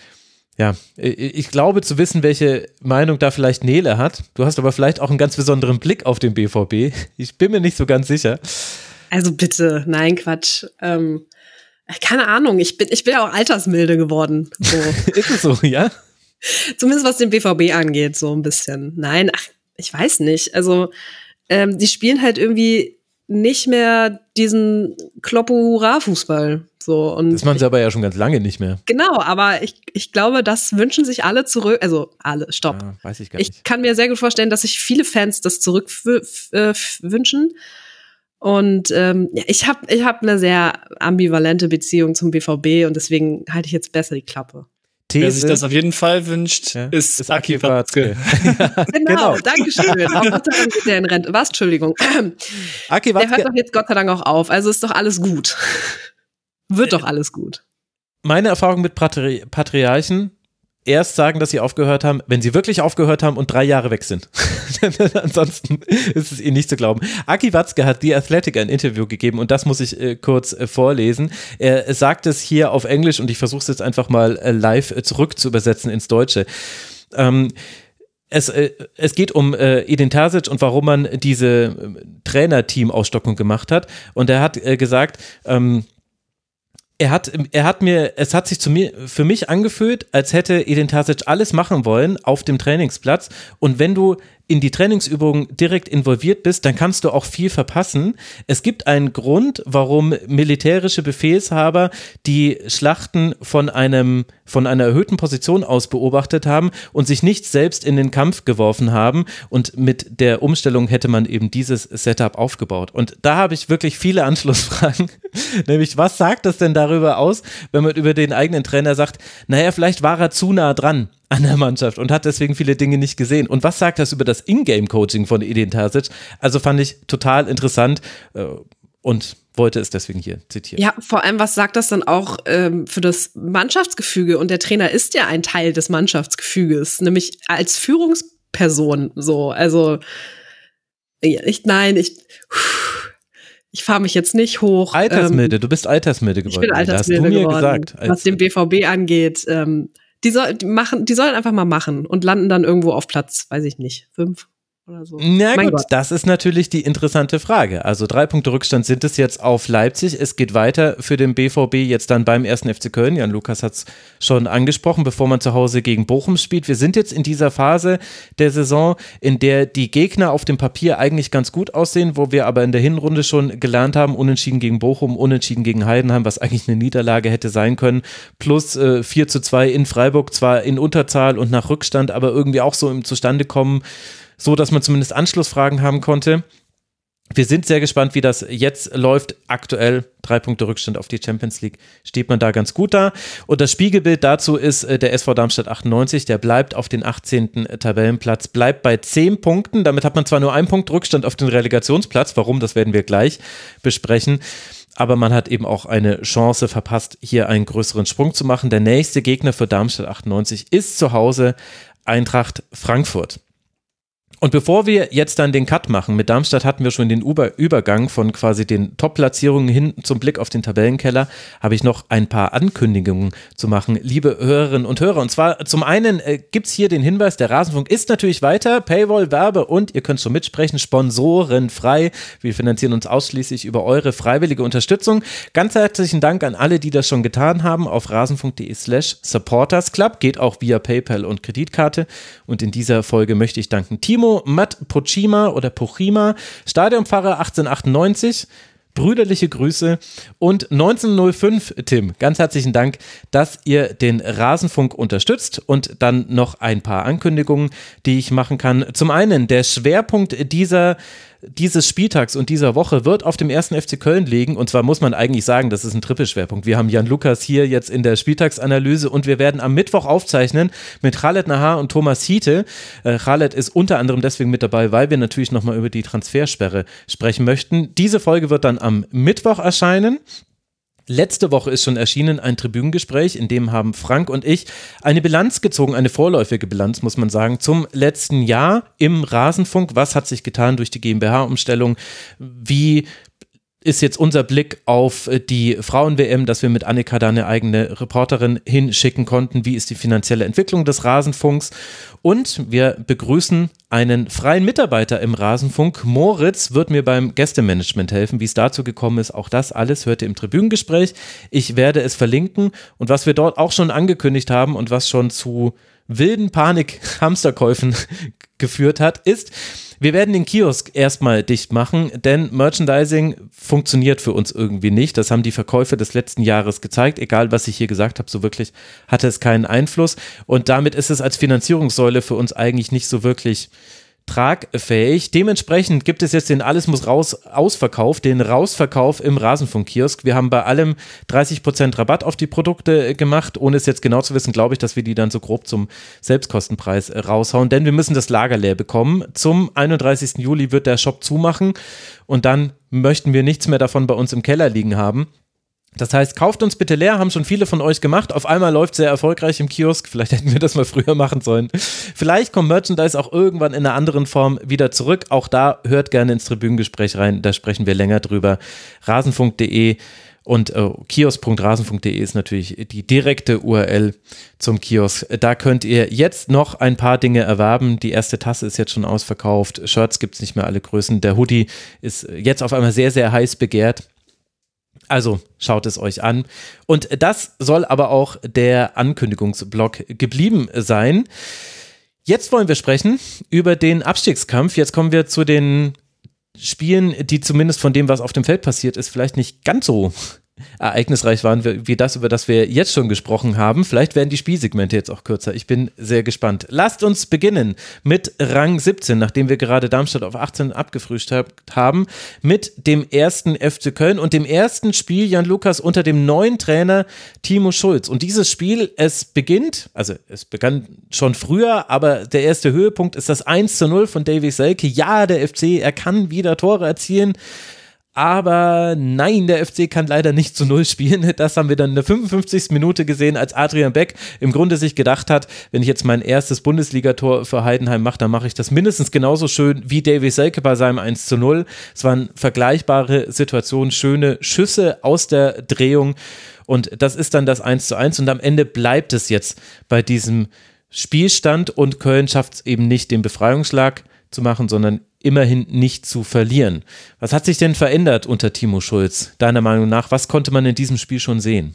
Ja, ich glaube zu wissen, welche Meinung da vielleicht Nele hat. Du hast aber vielleicht auch einen ganz besonderen Blick auf den BVB. Ich bin mir nicht so ganz sicher. Also bitte, nein, Quatsch. Ähm, keine Ahnung, ich bin, ich bin ja auch altersmilde geworden. So. Ist es so, ja? Zumindest was den BVB angeht, so ein bisschen. Nein, ach, ich weiß nicht. Also, ähm, die spielen halt irgendwie nicht mehr diesen Kloppo-Hurra-Fußball. So, und das machen sie aber ja schon ganz lange nicht mehr. Genau, aber ich, ich glaube, das wünschen sich alle zurück, also alle, stopp. Ja, weiß ich gar nicht. Ich kann mir sehr gut vorstellen, dass sich viele Fans das zurück äh, wünschen. Und ähm, ja, ich habe ich hab eine sehr ambivalente Beziehung zum BVB und deswegen halte ich jetzt besser die Klappe. These. Wer sich das auf jeden Fall wünscht, ja, ist, ist Aki Watzke. genau, genau, danke schön. Auch Gott sei Dank geht der in Rente. Was? Entschuldigung. Aki Watzke. Der hört doch jetzt Gott sei Dank auch auf. Also ist doch alles gut. Wird doch alles gut. Meine Erfahrung mit Patri Patriarchen, erst sagen, dass sie aufgehört haben, wenn sie wirklich aufgehört haben und drei Jahre weg sind. Ansonsten ist es ihnen nicht zu glauben. Aki Watzke hat The Athletic ein Interview gegeben und das muss ich äh, kurz äh, vorlesen. Er sagt es hier auf Englisch und ich versuche es jetzt einfach mal äh, live äh, zurück zu übersetzen ins Deutsche. Ähm, es, äh, es geht um äh, Edin Terzic und warum man diese äh, Trainerteam-Ausstockung gemacht hat. Und er hat gesagt, ähm, er hat, er hat mir, es hat sich zu mir, für mich angefühlt, als hätte Edin Tasic alles machen wollen auf dem Trainingsplatz. Und wenn du in die Trainingsübungen direkt involviert bist, dann kannst du auch viel verpassen. Es gibt einen Grund, warum militärische Befehlshaber die Schlachten von einem von einer erhöhten Position aus beobachtet haben und sich nicht selbst in den Kampf geworfen haben und mit der Umstellung hätte man eben dieses Setup aufgebaut. Und da habe ich wirklich viele Anschlussfragen, nämlich was sagt das denn darüber aus, wenn man über den eigenen Trainer sagt, naja, vielleicht war er zu nah dran an der Mannschaft und hat deswegen viele Dinge nicht gesehen. Und was sagt das über das Ingame-Coaching von Edin Terzic? Also fand ich total interessant äh, und wollte es deswegen hier zitieren. Ja, vor allem, was sagt das dann auch ähm, für das Mannschaftsgefüge? Und der Trainer ist ja ein Teil des Mannschaftsgefüges, nämlich als Führungsperson so. Also, ich, nein, ich. Ich fahre mich jetzt nicht hoch. Altersmilde, ähm, du bist Altersmilde geworden. Ich bin Altersmilde hast du mir geworden, gesagt. Was den BVB angeht. Ähm, die, soll, die, machen, die sollen einfach mal machen und landen dann irgendwo auf Platz, weiß ich nicht, fünf oder so. Na mein gut, Gott. das ist natürlich die interessante Frage. Also drei Punkte Rückstand sind es jetzt auf Leipzig. Es geht weiter für den BVB jetzt dann beim ersten FC Köln. Jan Lukas hat es schon angesprochen, bevor man zu Hause gegen Bochum spielt. Wir sind jetzt in dieser Phase der Saison, in der die Gegner auf dem Papier eigentlich ganz gut aussehen, wo wir aber in der Hinrunde schon gelernt haben, unentschieden gegen Bochum, unentschieden gegen Heidenheim, was eigentlich eine Niederlage hätte sein können, plus äh, 4 zu 2 in Freiburg, zwar in Unterzahl und nach Rückstand, aber irgendwie auch so im Zustandekommen kommen so dass man zumindest Anschlussfragen haben konnte. wir sind sehr gespannt, wie das jetzt läuft. Aktuell drei Punkte Rückstand auf die Champions League steht man da ganz gut da. Und das Spiegelbild dazu ist äh, der SV Darmstadt 98, der bleibt auf den 18. Tabellenplatz, bleibt bei 10 Punkten. Damit hat man zwar nur einen Punkt Rückstand auf den Relegationsplatz. Warum, das werden wir gleich besprechen. Aber man hat eben auch eine Chance verpasst, hier einen größeren Sprung zu machen. Der nächste Gegner für Darmstadt 98 ist zu Hause Eintracht Frankfurt. Und bevor wir jetzt dann den Cut machen, mit Darmstadt hatten wir schon den Über Übergang von quasi den Top-Platzierungen hin zum Blick auf den Tabellenkeller, habe ich noch ein paar Ankündigungen zu machen, liebe Hörerinnen und Hörer. Und zwar zum einen äh, gibt es hier den Hinweis, der Rasenfunk ist natürlich weiter, Paywall, Werbe und ihr könnt schon mitsprechen, Sponsoren frei. Wir finanzieren uns ausschließlich über eure freiwillige Unterstützung. Ganz herzlichen Dank an alle, die das schon getan haben auf rasenfunk.de slash supportersclub. Geht auch via PayPal und Kreditkarte. Und in dieser Folge möchte ich danken Timo, Matt Pochima oder Pochima, Stadionpfarrer 1898. Brüderliche Grüße und 1905, Tim, ganz herzlichen Dank, dass ihr den Rasenfunk unterstützt und dann noch ein paar Ankündigungen, die ich machen kann. Zum einen, der Schwerpunkt dieser dieses Spieltags und dieser Woche wird auf dem ersten FC Köln liegen. Und zwar muss man eigentlich sagen, das ist ein Trippelschwerpunkt. Wir haben Jan Lukas hier jetzt in der Spieltagsanalyse und wir werden am Mittwoch aufzeichnen mit Khaled Nahar und Thomas Hiete. Äh, Khaled ist unter anderem deswegen mit dabei, weil wir natürlich nochmal über die Transfersperre sprechen möchten. Diese Folge wird dann am Mittwoch erscheinen. Letzte Woche ist schon erschienen ein Tribünengespräch, in dem haben Frank und ich eine Bilanz gezogen, eine vorläufige Bilanz, muss man sagen, zum letzten Jahr im Rasenfunk. Was hat sich getan durch die GmbH-Umstellung? Wie ist jetzt unser Blick auf äh, die Frauen-WM, dass wir mit Annika da eine eigene Reporterin hinschicken konnten. Wie ist die finanzielle Entwicklung des Rasenfunks? Und wir begrüßen einen freien Mitarbeiter im Rasenfunk. Moritz wird mir beim Gästemanagement helfen. Wie es dazu gekommen ist, auch das alles hört ihr im Tribünengespräch. Ich werde es verlinken. Und was wir dort auch schon angekündigt haben und was schon zu wilden Panik-Hamsterkäufen geführt hat, ist, wir werden den Kiosk erstmal dicht machen, denn Merchandising funktioniert für uns irgendwie nicht. Das haben die Verkäufe des letzten Jahres gezeigt. Egal, was ich hier gesagt habe, so wirklich hatte es keinen Einfluss. Und damit ist es als Finanzierungssäule für uns eigentlich nicht so wirklich tragfähig. Dementsprechend gibt es jetzt den Alles muss raus Ausverkauf, den Rausverkauf im Rasenfunkkiosk. Wir haben bei allem 30% Rabatt auf die Produkte gemacht. Ohne es jetzt genau zu wissen, glaube ich, dass wir die dann so grob zum Selbstkostenpreis raushauen, denn wir müssen das Lager leer bekommen. Zum 31. Juli wird der Shop zumachen und dann möchten wir nichts mehr davon bei uns im Keller liegen haben. Das heißt, kauft uns bitte leer, haben schon viele von euch gemacht. Auf einmal läuft sehr erfolgreich im Kiosk. Vielleicht hätten wir das mal früher machen sollen. Vielleicht kommt Merchandise auch irgendwann in einer anderen Form wieder zurück. Auch da hört gerne ins Tribünengespräch rein. Da sprechen wir länger drüber. Rasenfunk.de und äh, kiosk.rasenfunk.de ist natürlich die direkte URL zum Kiosk. Da könnt ihr jetzt noch ein paar Dinge erwerben. Die erste Tasse ist jetzt schon ausverkauft. Shirts gibt es nicht mehr alle Größen. Der Hoodie ist jetzt auf einmal sehr, sehr heiß begehrt. Also schaut es euch an. Und das soll aber auch der Ankündigungsblock geblieben sein. Jetzt wollen wir sprechen über den Abstiegskampf. Jetzt kommen wir zu den Spielen, die zumindest von dem, was auf dem Feld passiert ist, vielleicht nicht ganz so ereignisreich waren wie das, über das wir jetzt schon gesprochen haben. Vielleicht werden die Spielsegmente jetzt auch kürzer. Ich bin sehr gespannt. Lasst uns beginnen mit Rang 17, nachdem wir gerade Darmstadt auf 18 abgefrühstückt haben, mit dem ersten FC Köln und dem ersten Spiel Jan Lukas unter dem neuen Trainer Timo Schulz. Und dieses Spiel, es beginnt, also es begann schon früher, aber der erste Höhepunkt ist das 1 zu 0 von Davy Selke. Ja, der FC, er kann wieder Tore erzielen. Aber nein, der FC kann leider nicht zu Null spielen. Das haben wir dann in der 55. Minute gesehen, als Adrian Beck im Grunde sich gedacht hat, wenn ich jetzt mein erstes Bundesligator für Heidenheim mache, dann mache ich das mindestens genauso schön wie Davy Selke bei seinem 1 zu 0. Es waren vergleichbare Situationen, schöne Schüsse aus der Drehung. Und das ist dann das 1 zu 1. Und am Ende bleibt es jetzt bei diesem Spielstand und Köln schafft es eben nicht, den Befreiungsschlag zu machen, sondern immerhin nicht zu verlieren. Was hat sich denn verändert unter Timo Schulz, deiner Meinung nach? Was konnte man in diesem Spiel schon sehen?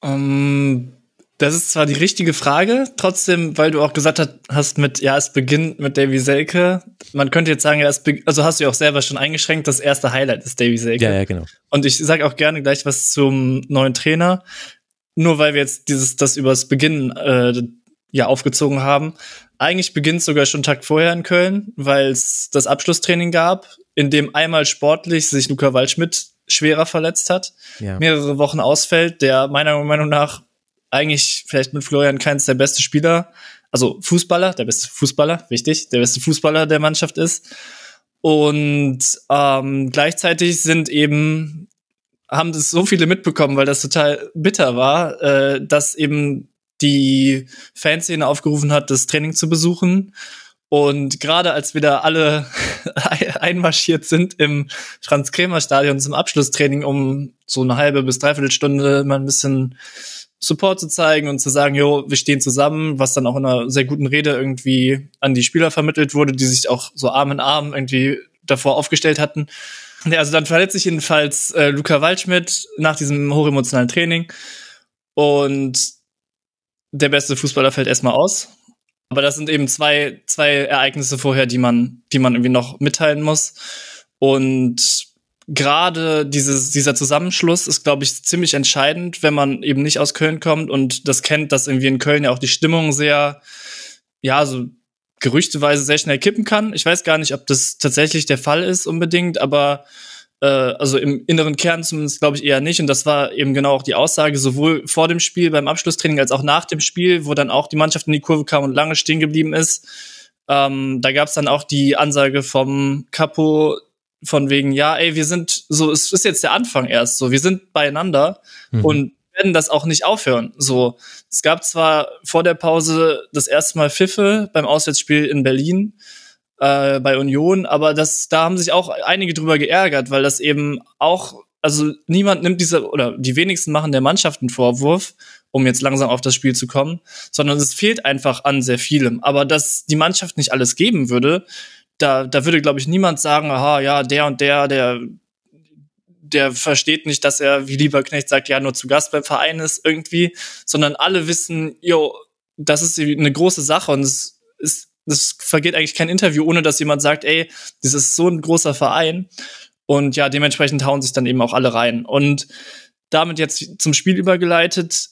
Um, ähm, das ist zwar die richtige Frage, trotzdem, weil du auch gesagt hast, mit, ja, es beginnt mit Davy Selke. Man könnte jetzt sagen, ja, es also hast du ja auch selber schon eingeschränkt, das erste Highlight ist Davy Selke. Ja, ja, genau. Und ich sage auch gerne gleich was zum neuen Trainer. Nur weil wir jetzt dieses, das übers Beginn, äh, ja, aufgezogen haben. Eigentlich beginnt sogar schon Tag vorher in Köln, weil es das Abschlusstraining gab. in dem einmal sportlich sich Luca Waldschmidt schwerer verletzt hat, ja. mehrere Wochen ausfällt, der meiner Meinung nach eigentlich vielleicht mit Florian Keins der beste Spieler, also Fußballer, der beste Fußballer, wichtig, der beste Fußballer der Mannschaft ist. Und ähm, gleichzeitig sind eben haben das so viele mitbekommen, weil das total bitter war, äh, dass eben die Fanszene aufgerufen hat, das Training zu besuchen. Und gerade als wir da alle einmarschiert sind im Franz-Kremer-Stadion zum Abschlusstraining, um so eine halbe bis dreiviertel Stunde mal ein bisschen Support zu zeigen und zu sagen, jo, wir stehen zusammen, was dann auch in einer sehr guten Rede irgendwie an die Spieler vermittelt wurde, die sich auch so Arm in Arm irgendwie davor aufgestellt hatten. Ja, also dann verletzt sich jedenfalls äh, Luca Waldschmidt nach diesem hochemotionalen Training und der beste Fußballer fällt erstmal aus. Aber das sind eben zwei, zwei Ereignisse vorher, die man, die man irgendwie noch mitteilen muss. Und gerade dieses, dieser Zusammenschluss ist, glaube ich, ziemlich entscheidend, wenn man eben nicht aus Köln kommt und das kennt, dass irgendwie in Köln ja auch die Stimmung sehr, ja, so gerüchteweise sehr schnell kippen kann. Ich weiß gar nicht, ob das tatsächlich der Fall ist unbedingt, aber äh, also im inneren Kern zumindest glaube ich eher nicht. Und das war eben genau auch die Aussage, sowohl vor dem Spiel beim Abschlusstraining als auch nach dem Spiel, wo dann auch die Mannschaft in die Kurve kam und lange stehen geblieben ist. Ähm, da gab es dann auch die Ansage vom Capo von wegen, ja, ey, wir sind so, es ist jetzt der Anfang erst, so, wir sind beieinander mhm. und werden das auch nicht aufhören. So, es gab zwar vor der Pause das erste Mal Pfiffe beim Auswärtsspiel in Berlin äh, bei Union, aber das, da haben sich auch einige drüber geärgert, weil das eben auch, also niemand nimmt diese oder die wenigsten machen der Mannschaft einen Vorwurf, um jetzt langsam auf das Spiel zu kommen, sondern es fehlt einfach an sehr vielem. Aber dass die Mannschaft nicht alles geben würde, da, da würde, glaube ich, niemand sagen, aha, ja, der und der, der, der versteht nicht, dass er, wie Lieberknecht sagt, ja, nur zu Gast beim Verein ist irgendwie, sondern alle wissen, jo, das ist eine große Sache und es es vergeht eigentlich kein Interview, ohne dass jemand sagt, ey, das ist so ein großer Verein. Und ja, dementsprechend hauen sich dann eben auch alle rein. Und damit jetzt zum Spiel übergeleitet,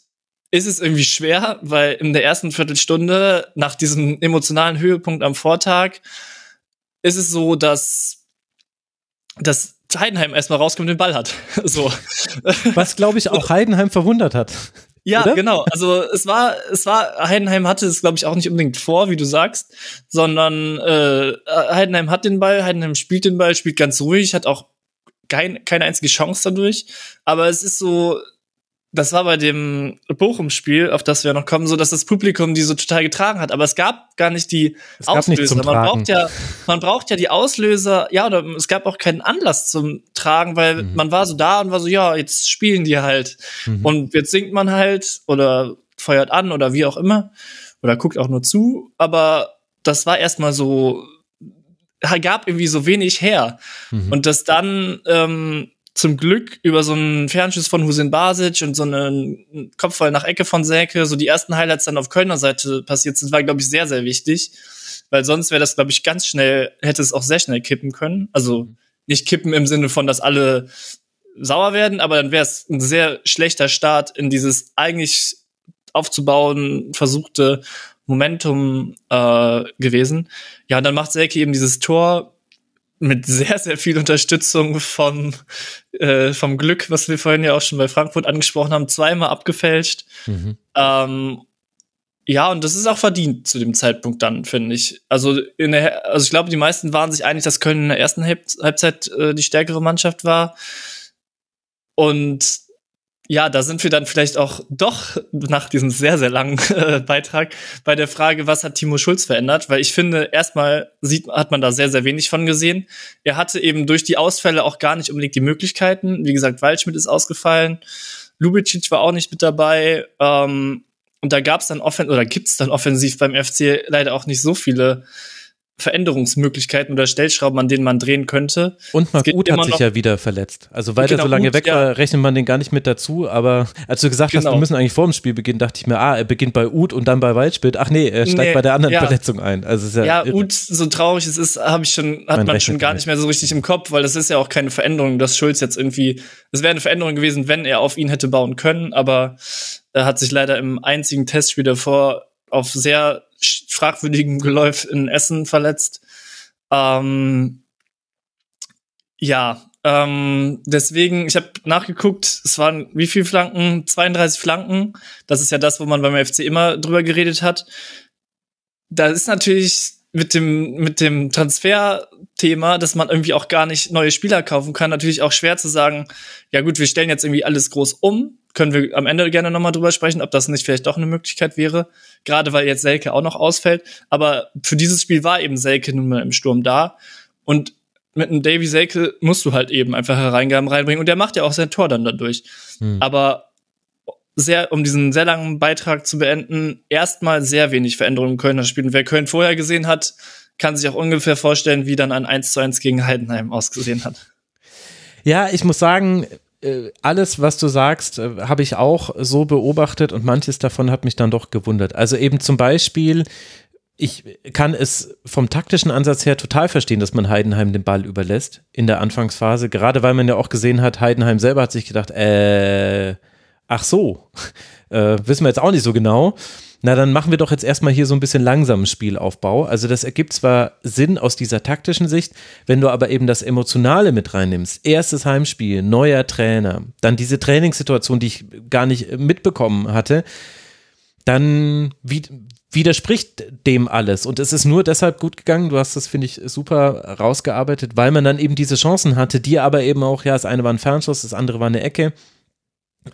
ist es irgendwie schwer, weil in der ersten Viertelstunde nach diesem emotionalen Höhepunkt am Vortag ist es so, dass, dass Heidenheim erstmal rauskommt und den Ball hat. so. Was, glaube ich, auch Heidenheim verwundert hat. Ja, Oder? genau. Also es war, es war, Heidenheim hatte es, glaube ich, auch nicht unbedingt vor, wie du sagst, sondern äh, Heidenheim hat den Ball, Heidenheim spielt den Ball, spielt ganz ruhig, hat auch kein, keine einzige Chance dadurch. Aber es ist so, das war bei dem Bochum-Spiel, auf das wir noch kommen, so dass das Publikum die so total getragen hat. Aber es gab gar nicht die es Auslöser. Man braucht ja, man braucht ja die Auslöser. Ja, oder es gab auch keinen Anlass zum Tragen, weil mhm. man war so da und war so, ja, jetzt spielen die halt. Mhm. Und jetzt singt man halt oder feuert an oder wie auch immer oder guckt auch nur zu. Aber das war erstmal so, gab irgendwie so wenig her. Mhm. Und das dann ähm, zum Glück über so einen Fernschuss von Husin Basic und so einen Kopfball nach Ecke von Säke, so die ersten Highlights dann auf Kölner Seite passiert sind, war, glaube ich, sehr, sehr wichtig. Weil sonst wäre das, glaube ich, ganz schnell, hätte es auch sehr schnell kippen können. Also nicht kippen im Sinne von, dass alle sauer werden, aber dann wäre es ein sehr schlechter Start in dieses eigentlich aufzubauen versuchte Momentum äh, gewesen. Ja, und dann macht Selke eben dieses Tor mit sehr, sehr viel Unterstützung von, äh, vom Glück, was wir vorhin ja auch schon bei Frankfurt angesprochen haben, zweimal abgefälscht. Mhm. Ähm, ja, und das ist auch verdient zu dem Zeitpunkt dann, finde ich. Also, in der, also ich glaube, die meisten waren sich einig, dass Köln in der ersten Halbzeit äh, die stärkere Mannschaft war. Und ja, da sind wir dann vielleicht auch doch nach diesem sehr, sehr langen äh, Beitrag bei der Frage, was hat Timo Schulz verändert? Weil ich finde, erstmal sieht, hat man da sehr, sehr wenig von gesehen. Er hatte eben durch die Ausfälle auch gar nicht unbedingt die Möglichkeiten. Wie gesagt, Waldschmidt ist ausgefallen. Lubicic war auch nicht mit dabei. Ähm, und da gab es dann offen oder gibt es dann offensiv beim FC leider auch nicht so viele Veränderungsmöglichkeiten oder Stellschrauben, an denen man drehen könnte. Und Marc Uth hat sich ja wieder verletzt. Also weil genau, er so lange Uth, weg war, ja. rechnet man den gar nicht mit dazu. Aber als du gesagt genau. hast, wir müssen eigentlich vor dem Spiel beginnen, dachte ich mir, ah, er beginnt bei Uth und dann bei Waldspiel. Ach nee, er steigt nee, bei der anderen ja. Verletzung ein. Also ist ja, ja Uth, so traurig es ist, habe ich schon, hat man, man schon gar nicht mehr so richtig im Kopf, weil das ist ja auch keine Veränderung, dass Schulz jetzt irgendwie, es wäre eine Veränderung gewesen, wenn er auf ihn hätte bauen können, aber er hat sich leider im einzigen Testspiel davor auf sehr fragwürdigem Geläuf in Essen verletzt. Ähm, Ja, ähm, deswegen, ich habe nachgeguckt, es waren wie viele Flanken? 32 Flanken. Das ist ja das, wo man beim FC immer drüber geredet hat. Da ist natürlich mit dem, mit dem Transferthema, dass man irgendwie auch gar nicht neue Spieler kaufen kann, natürlich auch schwer zu sagen, ja gut, wir stellen jetzt irgendwie alles groß um. Können wir am Ende gerne nochmal drüber sprechen, ob das nicht vielleicht doch eine Möglichkeit wäre. Gerade weil jetzt Selke auch noch ausfällt. Aber für dieses Spiel war eben Selke nun mal im Sturm da. Und mit einem Davy Selke musst du halt eben einfach Hereingaben reinbringen. Und der macht ja auch sein Tor dann dadurch. Hm. Aber sehr, um diesen sehr langen Beitrag zu beenden, erstmal sehr wenig Veränderungen im Kölner Spiel. Und wer Köln vorher gesehen hat, kann sich auch ungefähr vorstellen, wie dann ein 1 zu 1 gegen Heidenheim ausgesehen hat. Ja, ich muss sagen, alles, was du sagst, äh, habe ich auch so beobachtet und manches davon hat mich dann doch gewundert. Also eben zum Beispiel, ich kann es vom taktischen Ansatz her total verstehen, dass man Heidenheim den Ball überlässt in der Anfangsphase, gerade weil man ja auch gesehen hat, Heidenheim selber hat sich gedacht, äh, ach so, äh, wissen wir jetzt auch nicht so genau. Na, dann machen wir doch jetzt erstmal hier so ein bisschen langsamen Spielaufbau. Also das ergibt zwar Sinn aus dieser taktischen Sicht, wenn du aber eben das Emotionale mit reinnimmst. Erstes Heimspiel, neuer Trainer, dann diese Trainingssituation, die ich gar nicht mitbekommen hatte, dann wie, widerspricht dem alles. Und es ist nur deshalb gut gegangen. Du hast das, finde ich, super rausgearbeitet, weil man dann eben diese Chancen hatte, die aber eben auch, ja, das eine war ein Fernschuss, das andere war eine Ecke.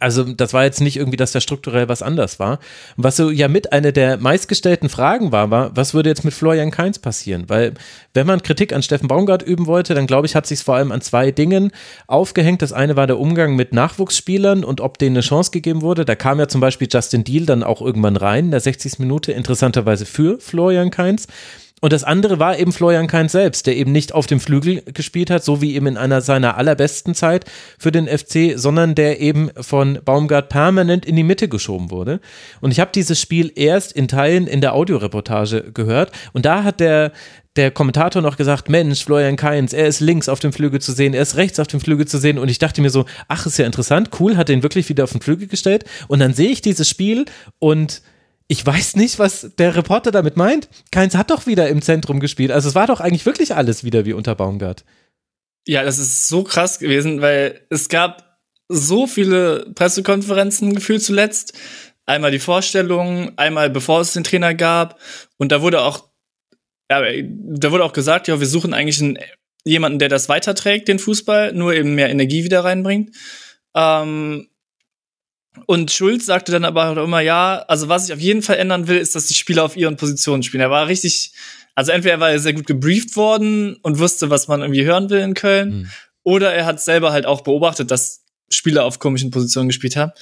Also das war jetzt nicht irgendwie, dass da strukturell was anders war. was so ja mit einer der meistgestellten Fragen war, war, was würde jetzt mit Florian Kainz passieren? Weil wenn man Kritik an Steffen Baumgart üben wollte, dann glaube ich, hat sich vor allem an zwei Dingen aufgehängt. Das eine war der Umgang mit Nachwuchsspielern und ob denen eine Chance gegeben wurde. Da kam ja zum Beispiel Justin Deal dann auch irgendwann rein, in der 60. Minute, interessanterweise für Florian Kainz. Und das andere war eben Florian Kainz selbst, der eben nicht auf dem Flügel gespielt hat, so wie eben in einer seiner allerbesten Zeit für den FC, sondern der eben von Baumgart permanent in die Mitte geschoben wurde. Und ich habe dieses Spiel erst in Teilen in der Audioreportage gehört. Und da hat der der Kommentator noch gesagt, Mensch, Florian Kainz, er ist links auf dem Flügel zu sehen, er ist rechts auf dem Flügel zu sehen. Und ich dachte mir so, ach, ist ja interessant, cool, hat den wirklich wieder auf den Flügel gestellt. Und dann sehe ich dieses Spiel und ich weiß nicht, was der Reporter damit meint. Keins hat doch wieder im Zentrum gespielt. Also es war doch eigentlich wirklich alles wieder wie unter Baumgart. Ja, das ist so krass gewesen, weil es gab so viele Pressekonferenzen gefühlt zuletzt. Einmal die Vorstellung, einmal bevor es den Trainer gab. Und da wurde auch, ja, da wurde auch gesagt, ja, wir suchen eigentlich einen, jemanden, der das weiterträgt, den Fußball, nur eben mehr Energie wieder reinbringt. Ähm, und Schulz sagte dann aber immer, ja, also was ich auf jeden Fall ändern will, ist, dass die Spieler auf ihren Positionen spielen. Er war richtig, also entweder war er sehr gut gebrieft worden und wusste, was man irgendwie hören will in Köln, mhm. oder er hat selber halt auch beobachtet, dass Spieler auf komischen Positionen gespielt haben.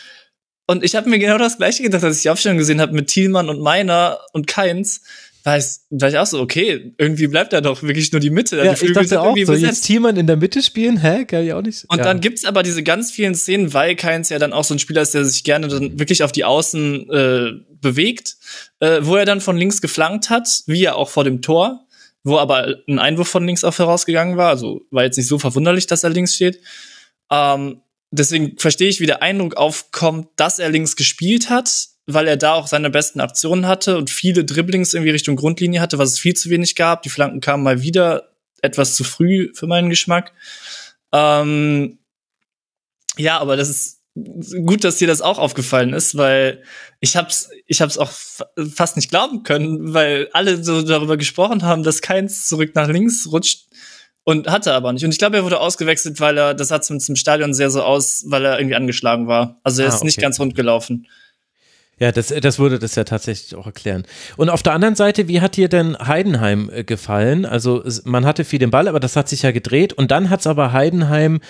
Und ich habe mir genau das gleiche gedacht, als ich die Aufstellung gesehen habe mit Thielmann und Meiner und Keins war ich, war ich auch so, okay, irgendwie bleibt da doch wirklich nur die Mitte. Ja, ich dachte auch, so jetzt Thiemann in der Mitte spielen, hä, kann ich auch nicht. Und ja. dann gibt's aber diese ganz vielen Szenen, weil Keins ja dann auch so ein Spieler ist, der sich gerne dann wirklich auf die Außen äh, bewegt, äh, wo er dann von links geflankt hat, wie er auch vor dem Tor, wo aber ein Einwurf von links auch herausgegangen war, also war jetzt nicht so verwunderlich, dass er links steht. Ähm, deswegen verstehe ich, wie der Eindruck aufkommt, dass er links gespielt hat, weil er da auch seine besten Aktionen hatte und viele Dribblings irgendwie Richtung Grundlinie hatte, was es viel zu wenig gab. Die Flanken kamen mal wieder etwas zu früh für meinen Geschmack. Ähm, ja, aber das ist gut, dass dir das auch aufgefallen ist, weil ich hab's, ich hab's auch fast nicht glauben können, weil alle so darüber gesprochen haben, dass keins zurück nach links rutscht und hatte aber nicht. Und ich glaube, er wurde ausgewechselt, weil er, das sah zumindest im Stadion sehr so aus, weil er irgendwie angeschlagen war. Also er ah, ist okay. nicht ganz rund gelaufen. Ja, das, das würde das ja tatsächlich auch erklären. Und auf der anderen Seite, wie hat dir denn Heidenheim äh, gefallen? Also man hatte viel den Ball, aber das hat sich ja gedreht und dann hat es aber Heidenheim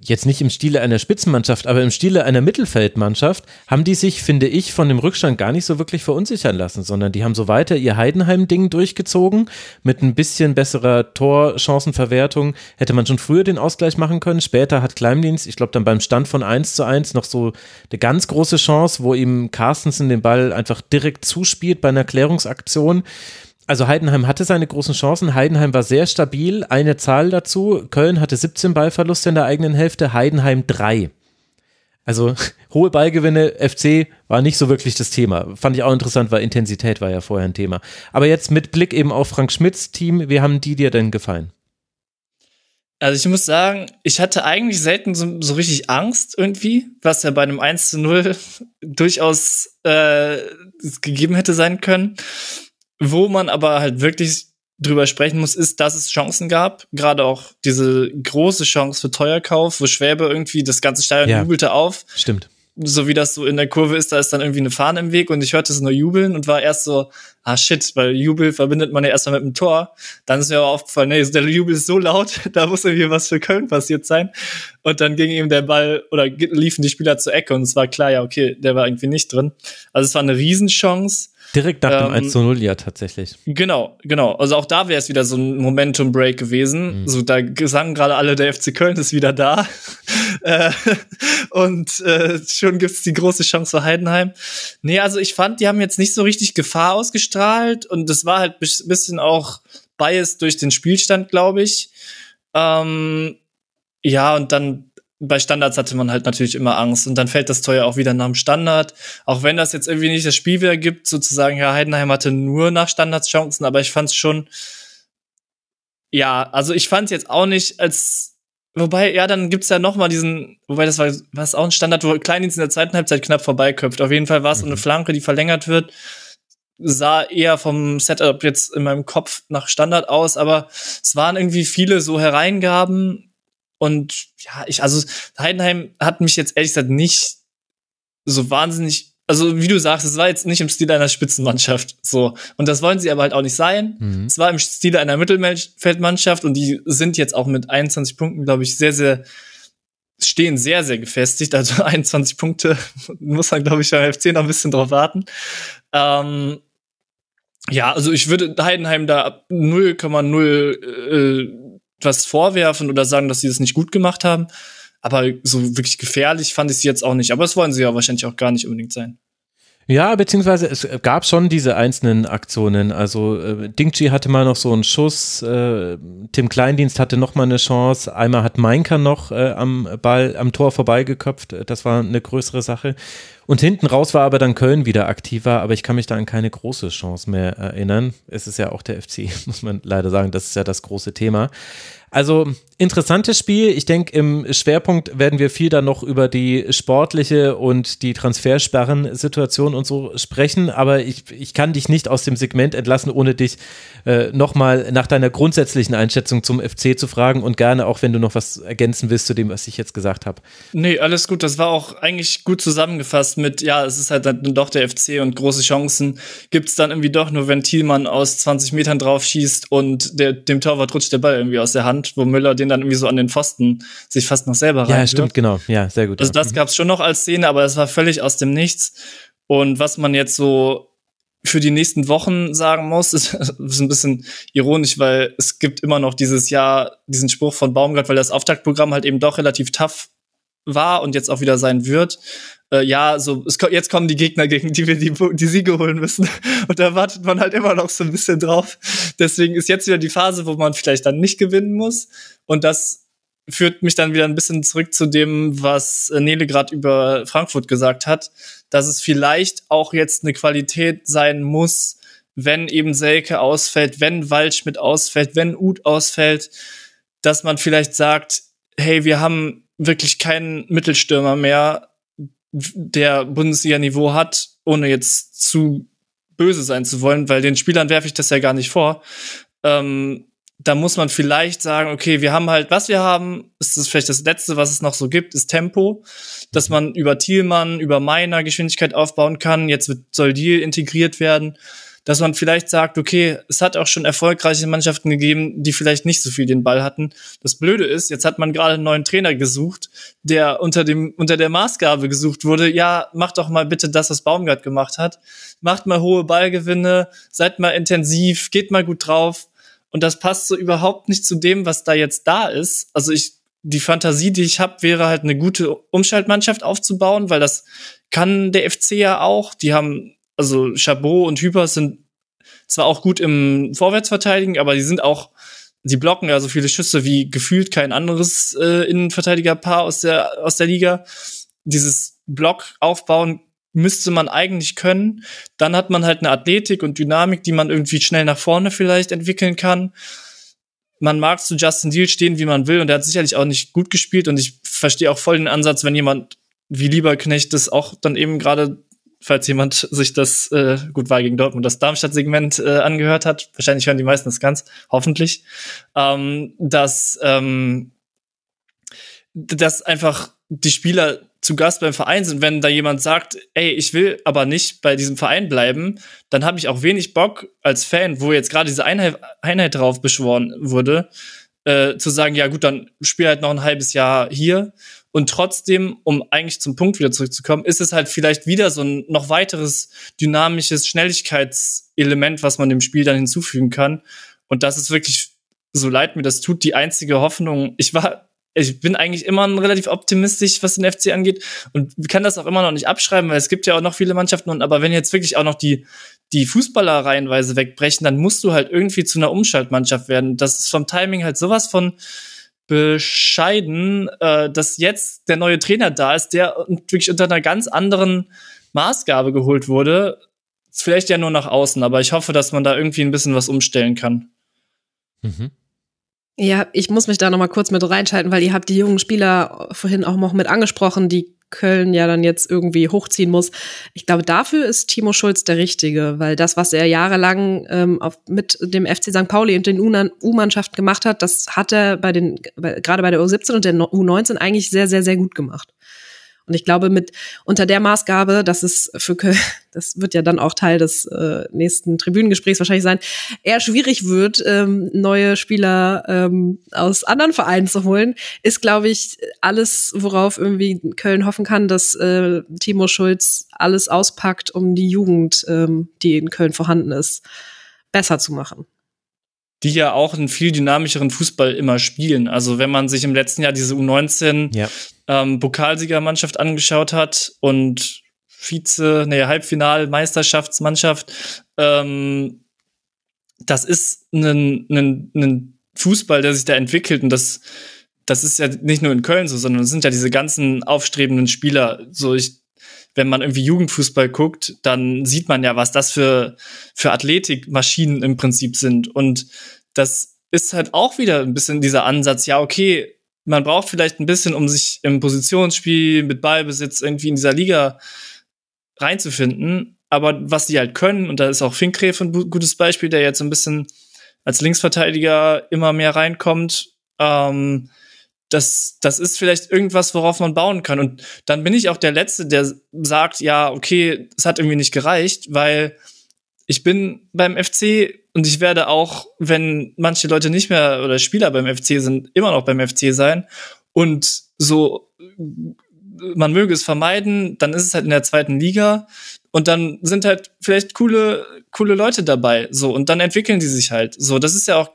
jetzt nicht im Stile einer Spitzenmannschaft, aber im Stile einer Mittelfeldmannschaft, haben die sich, finde ich, von dem Rückstand gar nicht so wirklich verunsichern lassen, sondern die haben so weiter ihr Heidenheim-Ding durchgezogen. Mit ein bisschen besserer Torchancenverwertung hätte man schon früher den Ausgleich machen können. Später hat Kleimdienst, ich glaube dann beim Stand von 1 zu 1 noch so eine ganz große Chance, wo ihm Carstensen den Ball einfach direkt zuspielt bei einer Klärungsaktion also Heidenheim hatte seine großen Chancen. Heidenheim war sehr stabil. Eine Zahl dazu. Köln hatte 17 Ballverluste in der eigenen Hälfte, Heidenheim drei. Also hohe Ballgewinne, FC war nicht so wirklich das Thema. Fand ich auch interessant, weil Intensität war ja vorher ein Thema. Aber jetzt mit Blick eben auf Frank Schmidts Team, wie haben die dir denn gefallen? Also ich muss sagen, ich hatte eigentlich selten so, so richtig Angst irgendwie, was ja bei einem 1 zu 0 durchaus äh, gegeben hätte sein können. Wo man aber halt wirklich drüber sprechen muss, ist, dass es Chancen gab. Gerade auch diese große Chance für Teuerkauf, wo Schwäbe irgendwie das ganze Stadion ja, jubelte auf. Stimmt so wie das so in der Kurve ist, da ist dann irgendwie eine Fahne im Weg und ich hörte es nur jubeln und war erst so, ah shit, weil Jubel verbindet man ja erstmal mit dem Tor. Dann ist mir aber aufgefallen, nee, der Jubel ist so laut, da muss irgendwie was für Köln passiert sein. Und dann ging ihm der Ball oder liefen die Spieler zur Ecke und es war klar, ja, okay, der war irgendwie nicht drin. Also es war eine Riesenchance. Direkt nach dem 1 ähm, zu 0, ja, tatsächlich. Genau, genau. Also auch da wäre es wieder so ein Momentum-Break gewesen. Mhm. So, da sagen gerade alle, der FC Köln ist wieder da. Äh, und äh, schon gibt's die große Chance für Heidenheim. Nee, also ich fand, die haben jetzt nicht so richtig Gefahr ausgestrahlt und das war halt bisschen auch biased durch den Spielstand, glaube ich. Ähm, ja, und dann bei Standards hatte man halt natürlich immer Angst und dann fällt das Tor ja auch wieder nach dem Standard. Auch wenn das jetzt irgendwie nicht das Spiel wieder gibt, sozusagen, ja, Heidenheim hatte nur nach Standards Chancen, aber ich fand es schon, ja, also ich fand es jetzt auch nicht als, wobei, ja, dann gibt's ja noch mal diesen, wobei das war, was auch ein Standard, wo Kleindienst in der zweiten Halbzeit knapp vorbeiköpft. Auf jeden Fall war es mhm. eine Flanke, die verlängert wird. Sah eher vom Setup jetzt in meinem Kopf nach Standard aus, aber es waren irgendwie viele so Hereingaben, und ja, ich, also Heidenheim hat mich jetzt ehrlich gesagt nicht so wahnsinnig, also wie du sagst, es war jetzt nicht im Stil einer Spitzenmannschaft, so. Und das wollen sie aber halt auch nicht sein. Mhm. Es war im Stil einer Mittelfeldmannschaft und die sind jetzt auch mit 21 Punkten, glaube ich, sehr, sehr, stehen sehr, sehr gefestigt. Also 21 Punkte muss man, glaube ich, beim FC noch ein bisschen drauf warten. Ähm, ja, also ich würde Heidenheim da 0,0 äh, was vorwerfen oder sagen, dass sie das nicht gut gemacht haben. Aber so wirklich gefährlich fand ich sie jetzt auch nicht. Aber das wollen sie ja wahrscheinlich auch gar nicht unbedingt sein. Ja, beziehungsweise es gab schon diese einzelnen Aktionen. Also äh, Dingchi hatte mal noch so einen Schuss, äh, Tim Kleindienst hatte noch mal eine Chance, einmal hat Meinker noch äh, am Ball, am Tor vorbeigeköpft. Das war eine größere Sache. Und hinten raus war aber dann Köln wieder aktiver, aber ich kann mich da an keine große Chance mehr erinnern. Es ist ja auch der FC, muss man leider sagen, das ist ja das große Thema. Also interessantes Spiel. Ich denke, im Schwerpunkt werden wir viel dann noch über die sportliche und die Transfersperren-Situation und so sprechen. Aber ich, ich kann dich nicht aus dem Segment entlassen, ohne dich äh, nochmal nach deiner grundsätzlichen Einschätzung zum FC zu fragen und gerne auch, wenn du noch was ergänzen willst zu dem, was ich jetzt gesagt habe. Nee, alles gut. Das war auch eigentlich gut zusammengefasst mit, ja, es ist halt dann doch der FC und große Chancen gibt es dann irgendwie doch nur, wenn Thielmann aus 20 Metern drauf schießt und der, dem Torwart rutscht der Ball irgendwie aus der Hand Hand, wo Müller den dann irgendwie so an den Pfosten sich fast noch selber rein. Ja, stimmt, genau. Ja, sehr gut. Also das gab es schon noch als Szene, aber es war völlig aus dem Nichts. Und was man jetzt so für die nächsten Wochen sagen muss, ist, ist ein bisschen ironisch, weil es gibt immer noch dieses Jahr diesen Spruch von Baumgart, weil das Auftaktprogramm halt eben doch relativ tough war und jetzt auch wieder sein wird. Äh, ja, so es, jetzt kommen die Gegner, gegen die wir die, die Siege holen müssen. Und da wartet man halt immer noch so ein bisschen drauf. Deswegen ist jetzt wieder die Phase, wo man vielleicht dann nicht gewinnen muss. Und das führt mich dann wieder ein bisschen zurück zu dem, was Nele gerade über Frankfurt gesagt hat, dass es vielleicht auch jetzt eine Qualität sein muss, wenn eben Selke ausfällt, wenn Waldschmidt ausfällt, wenn Uth ausfällt, dass man vielleicht sagt, hey, wir haben wirklich keinen Mittelstürmer mehr, der Bundesliga-Niveau hat, ohne jetzt zu böse sein zu wollen, weil den Spielern werfe ich das ja gar nicht vor. Ähm, da muss man vielleicht sagen, okay, wir haben halt, was wir haben, ist das vielleicht das Letzte, was es noch so gibt, ist Tempo, dass man über Thielmann, über meiner Geschwindigkeit aufbauen kann. Jetzt wird, soll Deal integriert werden dass man vielleicht sagt, okay, es hat auch schon erfolgreiche Mannschaften gegeben, die vielleicht nicht so viel den Ball hatten. Das Blöde ist, jetzt hat man gerade einen neuen Trainer gesucht, der unter dem, unter der Maßgabe gesucht wurde, ja, macht doch mal bitte das, was Baumgart gemacht hat. Macht mal hohe Ballgewinne, seid mal intensiv, geht mal gut drauf. Und das passt so überhaupt nicht zu dem, was da jetzt da ist. Also ich, die Fantasie, die ich habe, wäre halt eine gute Umschaltmannschaft aufzubauen, weil das kann der FC ja auch. Die haben also Chabot und Hypers sind zwar auch gut im Vorwärtsverteidigen, aber die sind auch, sie blocken ja so viele Schüsse wie gefühlt kein anderes äh, Innenverteidigerpaar aus der, aus der Liga. Dieses Block aufbauen müsste man eigentlich können. Dann hat man halt eine Athletik und Dynamik, die man irgendwie schnell nach vorne vielleicht entwickeln kann. man mag zu Justin Deal stehen, wie man will, und er hat sicherlich auch nicht gut gespielt. Und ich verstehe auch voll den Ansatz, wenn jemand wie Lieberknecht das auch dann eben gerade, falls jemand sich das, äh, gut war gegen Dortmund, das Darmstadt-Segment äh, angehört hat, wahrscheinlich hören die meisten das ganz, hoffentlich, ähm, dass, ähm, dass einfach die Spieler zu Gast beim Verein sind, wenn da jemand sagt, ey, ich will aber nicht bei diesem Verein bleiben, dann habe ich auch wenig Bock als Fan, wo jetzt gerade diese Einheit, Einheit drauf beschworen wurde, äh, zu sagen, ja gut, dann spiel halt noch ein halbes Jahr hier. Und trotzdem, um eigentlich zum Punkt wieder zurückzukommen, ist es halt vielleicht wieder so ein noch weiteres dynamisches Schnelligkeitselement, was man dem Spiel dann hinzufügen kann. Und das ist wirklich, so leid mir das tut, die einzige Hoffnung. Ich war ich bin eigentlich immer relativ optimistisch, was den FC angeht und kann das auch immer noch nicht abschreiben, weil es gibt ja auch noch viele Mannschaften und aber wenn jetzt wirklich auch noch die die Fußballer reihenweise wegbrechen, dann musst du halt irgendwie zu einer Umschaltmannschaft werden. Das ist vom Timing halt sowas von bescheiden, äh, dass jetzt der neue Trainer da ist, der wirklich unter einer ganz anderen Maßgabe geholt wurde. Vielleicht ja nur nach außen, aber ich hoffe, dass man da irgendwie ein bisschen was umstellen kann. Mhm. Ja, ich muss mich da noch mal kurz mit reinschalten, weil ihr habt die jungen Spieler vorhin auch noch mit angesprochen, die Köln ja dann jetzt irgendwie hochziehen muss. Ich glaube, dafür ist Timo Schulz der Richtige, weil das, was er jahrelang ähm, auf, mit dem FC St. Pauli und den U-Mannschaften gemacht hat, das hat er bei den, bei, gerade bei der U17 und der U19 eigentlich sehr, sehr, sehr gut gemacht. Und ich glaube, mit unter der Maßgabe, dass es für Köln, das wird ja dann auch Teil des äh, nächsten Tribünengesprächs wahrscheinlich sein, eher schwierig wird, ähm, neue Spieler ähm, aus anderen Vereinen zu holen, ist, glaube ich, alles, worauf irgendwie Köln hoffen kann, dass äh, Timo Schulz alles auspackt, um die Jugend, ähm, die in Köln vorhanden ist, besser zu machen die ja auch einen viel dynamischeren Fußball immer spielen. Also wenn man sich im letzten Jahr diese U19 ja. ähm, Pokalsiegermannschaft angeschaut hat und Vize, nee, Halbfinal, Meisterschaftsmannschaft, ähm, das ist ein, ein, ein Fußball, der sich da entwickelt und das, das ist ja nicht nur in Köln so, sondern es sind ja diese ganzen aufstrebenden Spieler. So, ich wenn man irgendwie Jugendfußball guckt, dann sieht man ja, was das für, für Athletikmaschinen im Prinzip sind. Und das ist halt auch wieder ein bisschen dieser Ansatz, ja, okay, man braucht vielleicht ein bisschen, um sich im Positionsspiel mit Ballbesitz irgendwie in dieser Liga reinzufinden. Aber was die halt können, und da ist auch Finkgräf ein gutes Beispiel, der jetzt ein bisschen als Linksverteidiger immer mehr reinkommt, ähm, das, das ist vielleicht irgendwas, worauf man bauen kann. Und dann bin ich auch der Letzte, der sagt, ja, okay, es hat irgendwie nicht gereicht, weil ich bin beim FC und ich werde auch, wenn manche Leute nicht mehr oder Spieler beim FC sind, immer noch beim FC sein. Und so, man möge es vermeiden, dann ist es halt in der zweiten Liga und dann sind halt vielleicht coole, coole Leute dabei. So, und dann entwickeln die sich halt. So, das ist ja auch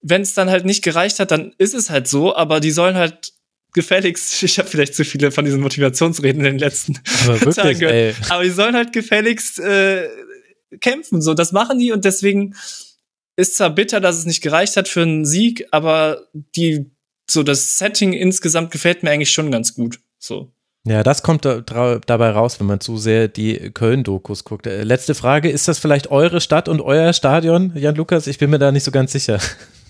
wenn es dann halt nicht gereicht hat, dann ist es halt so, aber die sollen halt gefälligst, ich habe vielleicht zu viele von diesen Motivationsreden in den letzten aber wirklich, Tagen gehört, ey. aber die sollen halt gefälligst äh, kämpfen, so, das machen die und deswegen ist zwar bitter, dass es nicht gereicht hat für einen Sieg, aber die, so das Setting insgesamt gefällt mir eigentlich schon ganz gut, so. Ja, das kommt da, dabei raus, wenn man zu sehr die Köln-Dokus guckt. Äh, letzte Frage, ist das vielleicht eure Stadt und euer Stadion, Jan Lukas? Ich bin mir da nicht so ganz sicher.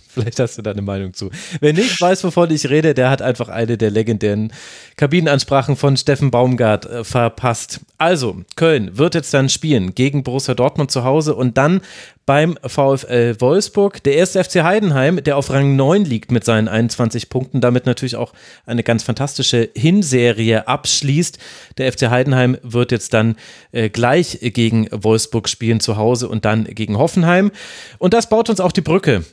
Vielleicht hast du da eine Meinung zu. Wer nicht weiß, wovon ich rede, der hat einfach eine der legendären Kabinenansprachen von Steffen Baumgart äh, verpasst. Also, Köln wird jetzt dann spielen gegen Borussia Dortmund zu Hause und dann beim VfL Wolfsburg. Der erste FC Heidenheim, der auf Rang 9 liegt mit seinen 21 Punkten, damit natürlich auch eine ganz fantastische Hinserie abschließt. Der FC Heidenheim wird jetzt dann äh, gleich gegen Wolfsburg spielen zu Hause und dann gegen Hoffenheim. Und das baut uns auch die Brücke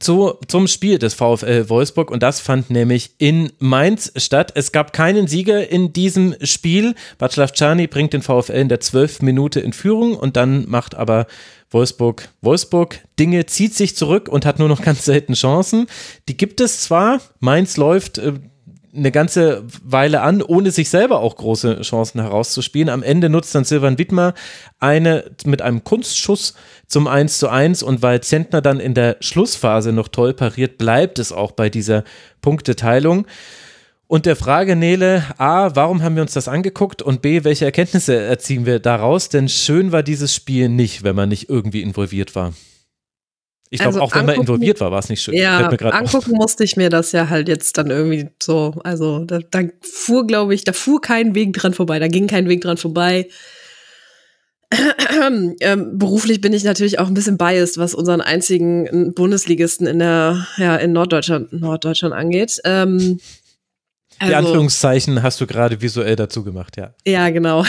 zu, zum Spiel des VfL Wolfsburg und das fand nämlich in Mainz statt. Es gab keinen Sieger in diesem Spiel. Václav Czani bringt den VfL in der zwölften Minute in Führung und dann macht aber Wolfsburg Wolfsburg Dinge, zieht sich zurück und hat nur noch ganz selten Chancen. Die gibt es zwar, Mainz läuft äh, eine ganze Weile an, ohne sich selber auch große Chancen herauszuspielen. Am Ende nutzt dann Silvan Wittmer eine mit einem Kunstschuss zum 1 zu 1 und weil Zentner dann in der Schlussphase noch toll pariert, bleibt es auch bei dieser Punkteteilung. Und der Frage, Nele, A, warum haben wir uns das angeguckt und B, welche Erkenntnisse erziehen wir daraus? Denn schön war dieses Spiel nicht, wenn man nicht irgendwie involviert war. Ich glaube, Also auch wenn man angucken- involviert war, war es nicht schön. Ja, grad auf. angucken musste ich mir das ja halt jetzt dann irgendwie so. Also da, da fuhr, glaube ich, da fuhr kein Weg dran vorbei, da ging kein Weg dran vorbei. ähm, beruflich bin ich natürlich auch ein bisschen biased, was unseren einzigen Bundesligisten in der, ja, in Norddeutschland, Norddeutschland angeht. Ähm, Die Anführungszeichen hast du gerade visuell dazu gemacht, ja. Ja, genau.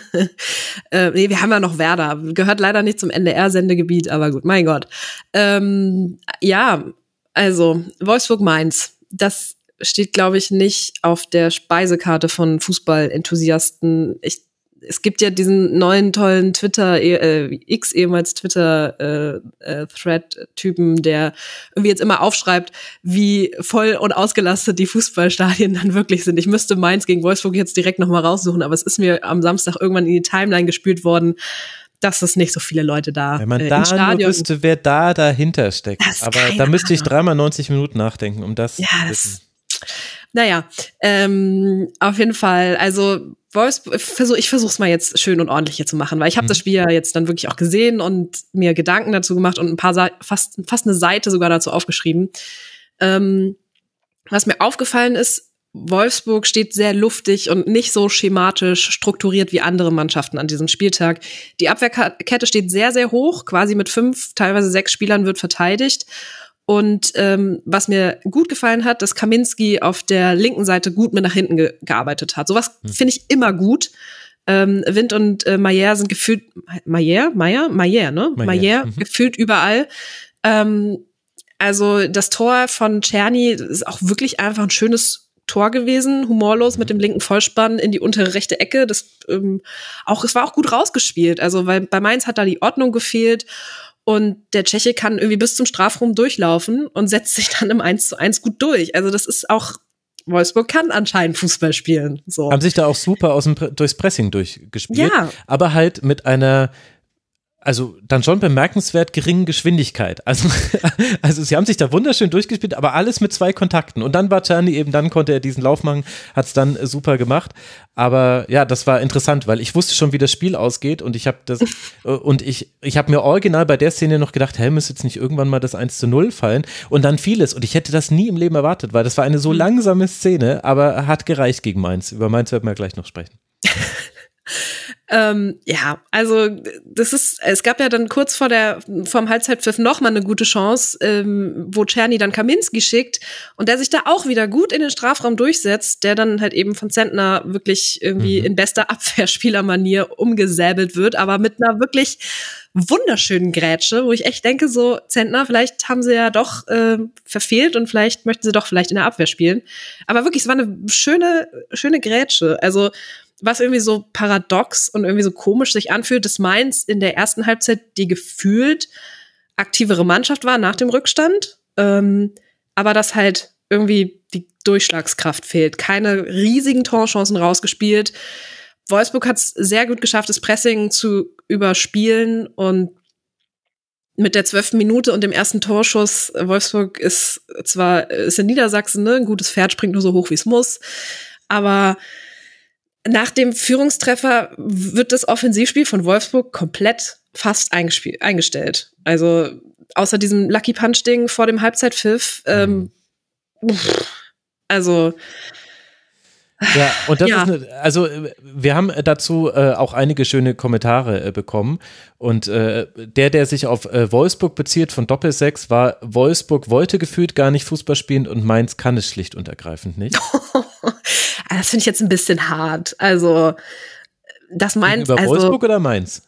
äh, nee, wir haben ja noch Werder. Gehört leider nicht zum NDR-Sendegebiet, aber gut, mein Gott. Ähm, ja, also Wolfsburg-Mainz. Das steht, glaube ich, nicht auf der Speisekarte von Fußballenthusiasten. Ich, es gibt ja diesen neuen tollen Twitter, äh, X ehemals Twitter äh, äh, Thread-Typen, der irgendwie jetzt immer aufschreibt, wie voll und ausgelastet die Fußballstadien dann wirklich sind. Ich müsste Mainz gegen Wolfsburg jetzt direkt nochmal raussuchen, aber es ist mir am Samstag irgendwann in die Timeline gespült worden, dass es nicht so viele Leute da Wenn man äh, da ins nur Stadion wüsste, wer da dahinter steckt. Das Aber da müsste ich dreimal 90 Minuten nachdenken, um das Ja, zu das, wissen. Naja, ähm, auf jeden Fall. Also Wolfsburg, ich versuch, ich versuch's mal jetzt schön und ordentlich hier zu machen, weil ich habe das Spiel ja jetzt dann wirklich auch gesehen und mir Gedanken dazu gemacht und ein paar Sa fast fast eine Seite sogar dazu aufgeschrieben. Ähm, was mir aufgefallen ist, Wolfsburg steht sehr luftig und nicht so schematisch strukturiert wie andere Mannschaften an diesem Spieltag. Die Abwehrkette steht sehr, sehr hoch, quasi mit fünf, teilweise sechs Spielern wird verteidigt. Und ähm, was mir gut gefallen hat, dass Kaminski auf der linken Seite gut mit nach hinten ge gearbeitet hat. Sowas finde ich immer gut. Ähm, Wind und äh, Mayer sind gefühlt Mayer, Mayer, Mayer, ne? Mayer, Mayer, mhm. gefühlt überall. Ähm, also das Tor von Czerny ist auch wirklich einfach ein schönes Tor gewesen, humorlos mit dem linken Vollspann in die untere rechte Ecke. Das ähm, auch, es war auch gut rausgespielt. Also weil bei Mainz hat da die Ordnung gefehlt und der Tscheche kann irgendwie bis zum Strafraum durchlaufen und setzt sich dann im 1 zu 1 gut durch. Also das ist auch Wolfsburg kann anscheinend Fußball spielen. So. Haben sich da auch super aus dem, durchs Pressing durchgespielt. Ja. Aber halt mit einer, also dann schon bemerkenswert geringen Geschwindigkeit. Also, also sie haben sich da wunderschön durchgespielt, aber alles mit zwei Kontakten. Und dann war Czerny eben, dann konnte er diesen Lauf machen, hat es dann äh, super gemacht. Aber ja, das war interessant, weil ich wusste schon, wie das Spiel ausgeht und ich habe das äh, und ich, ich habe mir original bei der Szene noch gedacht, hä, müsste jetzt nicht irgendwann mal das 1 zu 0 fallen? Und dann fiel es und ich hätte das nie im Leben erwartet, weil das war eine so langsame Szene, aber hat gereicht gegen Mainz. Über Mainz werden wir gleich noch sprechen. Ähm, ja, also das ist, es gab ja dann kurz vor der vom Halbzeitpfiff noch mal eine gute Chance, ähm, wo Czerny dann Kaminski schickt und der sich da auch wieder gut in den Strafraum durchsetzt, der dann halt eben von Zentner wirklich irgendwie Mhm. in bester Abwehrspielermanier umgesäbelt wird, aber mit einer wirklich wunderschönen Grätsche, wo ich echt denke, so Zentner, vielleicht haben sie ja doch äh, verfehlt und vielleicht möchten sie doch vielleicht in der Abwehr spielen. Aber wirklich, es war eine schöne, schöne Grätsche. Also was irgendwie so paradox und irgendwie so komisch sich anfühlt, dass Mainz in der ersten Halbzeit die gefühlt aktivere Mannschaft war nach dem Rückstand, ähm, aber dass halt irgendwie die Durchschlagskraft fehlt. Keine riesigen Torchancen rausgespielt. Wolfsburg hat es sehr gut geschafft, das Pressing zu überspielen und mit der zwölften Minute und dem ersten Torschuss, Wolfsburg ist zwar, ist in Niedersachsen, ne, ein gutes Pferd springt nur so hoch, wie es muss, aber nach dem Führungstreffer wird das Offensivspiel von Wolfsburg komplett fast eingestellt. Also außer diesem Lucky Punch-Ding vor dem Halbzeitpfiff. Ähm, pff, also Ja, und das Ja. ist eine, also äh, wir haben dazu äh, auch einige schöne Kommentare äh, bekommen und äh, der, der sich auf äh, Wolfsburg bezieht von Doppelsechs war, Wolfsburg wollte gefühlt gar nicht Fußball spielen und Mainz kann es schlicht und ergreifend nicht. das finde ich jetzt ein bisschen hart. Also das meint Über also Wolfsburg oder Mainz?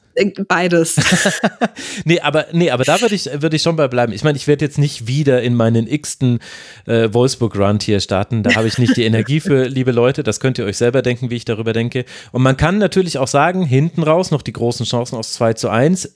Beides. Nee, aber nee, aber da würde ich würde ich schon bei bleiben. Ich meine, ich werde jetzt nicht wieder in meinen x-ten äh, Wolfsburg Run hier starten. Da habe ich nicht die Energie für, liebe Leute. Das könnt ihr euch selber denken, wie ich darüber denke. Und man kann natürlich auch sagen, hinten raus noch die großen Chancen aus 2 zu 1.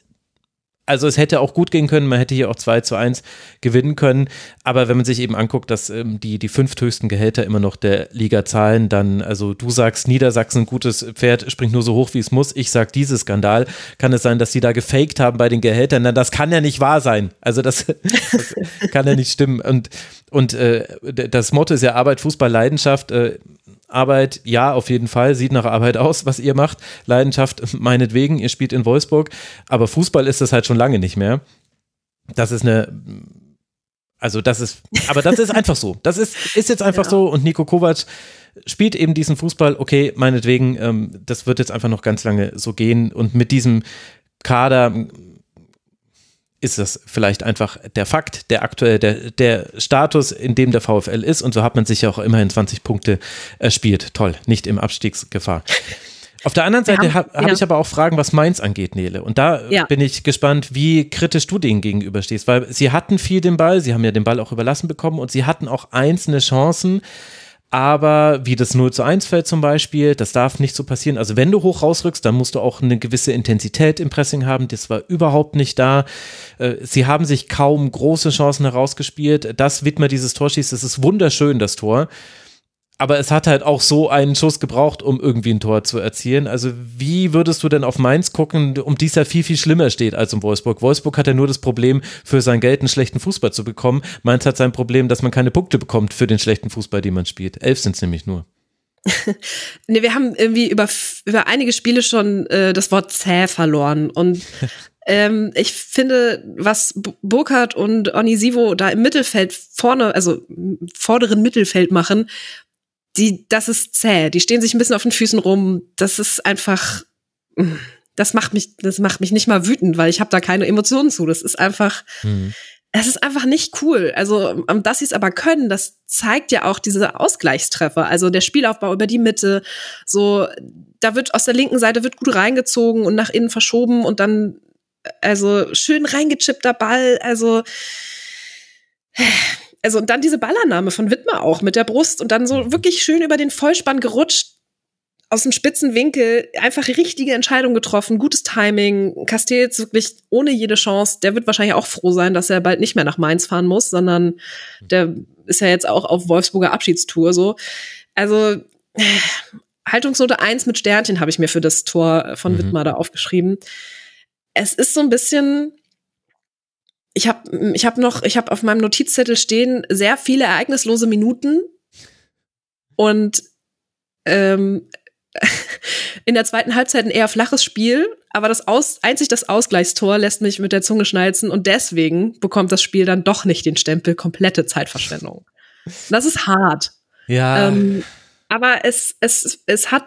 Also es hätte auch gut gehen können, man hätte hier auch 2 zu 1 gewinnen können. Aber wenn man sich eben anguckt, dass ähm, die, die fünfthöchsten Gehälter immer noch der Liga zahlen, dann, also du sagst, Niedersachsen, gutes Pferd, springt nur so hoch, wie es muss. Ich sag, dieses Skandal, kann es sein, dass die da gefaked haben bei den Gehältern? Na, das kann ja nicht wahr sein. Also das, das kann ja nicht stimmen. Und, und äh, das Motto ist ja Arbeit, Fußball, Leidenschaft. Äh, Arbeit, ja, auf jeden Fall, sieht nach Arbeit aus, was ihr macht. Leidenschaft, meinetwegen, ihr spielt in Wolfsburg, aber Fußball ist das halt schon lange nicht mehr. das ist eine also das ist, aber das ist einfach so. Das ist, ist jetzt einfach ja. so und Nico Kovac spielt eben diesen Fußball, okay, meinetwegen, ähm, das wird jetzt einfach noch ganz lange so gehen und mit diesem Kader ist das vielleicht einfach der Fakt, der aktuell, der, der Status, in dem der VfL ist und so hat man sich ja auch immerhin 20 Punkte erspielt. Toll, nicht im Abstiegsgefahr. Auf der anderen Seite habe hab ja. ich aber auch Fragen, was Mainz angeht, Nele. Und da ja. bin ich gespannt, wie kritisch du denen gegenüberstehst, weil sie hatten viel den Ball, sie haben ja den Ball auch überlassen bekommen und sie hatten auch einzelne Chancen. Aber wie das 0 zu 1 fällt zum Beispiel, das darf nicht so passieren. Also wenn du hoch rausrückst, dann musst du auch eine gewisse Intensität im Pressing haben. Das war überhaupt nicht da. Äh, sie haben sich kaum große Chancen herausgespielt. Das Wittmer dieses Tor schießt, das ist wunderschön, das Tor aber es hat halt auch so einen Schuss gebraucht, um irgendwie ein Tor zu erzielen. Also wie würdest du denn auf Mainz gucken, um dies ja viel, viel schlimmer steht als um Wolfsburg? Wolfsburg hat ja nur das Problem, für sein Geld einen schlechten Fußball zu bekommen. Mainz hat sein Problem, dass man keine Punkte bekommt für den schlechten Fußball, den man spielt. Elf sind es nämlich nur. nee, wir haben irgendwie über, über einige Spiele schon äh, das Wort zäh verloren. Und ähm, ich finde, was Burkhardt und Onisivo da im Mittelfeld vorne, also vorderen Mittelfeld machen, die, das ist zäh. Die stehen sich ein bisschen auf den Füßen rum. Das ist einfach, das macht mich, das macht mich nicht mal wütend, weil ich habe da keine Emotionen zu. Das ist einfach, mhm. es ist einfach nicht cool. Also, dass sie es aber können, das zeigt ja auch diese Ausgleichstreffer. Also der Spielaufbau über die Mitte, so, da wird aus der linken Seite wird gut reingezogen und nach innen verschoben und dann, also schön reingechippter Ball. Also also und dann diese Ballernahme von Wittmer auch mit der Brust und dann so mhm. wirklich schön über den Vollspann gerutscht, aus dem spitzen Winkel, einfach richtige Entscheidung getroffen, gutes Timing. Castells wirklich ohne jede Chance. Der wird wahrscheinlich auch froh sein, dass er bald nicht mehr nach Mainz fahren muss, sondern der ist ja jetzt auch auf Wolfsburger Abschiedstour so. Also Haltungsnote 1 mit Sternchen habe ich mir für das Tor von mhm. Wittmer da aufgeschrieben. Es ist so ein bisschen ich habe ich hab noch, ich habe auf meinem Notizzettel stehen sehr viele ereignislose Minuten und ähm, in der zweiten Halbzeit ein eher flaches Spiel, aber das Aus, einzig das Ausgleichstor lässt mich mit der Zunge schnalzen und deswegen bekommt das Spiel dann doch nicht den Stempel komplette Zeitverschwendung. Das ist hart. Ja. Ähm, aber es, es, es hat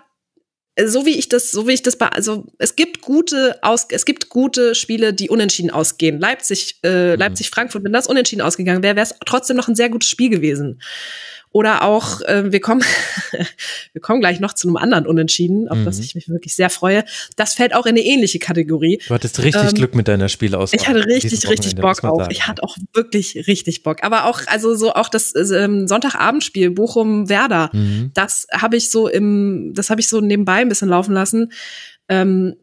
so wie ich das, so wie ich das, also es gibt gute aus, es gibt gute Spiele, die unentschieden ausgehen. Leipzig, äh, mhm. Leipzig, Frankfurt, wenn das unentschieden ausgegangen wäre, wäre es trotzdem noch ein sehr gutes Spiel gewesen. Oder auch, äh, wir kommen, wir kommen gleich noch zu einem anderen Unentschieden, auf mhm. das ich mich wirklich sehr freue. Das fällt auch in eine ähnliche Kategorie. Du hattest richtig ähm, Glück mit deiner Spielauswahl. Ich hatte richtig, richtig Bock auch. Ich hatte auch wirklich richtig Bock. Aber auch, also so auch das ähm, Sonntagabendspiel Bochum-Werder, mhm. das habe ich so im, das habe ich so nebenbei ein bisschen laufen lassen. Ähm,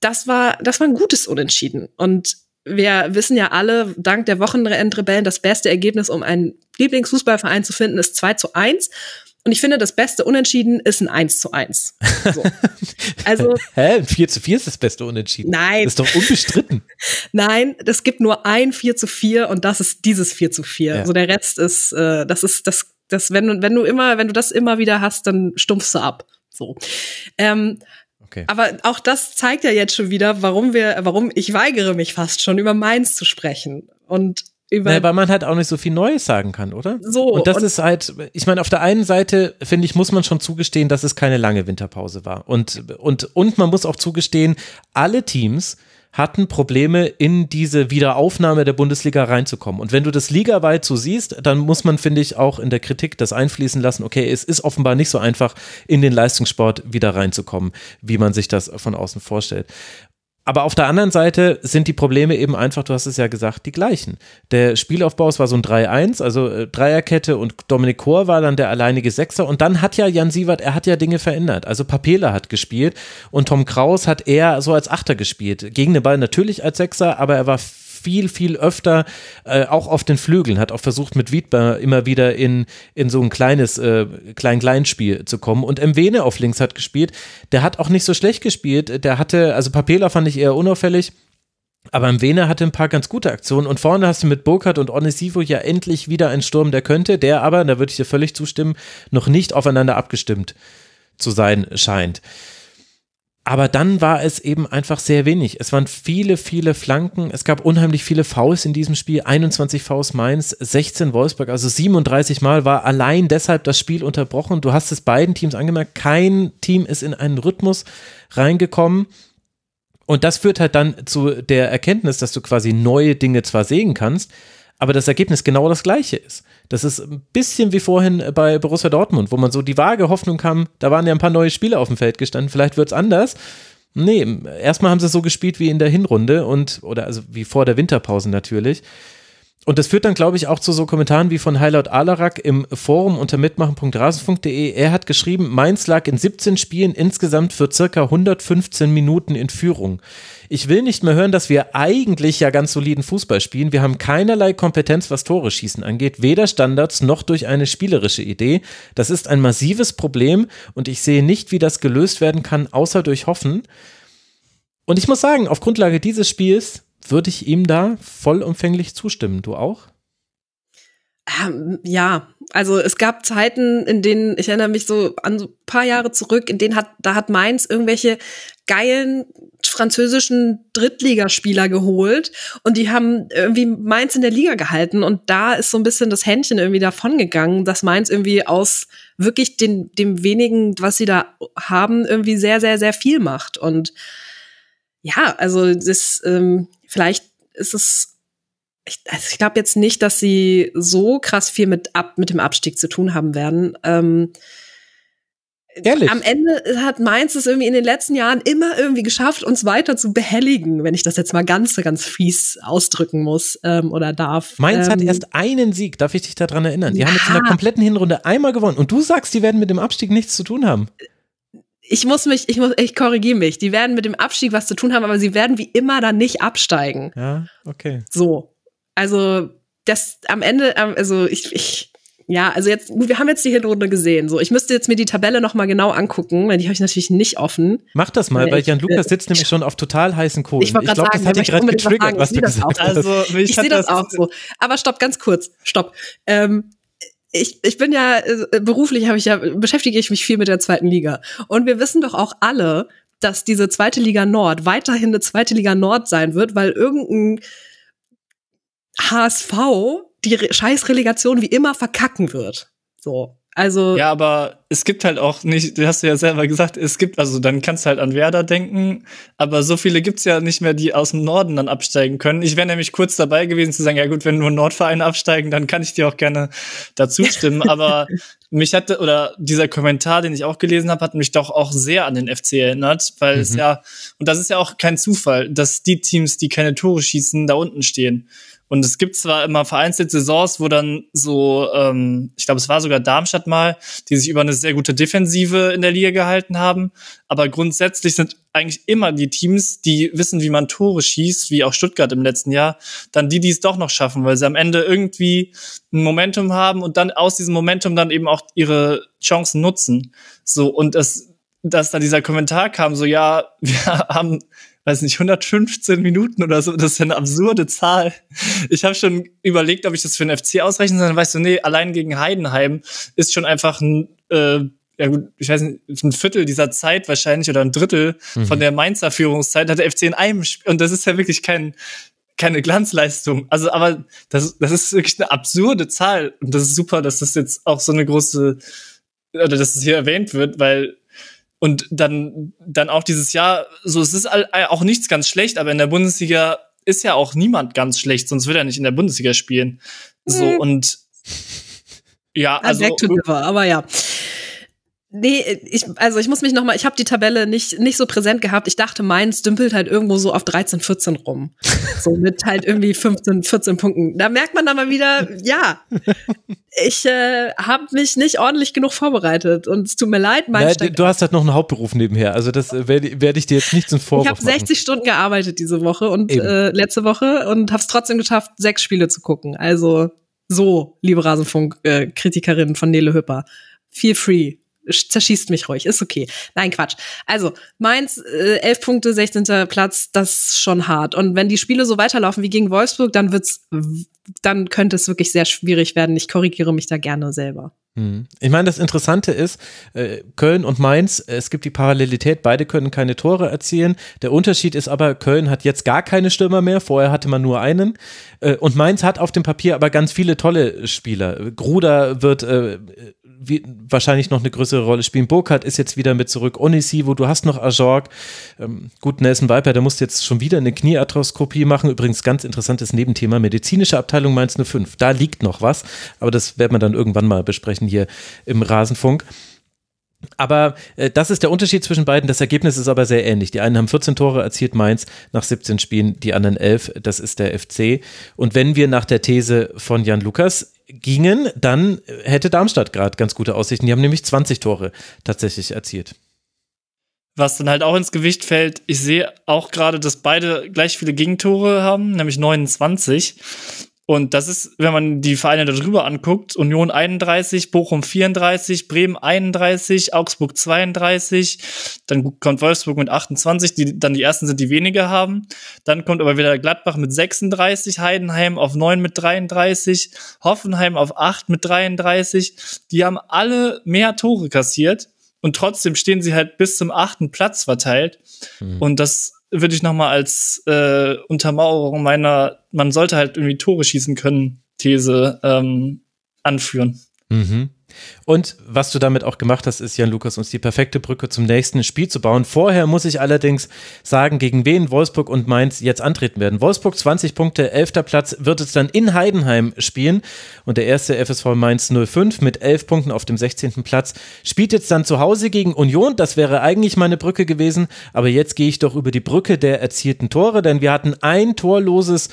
das war, das war ein gutes Unentschieden. Und wir wissen ja alle, dank der Wochenendrebellen, das beste Ergebnis, um einen Lieblingsfußballverein zu finden, ist 2 zu 1. Und ich finde, das beste Unentschieden ist ein 1 zu 1. So. Also. Hä? Ein 4 zu 4 ist das beste Unentschieden. Nein. Das ist doch unbestritten. Nein, es gibt nur ein 4 zu 4 und das ist dieses 4 zu 4. Ja. Also der Rest ist, äh, das ist, das, das, wenn du, wenn du immer, wenn du das immer wieder hast, dann stumpfst du ab. So. Ähm, Okay. Aber auch das zeigt ja jetzt schon wieder, warum wir, warum ich weigere mich fast schon über Mainz zu sprechen und über. Naja, weil man halt auch nicht so viel Neues sagen kann, oder? So. Und das und ist halt, ich meine, auf der einen Seite finde ich, muss man schon zugestehen, dass es keine lange Winterpause war. Und, und, und man muss auch zugestehen, alle Teams hatten Probleme, in diese Wiederaufnahme der Bundesliga reinzukommen. Und wenn du das ligaweit so siehst, dann muss man, finde ich, auch in der Kritik das einfließen lassen, okay, es ist offenbar nicht so einfach, in den Leistungssport wieder reinzukommen, wie man sich das von außen vorstellt. Aber auf der anderen Seite sind die Probleme eben einfach, du hast es ja gesagt, die gleichen. Der Spielaufbau, es war so ein 3-1, also äh, Dreierkette und Dominik Kor war dann der alleinige Sechser und dann hat ja Jan Sievert, er hat ja Dinge verändert. Also Papela hat gespielt und Tom Kraus hat eher so als Achter gespielt. Gegen den Ball natürlich als Sechser, aber er war viel, viel öfter äh, auch auf den Flügeln, hat auch versucht mit Wiedmer immer wieder in, in so ein kleines äh, Klein-Klein-Spiel zu kommen. Und Mwene auf links hat gespielt, der hat auch nicht so schlecht gespielt, der hatte, also Papela fand ich eher unauffällig, aber Mwene hatte ein paar ganz gute Aktionen. Und vorne hast du mit Burkhardt und Onesivo ja endlich wieder einen Sturm, der könnte, der aber, da würde ich dir völlig zustimmen, noch nicht aufeinander abgestimmt zu sein scheint. Aber dann war es eben einfach sehr wenig. Es waren viele, viele Flanken. Es gab unheimlich viele Fouls in diesem Spiel. 21 Fouls Mainz, 16 Wolfsburg, also 37 Mal war allein deshalb das Spiel unterbrochen. Du hast es beiden Teams angemerkt. Kein Team ist in einen Rhythmus reingekommen. Und das führt halt dann zu der Erkenntnis, dass du quasi neue Dinge zwar sehen kannst, aber das Ergebnis genau das gleiche ist. Das ist ein bisschen wie vorhin bei Borussia Dortmund, wo man so die vage Hoffnung kam, da waren ja ein paar neue Spieler auf dem Feld gestanden, vielleicht wird es anders. Nee, erstmal haben sie so gespielt wie in der Hinrunde und, oder also wie vor der Winterpause natürlich. Und das führt dann, glaube ich, auch zu so Kommentaren wie von Heilaut Alarak im Forum unter mitmachen.rasenfunk.de. Er hat geschrieben, Mainz lag in 17 Spielen insgesamt für circa 115 Minuten in Führung. Ich will nicht mehr hören, dass wir eigentlich ja ganz soliden Fußball spielen. Wir haben keinerlei Kompetenz, was Tore schießen angeht, weder Standards noch durch eine spielerische Idee. Das ist ein massives Problem und ich sehe nicht, wie das gelöst werden kann, außer durch Hoffen. Und ich muss sagen, auf Grundlage dieses Spiels würde ich ihm da vollumfänglich zustimmen. Du auch? Ähm, ja, also es gab Zeiten, in denen, ich erinnere mich so an so ein paar Jahre zurück, in denen hat, da hat Mainz irgendwelche geilen französischen Drittligaspieler geholt und die haben irgendwie Mainz in der Liga gehalten und da ist so ein bisschen das Händchen irgendwie davongegangen, dass Mainz irgendwie aus wirklich den, dem wenigen, was sie da haben, irgendwie sehr, sehr, sehr viel macht und ja, also das, ähm, vielleicht ist es, ich, also ich glaube jetzt nicht, dass sie so krass viel mit, ab, mit dem Abstieg zu tun haben werden. Ähm, Ehrlich? Am Ende hat Mainz es irgendwie in den letzten Jahren immer irgendwie geschafft, uns weiter zu behelligen, wenn ich das jetzt mal ganz, ganz fies ausdrücken muss ähm, oder darf. Mainz ähm, hat erst einen Sieg, darf ich dich daran erinnern? Die Ja. haben jetzt in der kompletten Hinrunde einmal gewonnen und du sagst, die werden mit dem Abstieg nichts zu tun haben. Ich muss mich, ich muss, ich korrigiere mich. Die werden mit dem Abstieg was zu tun haben, aber sie werden wie immer dann nicht absteigen. Ja, okay. So. Also, das am Ende, also ich, ich, ja, also jetzt, gut, wir haben jetzt die Hinrunde gesehen. So, ich müsste jetzt mir die Tabelle noch mal genau angucken, weil die habe ich natürlich nicht offen. Mach das mal, weil Jan Lukas äh, sitzt nämlich schon auf total heißen Kohlen. Ich Ich gerade glaube, das hat dich gerade getriggert, was du sagen. Ich sehe gesagt das hast. Also, Ich sehe das auch so. Aber stopp, ganz kurz, stopp. Ähm, ich, ich bin ja äh, beruflich habe ich ja beschäftige ich mich viel mit der zweiten Liga und wir wissen doch auch alle, dass diese zweite Liga Nord weiterhin eine zweite Liga Nord sein wird, weil irgendein HSV die Re scheiß Relegation wie immer verkacken wird. So. Also Ja, aber es gibt halt auch nicht, du hast ja selber gesagt, es gibt, also dann kannst du halt an Werder denken, aber so viele gibt's ja nicht mehr, die aus dem Norden dann absteigen können. Ich wäre nämlich kurz dabei gewesen zu sagen, ja gut, wenn nur Nordvereine absteigen, dann kann ich dir auch gerne dazu stimmen. aber mich hatte, oder dieser Kommentar, den ich auch gelesen habe, hat mich doch auch sehr an den FC erinnert, weil es ja, und das ist ja auch kein Zufall, dass die Teams, die keine Tore schießen, da unten stehen. Und es gibt zwar immer vereinzelt Saisons, wo dann so, ähm, ich glaube, es war sogar Darmstadt mal, die sich über eine sehr gute Defensive in der Liga gehalten haben. Aber grundsätzlich sind eigentlich immer die Teams, die wissen, wie man Tore schießt, wie auch Stuttgart im letzten Jahr, dann die, die es doch noch schaffen, weil sie am Ende irgendwie ein Momentum haben und dann aus diesem Momentum dann eben auch ihre Chancen nutzen. So, und das, dass da dieser Kommentar kam, so, ja, wir haben weiß nicht, 115 Minuten oder so, das ist ja eine absurde Zahl. Ich habe schon überlegt, ob ich das für den FC ausrechnen soll, dann weißt du, nee, allein gegen Heidenheim ist schon einfach ein, äh, ja gut, ich weiß nicht, ein Viertel dieser Zeit wahrscheinlich oder ein Drittel von der Mainzer Führungszeit hat der FC in einem Spiel, und das ist ja wirklich kein, keine Glanzleistung. Also, aber das, das ist wirklich eine absurde Zahl. Und das ist super, dass das jetzt auch so eine große, oder dass es hier erwähnt wird, weil und dann, dann auch dieses Jahr, so es ist auch nichts ganz schlecht, aber in der Bundesliga ist ja auch niemand ganz schlecht, sonst würde er nicht in der Bundesliga spielen. So Mhm. und ja, also, aber ja. Nee, ich, also ich muss mich noch mal, ich habe die Tabelle nicht, nicht so präsent gehabt. Ich dachte, Mainz dümpelt halt irgendwo so auf 13, 14 rum. So mit halt irgendwie 15, 14 Punkten. Da merkt man dann mal wieder, ja, ich äh, habe mich nicht ordentlich genug vorbereitet. Und es tut mir leid, Mainz Ja, steigt du hast halt noch einen Hauptberuf nebenher. Also das äh, werde werd ich dir jetzt nicht zum Ich Vorwurf habe 60 Stunden gearbeitet diese Woche und Eben. äh, letzte Woche und habe es trotzdem geschafft, sechs Spiele zu gucken. Also so, liebe Rasenfunk-Kritikerin von Nele Hüpper. Feel free. Sch- Zerschießt mich ruhig, ist okay. Nein, Quatsch. Also, Mainz, äh, 11 Punkte, 16. Platz, das ist schon hart. Und wenn die Spiele so weiterlaufen wie gegen Wolfsburg, dann wird's, dann könnte es wirklich sehr schwierig werden. Ich korrigiere mich da gerne selber. Hm. Ich meine, das Interessante ist, äh, Köln und Mainz, es gibt die Parallelität, beide können keine Tore erzielen. Der Unterschied ist aber, Köln hat jetzt gar keine Stürmer mehr, vorher hatte man nur einen. Äh, und Mainz hat auf dem Papier aber ganz viele tolle Spieler. Gruder wird äh, wie, wahrscheinlich noch eine größere Rolle spielen. Burkhardt ist jetzt wieder mit zurück. Onisivo, du hast noch Ajorg. Ähm, gut, Nelson Viper, der muss jetzt schon wieder eine Kniearthroskopie machen. Übrigens ganz interessantes Nebenthema. Medizinische Abteilung Mainz 05. Da liegt noch was. Aber das werden wir dann irgendwann mal besprechen hier im Rasenfunk. Aber äh, das ist der Unterschied zwischen beiden. Das Ergebnis ist aber sehr ähnlich. Die einen haben 14 Tore erzielt, Mainz nach 17 Spielen, die anderen 11. Das ist der FC. Und wenn wir nach der These von Jan Lukas gingen, dann hätte Darmstadt gerade ganz gute Aussichten. Die haben nämlich 20 Tore tatsächlich erzielt. Was dann halt auch ins Gewicht fällt, ich sehe auch gerade, dass beide gleich viele Gegentore haben, nämlich 29. Und das ist, wenn man die Vereine darüber anguckt, Union 31, Bochum 34, Bremen 31, Augsburg 32, dann kommt Wolfsburg mit 28, die dann die ersten sind, die weniger haben. Dann kommt aber wieder Gladbach mit 36, Heidenheim auf 9 mit 33, Hoffenheim auf 8 mit 33. Die haben alle mehr Tore kassiert und trotzdem stehen sie halt bis zum achten Platz verteilt. Mhm. Und das würde ich nochmal als äh, Untermauerung meiner, man sollte halt irgendwie Tore schießen können, These ähm, anführen. Mhm. Und was du damit auch gemacht hast, ist, Jan Lukas, uns die perfekte Brücke zum nächsten Spiel zu bauen. Vorher muss ich allerdings sagen, gegen wen Wolfsburg und Mainz jetzt antreten werden. Wolfsburg 20 Punkte, 11. Platz, wird es dann in Heidenheim spielen. Und der erste FSV Mainz 05 mit 11 Punkten auf dem 16. Platz spielt jetzt dann zu Hause gegen Union. Das wäre eigentlich meine Brücke gewesen. Aber jetzt gehe ich doch über die Brücke der erzielten Tore, denn wir hatten ein torloses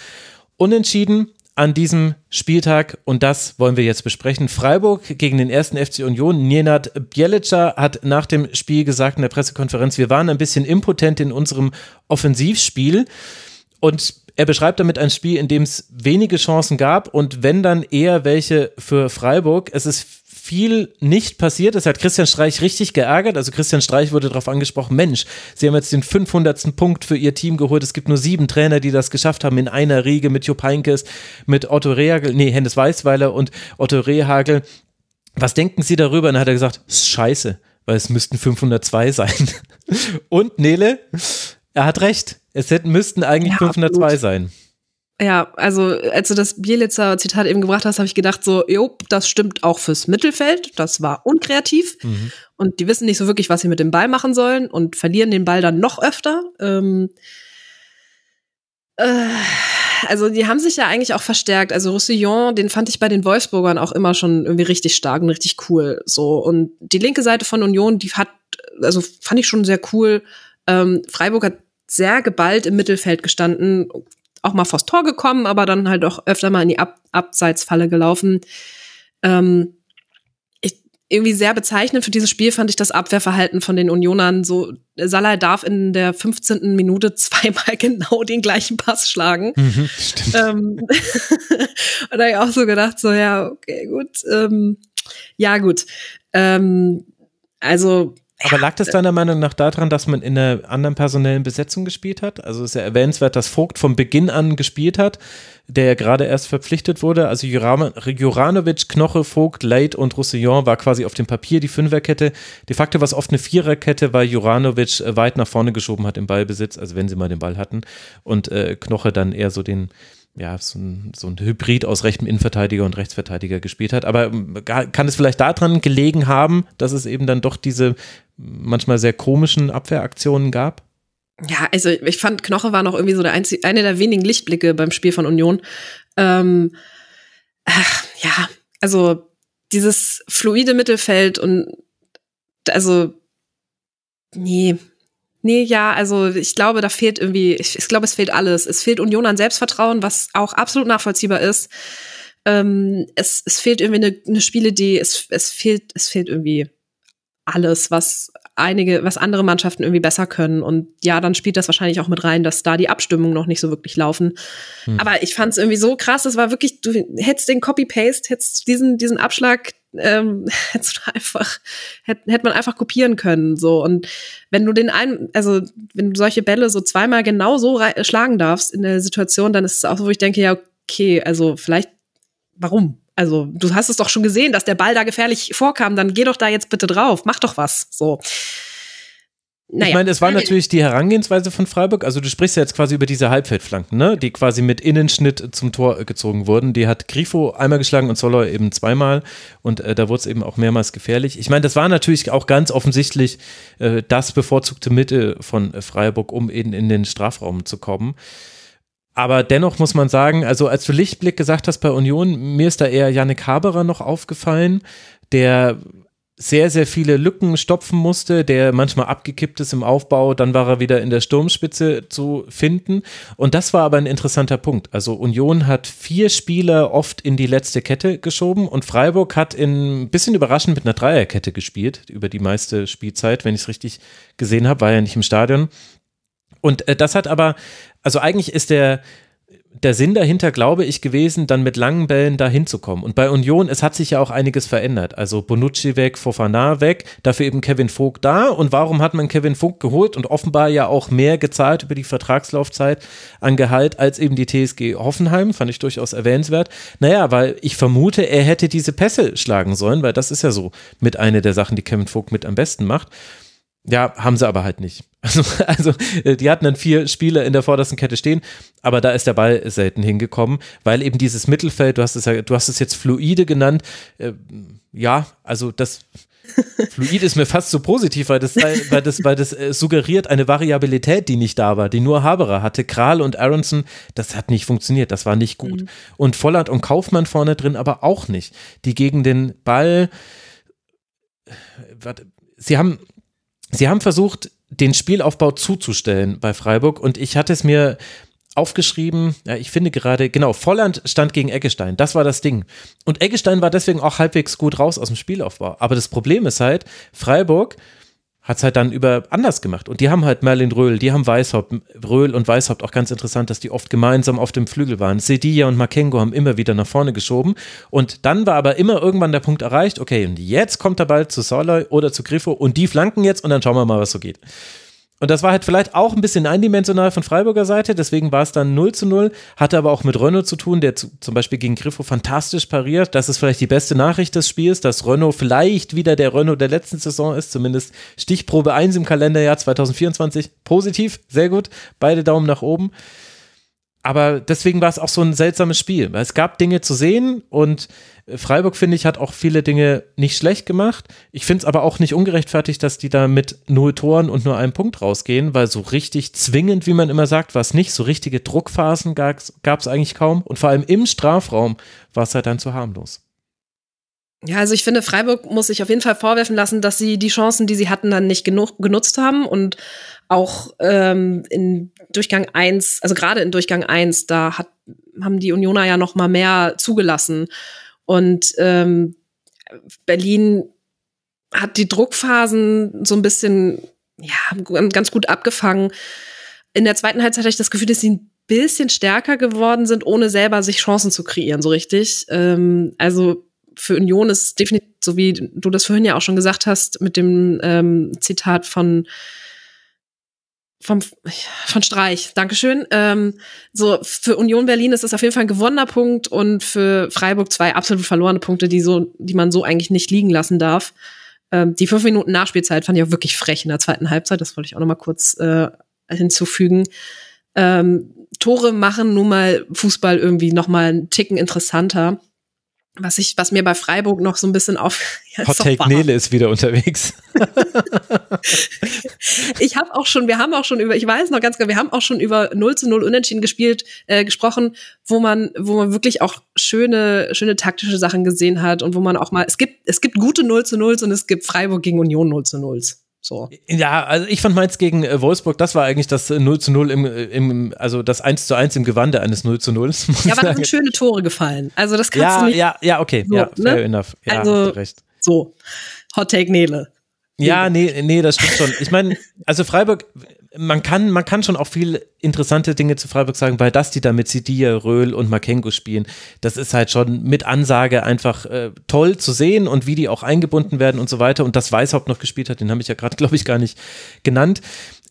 Unentschieden an diesem Spieltag und das wollen wir jetzt besprechen. Freiburg gegen den ersten FC Union. Nenad Bielica hat nach dem Spiel gesagt in der Pressekonferenz, wir waren ein bisschen impotent in unserem Offensivspiel und er beschreibt damit ein Spiel, in dem es wenige Chancen gab und wenn dann eher welche für Freiburg. Es ist viel nicht passiert. Das hat Christian Streich richtig geärgert. Also Christian Streich wurde darauf angesprochen, Mensch, sie haben jetzt den 500. Punkt für ihr Team geholt. Es gibt nur sieben Trainer, die das geschafft haben in einer Riege mit Jupp Heynckes, mit Otto Rehagel, nee, Hennes Weißweiler und Otto Rehagel. Was denken Sie darüber? Und dann hat er gesagt, scheiße, weil es müssten 502 sein. Und Nele, er hat recht. Es hätten, müssten eigentlich ja, 502 absolut. sein. Ja, also als du das Bielitzer Zitat eben gebracht hast, habe ich gedacht so, jo, das stimmt auch fürs Mittelfeld. Das war unkreativ mhm. und die wissen nicht so wirklich, was sie mit dem Ball machen sollen und verlieren den Ball dann noch öfter. Ähm, äh, also die haben sich ja eigentlich auch verstärkt. Also Roussillon, den fand ich bei den Wolfsburgern auch immer schon irgendwie richtig stark und richtig cool. So und die linke Seite von Union, die hat, also fand ich schon sehr cool. Ähm, Freiburg hat sehr geballt im Mittelfeld gestanden, auch mal vors Tor gekommen, aber dann halt auch öfter mal in die Ab Abseitsfalle gelaufen. Ähm, ich, irgendwie sehr bezeichnend für dieses Spiel fand ich das Abwehrverhalten von den Unionern. So, Salah darf in der 15. Minute zweimal genau den gleichen Pass schlagen. Mhm, stimmt. Ähm, und da habe ich auch so gedacht, so, ja, okay, gut. Ähm, ja, gut. Ähm, also aber lag das deiner Meinung nach daran, dass man in einer anderen personellen Besetzung gespielt hat? Also ist ja erwähnenswert, dass Vogt von Beginn an gespielt hat, der ja gerade erst verpflichtet wurde. Also Juranovic, Knoche, Vogt, Leit und Roussillon war quasi auf dem Papier die Fünferkette. De facto war es oft eine Viererkette, weil Juranovic äh, weit nach vorne geschoben hat im Ballbesitz, also wenn sie mal den Ball hatten. Und äh, Knoche dann eher so den ja, so ein, so ein Hybrid aus rechtem Innenverteidiger und Rechtsverteidiger gespielt hat. Aber ähm, kann es vielleicht daran gelegen haben, dass es eben dann doch diese manchmal sehr komischen Abwehraktionen gab? Ja, also ich fand, Knoche war noch irgendwie so der einzige, eine der wenigen Lichtblicke beim Spiel von Union. Ähm, ach, ja, also dieses fluide Mittelfeld und also nee, Nee, ja, also ich glaube, da fehlt irgendwie, ich, ich glaube, es fehlt alles. Es fehlt Union an Selbstvertrauen, was auch absolut nachvollziehbar ist. Ähm, es, es fehlt irgendwie eine, eine Spielidee, es, es fehlt, es fehlt irgendwie alles, was einige, was andere Mannschaften irgendwie besser können. Und ja, dann spielt das wahrscheinlich auch mit rein, dass da die Abstimmungen noch nicht so wirklich laufen. Hm. Aber ich fand es irgendwie so krass, es war wirklich, du hättest den Copy-Paste, hättest diesen, diesen Abschlag, ähm, hättest du einfach, hätte hätt man einfach kopieren können. So. Und wenn du den einen, also wenn du solche Bälle so zweimal genau so schlagen darfst in der Situation, dann ist es auch so, wo ich denke, ja, okay, also vielleicht, warum? Also, du hast es doch schon gesehen, dass der Ball da gefährlich vorkam, dann geh doch da jetzt bitte drauf, mach doch was. So. Naja. Ich meine, es war natürlich die Herangehensweise von Freiburg. Also du sprichst ja jetzt quasi über diese Halbfeldflanken, ne? die quasi mit Innenschnitt zum Tor gezogen wurden. Die hat Grifo einmal geschlagen und Zoller eben zweimal. Und äh, da wurde es eben auch mehrmals gefährlich. Ich meine, das war natürlich auch ganz offensichtlich äh, das bevorzugte Mittel von äh, Freiburg, um eben in den Strafraum zu kommen. Aber dennoch muss man sagen, also als du Lichtblick gesagt hast bei Union, mir ist da eher Yannick Haberer noch aufgefallen, der sehr, sehr viele Lücken stopfen musste, der manchmal abgekippt ist im Aufbau, dann war er wieder in der Sturmspitze zu finden. Und das war aber ein interessanter Punkt. Also Union hat vier Spieler oft in die letzte Kette geschoben und Freiburg hat in ein bisschen überraschend mit einer Dreierkette gespielt, über die meiste Spielzeit, wenn ich es richtig gesehen habe, war ja nicht im Stadion. Und äh, das hat aber, also eigentlich ist der, der Sinn dahinter, glaube ich, gewesen, dann mit langen Bällen da hinzukommen. Und bei Union, es hat sich ja auch einiges verändert. Also Bonucci weg, Fofana weg, dafür eben Kevin Vogt da. Und warum hat man Kevin Vogt geholt und offenbar ja auch mehr gezahlt über die Vertragslaufzeit an Gehalt als eben die TSG Hoffenheim? Fand ich durchaus erwähnenswert. Naja, weil ich vermute, er hätte diese Pässe schlagen sollen, weil das ist ja so mit einer der Sachen, die Kevin Vogt mit am besten macht. Ja, haben sie aber halt nicht. Also, also äh, die hatten dann vier Spieler in der vordersten Kette stehen, aber da ist der Ball selten hingekommen, weil eben dieses Mittelfeld, du hast es ja, du hast es jetzt fluide genannt, äh, ja, also das Fluid ist mir fast so positiv, weil das, weil das, weil das äh, suggeriert eine Variabilität, die nicht da war, die nur Haberer hatte. Kral und Aronson, das hat nicht funktioniert, das war nicht gut. Mhm. Und Volland und Kaufmann vorne drin aber auch nicht. Die gegen den Ball, äh, warte, sie haben sie haben versucht, den Spielaufbau zuzustellen bei Freiburg und ich hatte es mir aufgeschrieben, ja, ich finde gerade, genau, Volland stand gegen Eggestein, das war das Ding. Und Eggestein war deswegen auch halbwegs gut raus aus dem Spielaufbau. Aber das Problem ist halt, Freiburg hat es halt dann über anders gemacht. Und die haben halt Merlin Röhl, die haben Weißhaupt, Röhl und Weißhaupt auch ganz interessant, dass die oft gemeinsam auf dem Flügel waren. Sedilla und Makengo haben immer wieder nach vorne geschoben. Und dann war aber immer irgendwann der Punkt erreicht, okay, und jetzt kommt der Ball zu Soloy oder zu Griffo und die flanken jetzt und dann schauen wir mal, was so geht. Und das war halt vielleicht auch ein bisschen eindimensional von Freiburger Seite, deswegen war es dann 0 zu 0, hatte aber auch mit Renault zu tun, der zu, zum Beispiel gegen Griffo fantastisch pariert. Das ist vielleicht die beste Nachricht des Spiels, dass Renault vielleicht wieder der Renault der letzten Saison ist, zumindest Stichprobe 1 im Kalenderjahr 2024. Positiv, sehr gut, beide Daumen nach oben aber deswegen war es auch so ein seltsames Spiel. Weil es gab Dinge zu sehen und Freiburg, finde ich, hat auch viele Dinge nicht schlecht gemacht. Ich finde es aber auch nicht ungerechtfertigt, dass die da mit null Toren und nur einem Punkt rausgehen, weil so richtig zwingend, wie man immer sagt, war es nicht. So richtige Druckphasen gab es eigentlich kaum. Und vor allem im Strafraum war es halt dann zu harmlos. Ja, also ich finde, Freiburg muss sich auf jeden Fall vorwerfen lassen, dass sie die Chancen, die sie hatten, dann nicht genug genutzt haben und auch ähm, in Durchgang eins, also gerade in Durchgang eins, da hat, haben die Unioner ja noch mal mehr zugelassen und ähm, Berlin hat die Druckphasen so ein bisschen ja ganz gut abgefangen. In der zweiten Halbzeit hatte ich das Gefühl, dass sie ein bisschen stärker geworden sind, ohne selber sich Chancen zu kreieren, so richtig. Ähm, also für Union ist definitiv, so wie du das vorhin ja auch schon gesagt hast, mit dem ähm, Zitat von vom, von Streich, Dankeschön. Ähm, so, für Union Berlin ist das auf jeden Fall ein gewonnener Punkt und für Freiburg zwei absolut verlorene Punkte, die so, die man so eigentlich nicht liegen lassen darf. Ähm, die fünf Minuten Nachspielzeit fand ich auch wirklich frech in der zweiten Halbzeit, das wollte ich auch noch mal kurz äh, hinzufügen. Ähm, Tore machen nun mal Fußball irgendwie noch mal einen Ticken interessanter was ich, was mir bei Freiburg noch so ein bisschen auf. Ja, Hot Take Nele ist wieder unterwegs. ich habe auch schon, wir haben auch schon über, ich weiß noch ganz genau, wir haben auch schon über 0 zu 0 Unentschieden gespielt, äh, gesprochen, wo man, wo man wirklich auch schöne, schöne taktische Sachen gesehen hat und wo man auch mal, es gibt, es gibt gute 0 zu 0 und es gibt Freiburg gegen Union 0 zu 0. So. Ja, also ich fand meins gegen äh, Wolfsburg, das war eigentlich das 0 äh, zu 0 im, äh, im, also das 1 zu 1 im Gewande eines 0 zu 0. Ja, aber da sind schöne Tore gefallen. Also das kannst ja, du nicht. Ja, ja, okay, so, ja, fair ne? enough. Ja, also, recht. so. Hot Take Nele. Ja, nee, nee, das stimmt schon. Ich meine, also Freiburg, man kann, man kann schon auch viel interessante Dinge zu Freiburg sagen, weil das die da mit Sidia, Röhl und Makengo spielen, das ist halt schon mit Ansage einfach äh, toll zu sehen und wie die auch eingebunden werden und so weiter. Und das Weißhaupt noch gespielt hat, den habe ich ja gerade, glaube ich, gar nicht genannt.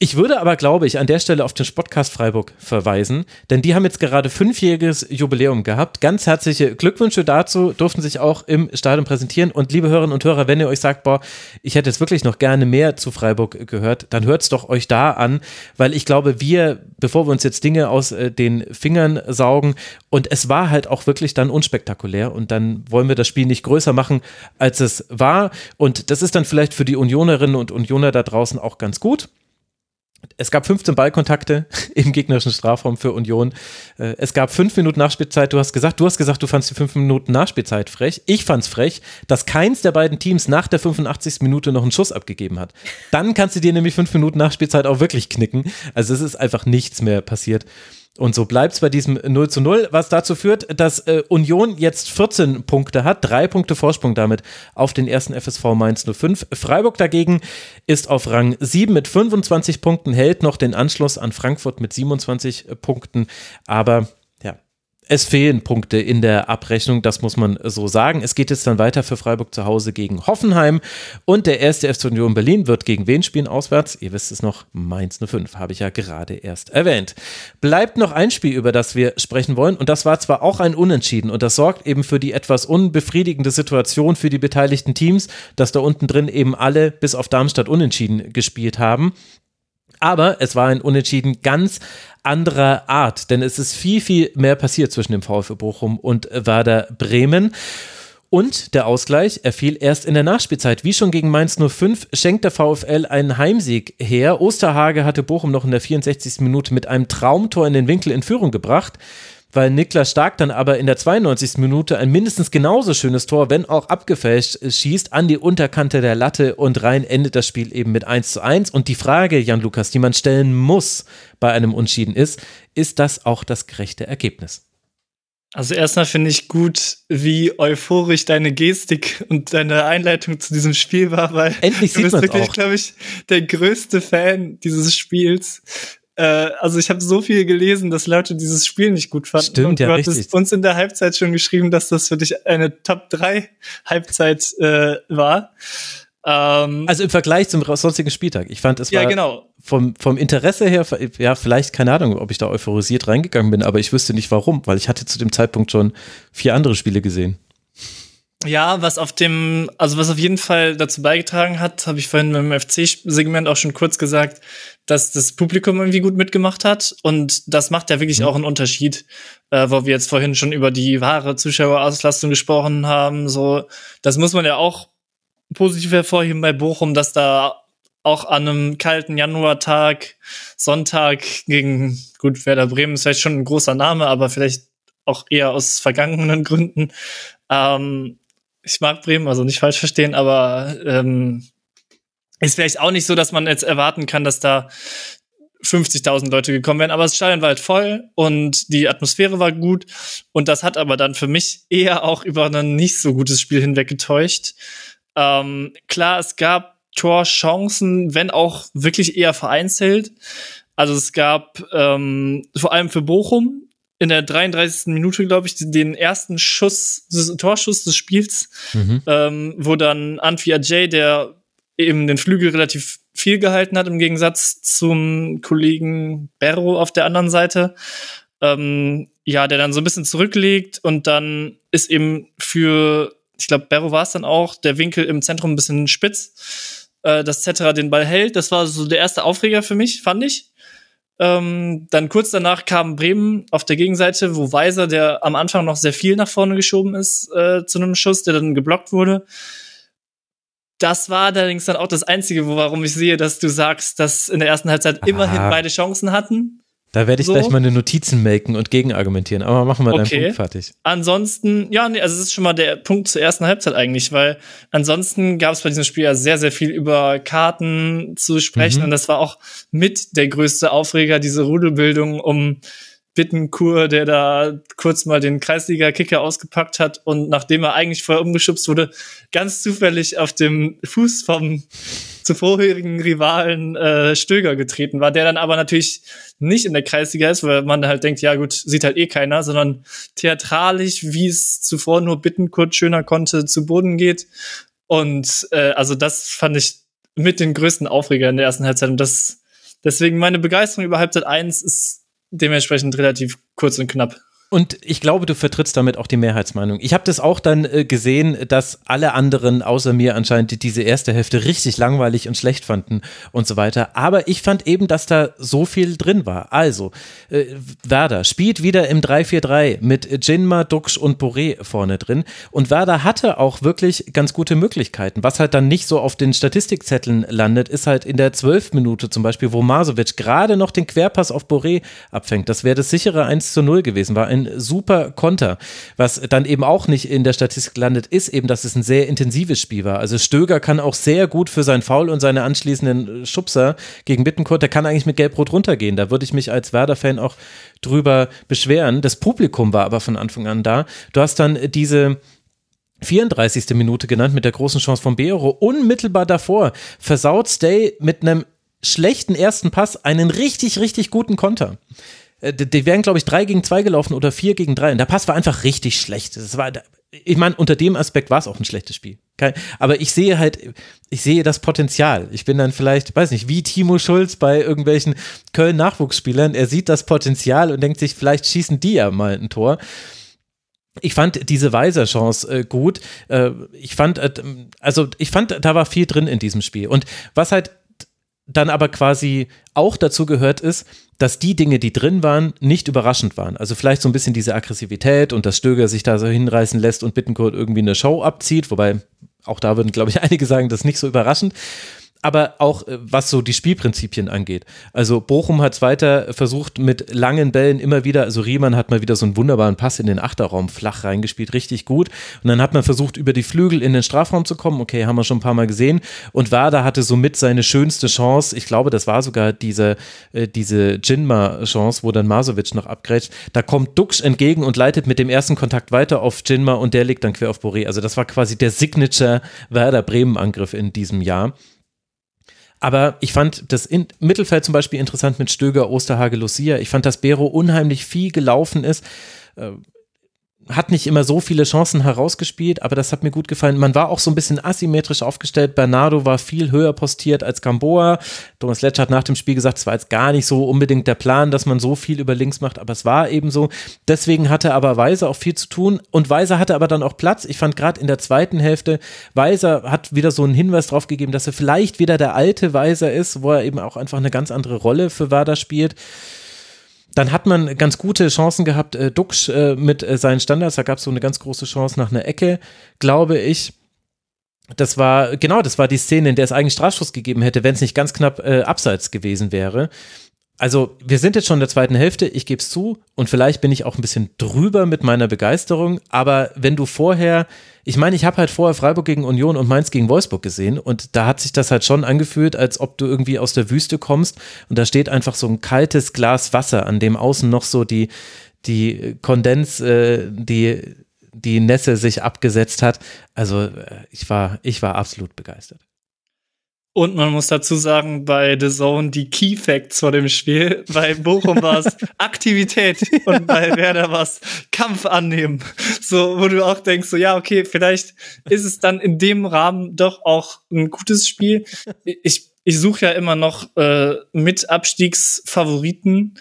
Ich würde aber, glaube ich, an der Stelle auf den Sportcast Freiburg verweisen, denn die haben jetzt gerade fünfjähriges Jubiläum gehabt. Ganz herzliche Glückwünsche dazu, durften sich auch im Stadion präsentieren. Und liebe Hörerinnen und Hörer, wenn ihr euch sagt, boah, ich hätte jetzt wirklich noch gerne mehr zu Freiburg gehört, dann hört es doch euch da an, weil ich glaube, wir, bevor wir uns jetzt Dinge aus äh, den Fingern saugen, und es war halt auch wirklich dann unspektakulär und dann wollen wir das Spiel nicht größer machen, als es war. Und das ist dann vielleicht für die Unionerinnen und Unioner da draußen auch ganz gut. Es gab 15 Ballkontakte im gegnerischen Strafraum für Union. Äh, es gab fünf Minuten Nachspielzeit. Du hast gesagt, du hast gesagt, du fandst die fünf Minuten Nachspielzeit frech. Ich fand's frech, dass keins der beiden Teams nach der 85. Minute noch einen Schuss abgegeben hat. Dann kannst du dir nämlich fünf Minuten Nachspielzeit auch wirklich knicken. Also es ist einfach nichts mehr passiert. Und so bleibt es bei diesem 0 zu 0, was dazu führt, dass äh, Union jetzt 14 Punkte hat, drei Punkte Vorsprung damit auf den ersten FSV Mainz 05. Freiburg dagegen ist auf Rang 7 mit 25 Punkten, hält noch den Anschluss an Frankfurt mit 27 Punkten, aber es fehlen Punkte in der Abrechnung, das muss man so sagen. Es geht jetzt dann weiter für Freiburg zu Hause gegen Hoffenheim und der erste FC Union Berlin wird gegen wen spielen auswärts? Ihr wisst es noch, Mainz 05, habe ich ja gerade erst erwähnt. Bleibt noch ein Spiel, über das wir sprechen wollen und das war zwar auch ein Unentschieden und das sorgt eben für die etwas unbefriedigende Situation für die beteiligten Teams, dass da unten drin eben alle bis auf Darmstadt unentschieden gespielt haben. Aber es war ein Unentschieden ganz anderer Art, denn es ist viel, viel mehr passiert zwischen dem VfB Bochum und Werder Bremen. Und der Ausgleich, er fiel erst in der Nachspielzeit. Wie schon gegen Mainz 05 schenkt der VfL einen Heimsieg her. Osterhage hatte Bochum noch in der 64. Minute mit einem Traumtor in den Winkel in Führung gebracht weil Niklas Stark dann aber in der 92. Minute ein mindestens genauso schönes Tor, wenn auch abgefälscht, schießt an die Unterkante der Latte und rein endet das Spiel eben mit 1 zu 1. Und die Frage, Jan Lukas, die man stellen muss bei einem Unschieden ist, ist das auch das gerechte Ergebnis? Also erstmal finde ich gut, wie euphorisch deine Gestik und deine Einleitung zu diesem Spiel war, weil Endlich du bist wirklich, glaube ich, der größte Fan dieses Spiels. Äh, also ich habe so viel gelesen, dass Leute dieses Spiel nicht gut fanden. Stimmt, und ja, du richtig. hattest uns in der Halbzeit schon geschrieben, dass das für dich eine Top 3 Halbzeit äh, war. Ähm, Also im Vergleich zum sonstigen Spieltag. Ich fand, es war ja, genau. vom, vom Interesse her, ja, vielleicht keine Ahnung, ob ich da euphorisiert reingegangen bin, aber ich wüsste nicht warum, weil ich hatte zu dem Zeitpunkt schon vier andere Spiele gesehen. Ja, was auf dem, also was auf jeden Fall dazu beigetragen hat, habe ich vorhin beim FC-Segment auch schon kurz gesagt, dass das Publikum irgendwie gut mitgemacht hat. Und das macht ja wirklich Mhm. auch einen Unterschied, äh, wo wir jetzt vorhin schon über die wahre Zuschauerauslastung gesprochen haben. So, das muss man ja auch positiv hervorheben bei Bochum, dass da auch an einem kalten Januartag, Sonntag gegen, gut, Werder Bremen ist vielleicht schon ein großer Name, aber vielleicht auch eher aus vergangenen Gründen. Ähm, ich mag Bremen, also nicht falsch verstehen, aber ähm, ist vielleicht auch nicht so, dass man jetzt erwarten kann, dass da 50.000 Leute gekommen wären, aber das Stadion war halt voll und die Atmosphäre war gut und das hat aber dann für mich eher auch über ein nicht so gutes Spiel hinweg getäuscht. Ähm, klar, es gab Torchancen, wenn auch wirklich eher vereinzelt. Also es gab ähm, vor allem für Bochum in der 33. Minute, glaube ich, den ersten Schuss, des Torschuss des Spiels, Mhm. ähm, wo dann Anfi Ajay, der eben den Flügel relativ viel gehalten hat, im Gegensatz zum Kollegen Berro auf der anderen Seite, ähm, ja, der dann so ein bisschen zurücklegt und dann ist eben für, ich glaube, Berro war es dann auch, der Winkel im Zentrum ein bisschen spitz, äh, dass Cetera den Ball hält. Das war so der erste Aufreger für mich, fand ich. Ähm, dann kurz danach kam Bremen auf der Gegenseite, wo Weiser, der am Anfang noch sehr viel nach vorne geschoben ist, äh, zu einem Schuss, der dann geblockt wurde. Das war allerdings dann auch das Einzige, warum ich sehe, dass du sagst, dass in der ersten Halbzeit immerhin beide Chancen hatten. Da werde ich So. gleich meine Notizen machen und gegenargumentieren. Aber machen wir deinen Okay. Punkt fertig. Ansonsten, ja, nee, also es ist schon mal der Punkt zur ersten Halbzeit eigentlich, weil ansonsten gab es bei diesem Spiel ja sehr, sehr viel über Karten zu sprechen Mhm. und das war auch mit der größte Aufreger, diese Rudelbildung um Bittenkur, der da kurz mal den Kreisliga-Kicker ausgepackt hat und nachdem er eigentlich vorher umgeschubst wurde, ganz zufällig auf dem Fuß vom zuvorherigen Rivalen äh, Stöger getreten war, der dann aber natürlich nicht in der Kreisliga ist, weil man halt denkt, ja gut, sieht halt eh keiner, sondern theatralisch, wie es zuvor nur Bittenkurt schöner konnte, zu Boden geht. Und äh, also das fand ich mit den größten Aufreger in der ersten Halbzeit. Und das Deswegen meine Begeisterung über Halbzeit 1 ist dementsprechend relativ kurz und knapp. Und ich glaube, du vertrittst damit auch die Mehrheitsmeinung. Ich habe das auch dann äh, gesehen, dass alle anderen außer mir anscheinend diese erste Hälfte richtig langweilig und schlecht fanden und so weiter. Aber ich fand eben, dass da so viel drin war. Also, äh, Werder spielt wieder im 3-4-3 mit Jinma, Duxch und Boré vorne drin. Und Werder hatte auch wirklich ganz gute Möglichkeiten. Was halt dann nicht so auf den Statistikzetteln landet, ist halt in der 12 Minute zum Beispiel, wo Masovic gerade noch den Querpass auf Boré abfängt. Das wäre das sichere 1 zu 0 gewesen. War ein super Konter. Was dann eben auch nicht in der Statistik landet, ist eben, dass es ein sehr intensives Spiel war. Also Stöger kann auch sehr gut für sein Foul und seine anschließenden Schubser gegen Bittencourt, der kann eigentlich mit Gelb-Rot runtergehen. Da würde ich mich als Werder-Fan auch drüber beschweren. Das Publikum war aber von Anfang an da. Du hast dann diese 34. Minute genannt mit der großen Chance von Beero. Unmittelbar davor versaut Stay mit einem schlechten ersten Pass einen richtig, richtig guten Konter. Äh, die wären, glaube ich, drei gegen zwei gelaufen oder vier gegen drei. Und der Pass war einfach richtig schlecht. Das war, ich meine, unter dem Aspekt war es auch ein schlechtes Spiel. aber ich sehe halt, ich sehe das Potenzial. Ich bin dann vielleicht, weiß nicht, wie Timo Schulz bei irgendwelchen Köln-Nachwuchsspielern. Er sieht das Potenzial und denkt sich, vielleicht schießen die ja mal ein Tor. Ich fand diese Weiser-Chance äh, gut. Äh, ich fand, äh, also ich fand, da war viel drin in diesem Spiel. Und was halt dann aber quasi auch dazu gehört ist, dass die Dinge, die drin waren, nicht überraschend waren. Also vielleicht so ein bisschen diese Aggressivität und dass Stöger sich da so hinreißen lässt und Bittenkurt irgendwie eine Show abzieht, wobei auch da würden, glaube ich, einige sagen, das ist nicht so überraschend aber auch äh, was so die Spielprinzipien angeht. Also Bochum hat es weiter versucht mit langen Bällen immer wieder, also Riemann hat mal wieder so einen wunderbaren Pass in den Achterraum flach reingespielt, richtig gut. Und dann hat man versucht, über die Flügel in den Strafraum zu kommen. Okay, haben wir schon ein paar Mal gesehen. Und Werder hatte somit seine schönste Chance. Ich glaube, das war sogar diese, äh, diese Jinma-Chance, wo dann Masovic noch abgrätscht. Da kommt Dux entgegen und leitet mit dem ersten Kontakt weiter auf Jinma und der legt dann quer auf Boré. Also das war quasi der Signature Werder Bremen-Angriff in diesem Jahr. Aber ich fand das in Mittelfeld zum Beispiel interessant mit Stöger, Osterhage, Lucia. Ich fand, dass Bero unheimlich viel gelaufen ist. Hat nicht immer so viele Chancen herausgespielt, aber das hat mir gut gefallen. Man war auch so ein bisschen asymmetrisch aufgestellt. Bernardo war viel höher postiert als Gamboa. Thomas Letsch hat nach dem Spiel gesagt, es war jetzt gar nicht so unbedingt der Plan, dass man so viel über links macht, aber es war eben so. Deswegen hatte aber Weiser auch viel zu tun und Weiser hatte aber dann auch Platz. Ich fand gerade in der zweiten Hälfte, Weiser hat wieder so einen Hinweis drauf gegeben, dass er vielleicht wieder der alte Weiser ist, wo er eben auch einfach eine ganz andere Rolle für Werder spielt. Dann hat man ganz gute Chancen gehabt. Äh, Duxch äh, mit äh, seinen Standards, da gab es so eine ganz große Chance nach einer Ecke, glaube ich. Das war, genau, das war die Szene, in der es eigentlich Strafschuss gegeben hätte, wenn es nicht ganz knapp äh, abseits gewesen wäre also wir sind jetzt schon in der zweiten Hälfte, ich gebe es zu und vielleicht bin ich auch ein bisschen drüber mit meiner Begeisterung, aber wenn du vorher, ich meine, ich habe halt vorher Freiburg gegen Union und Mainz gegen Wolfsburg gesehen und da hat sich das halt schon angefühlt, als ob du irgendwie aus der Wüste kommst und da steht einfach so ein kaltes Glas Wasser, an dem außen noch so die, die Kondens, äh, die, die Nässe sich abgesetzt hat. Also äh, ich war, ich war absolut begeistert. Und man muss dazu sagen, bei The Zone die Key Facts vor dem Spiel. Bei Bochum war es Aktivität und bei Werder war es Kampf annehmen. So, wo du auch denkst, so, ja, okay, vielleicht ist es dann in dem Rahmen doch auch ein gutes Spiel. Ich, ich suche ja immer noch äh, mit Abstiegsfavoriten,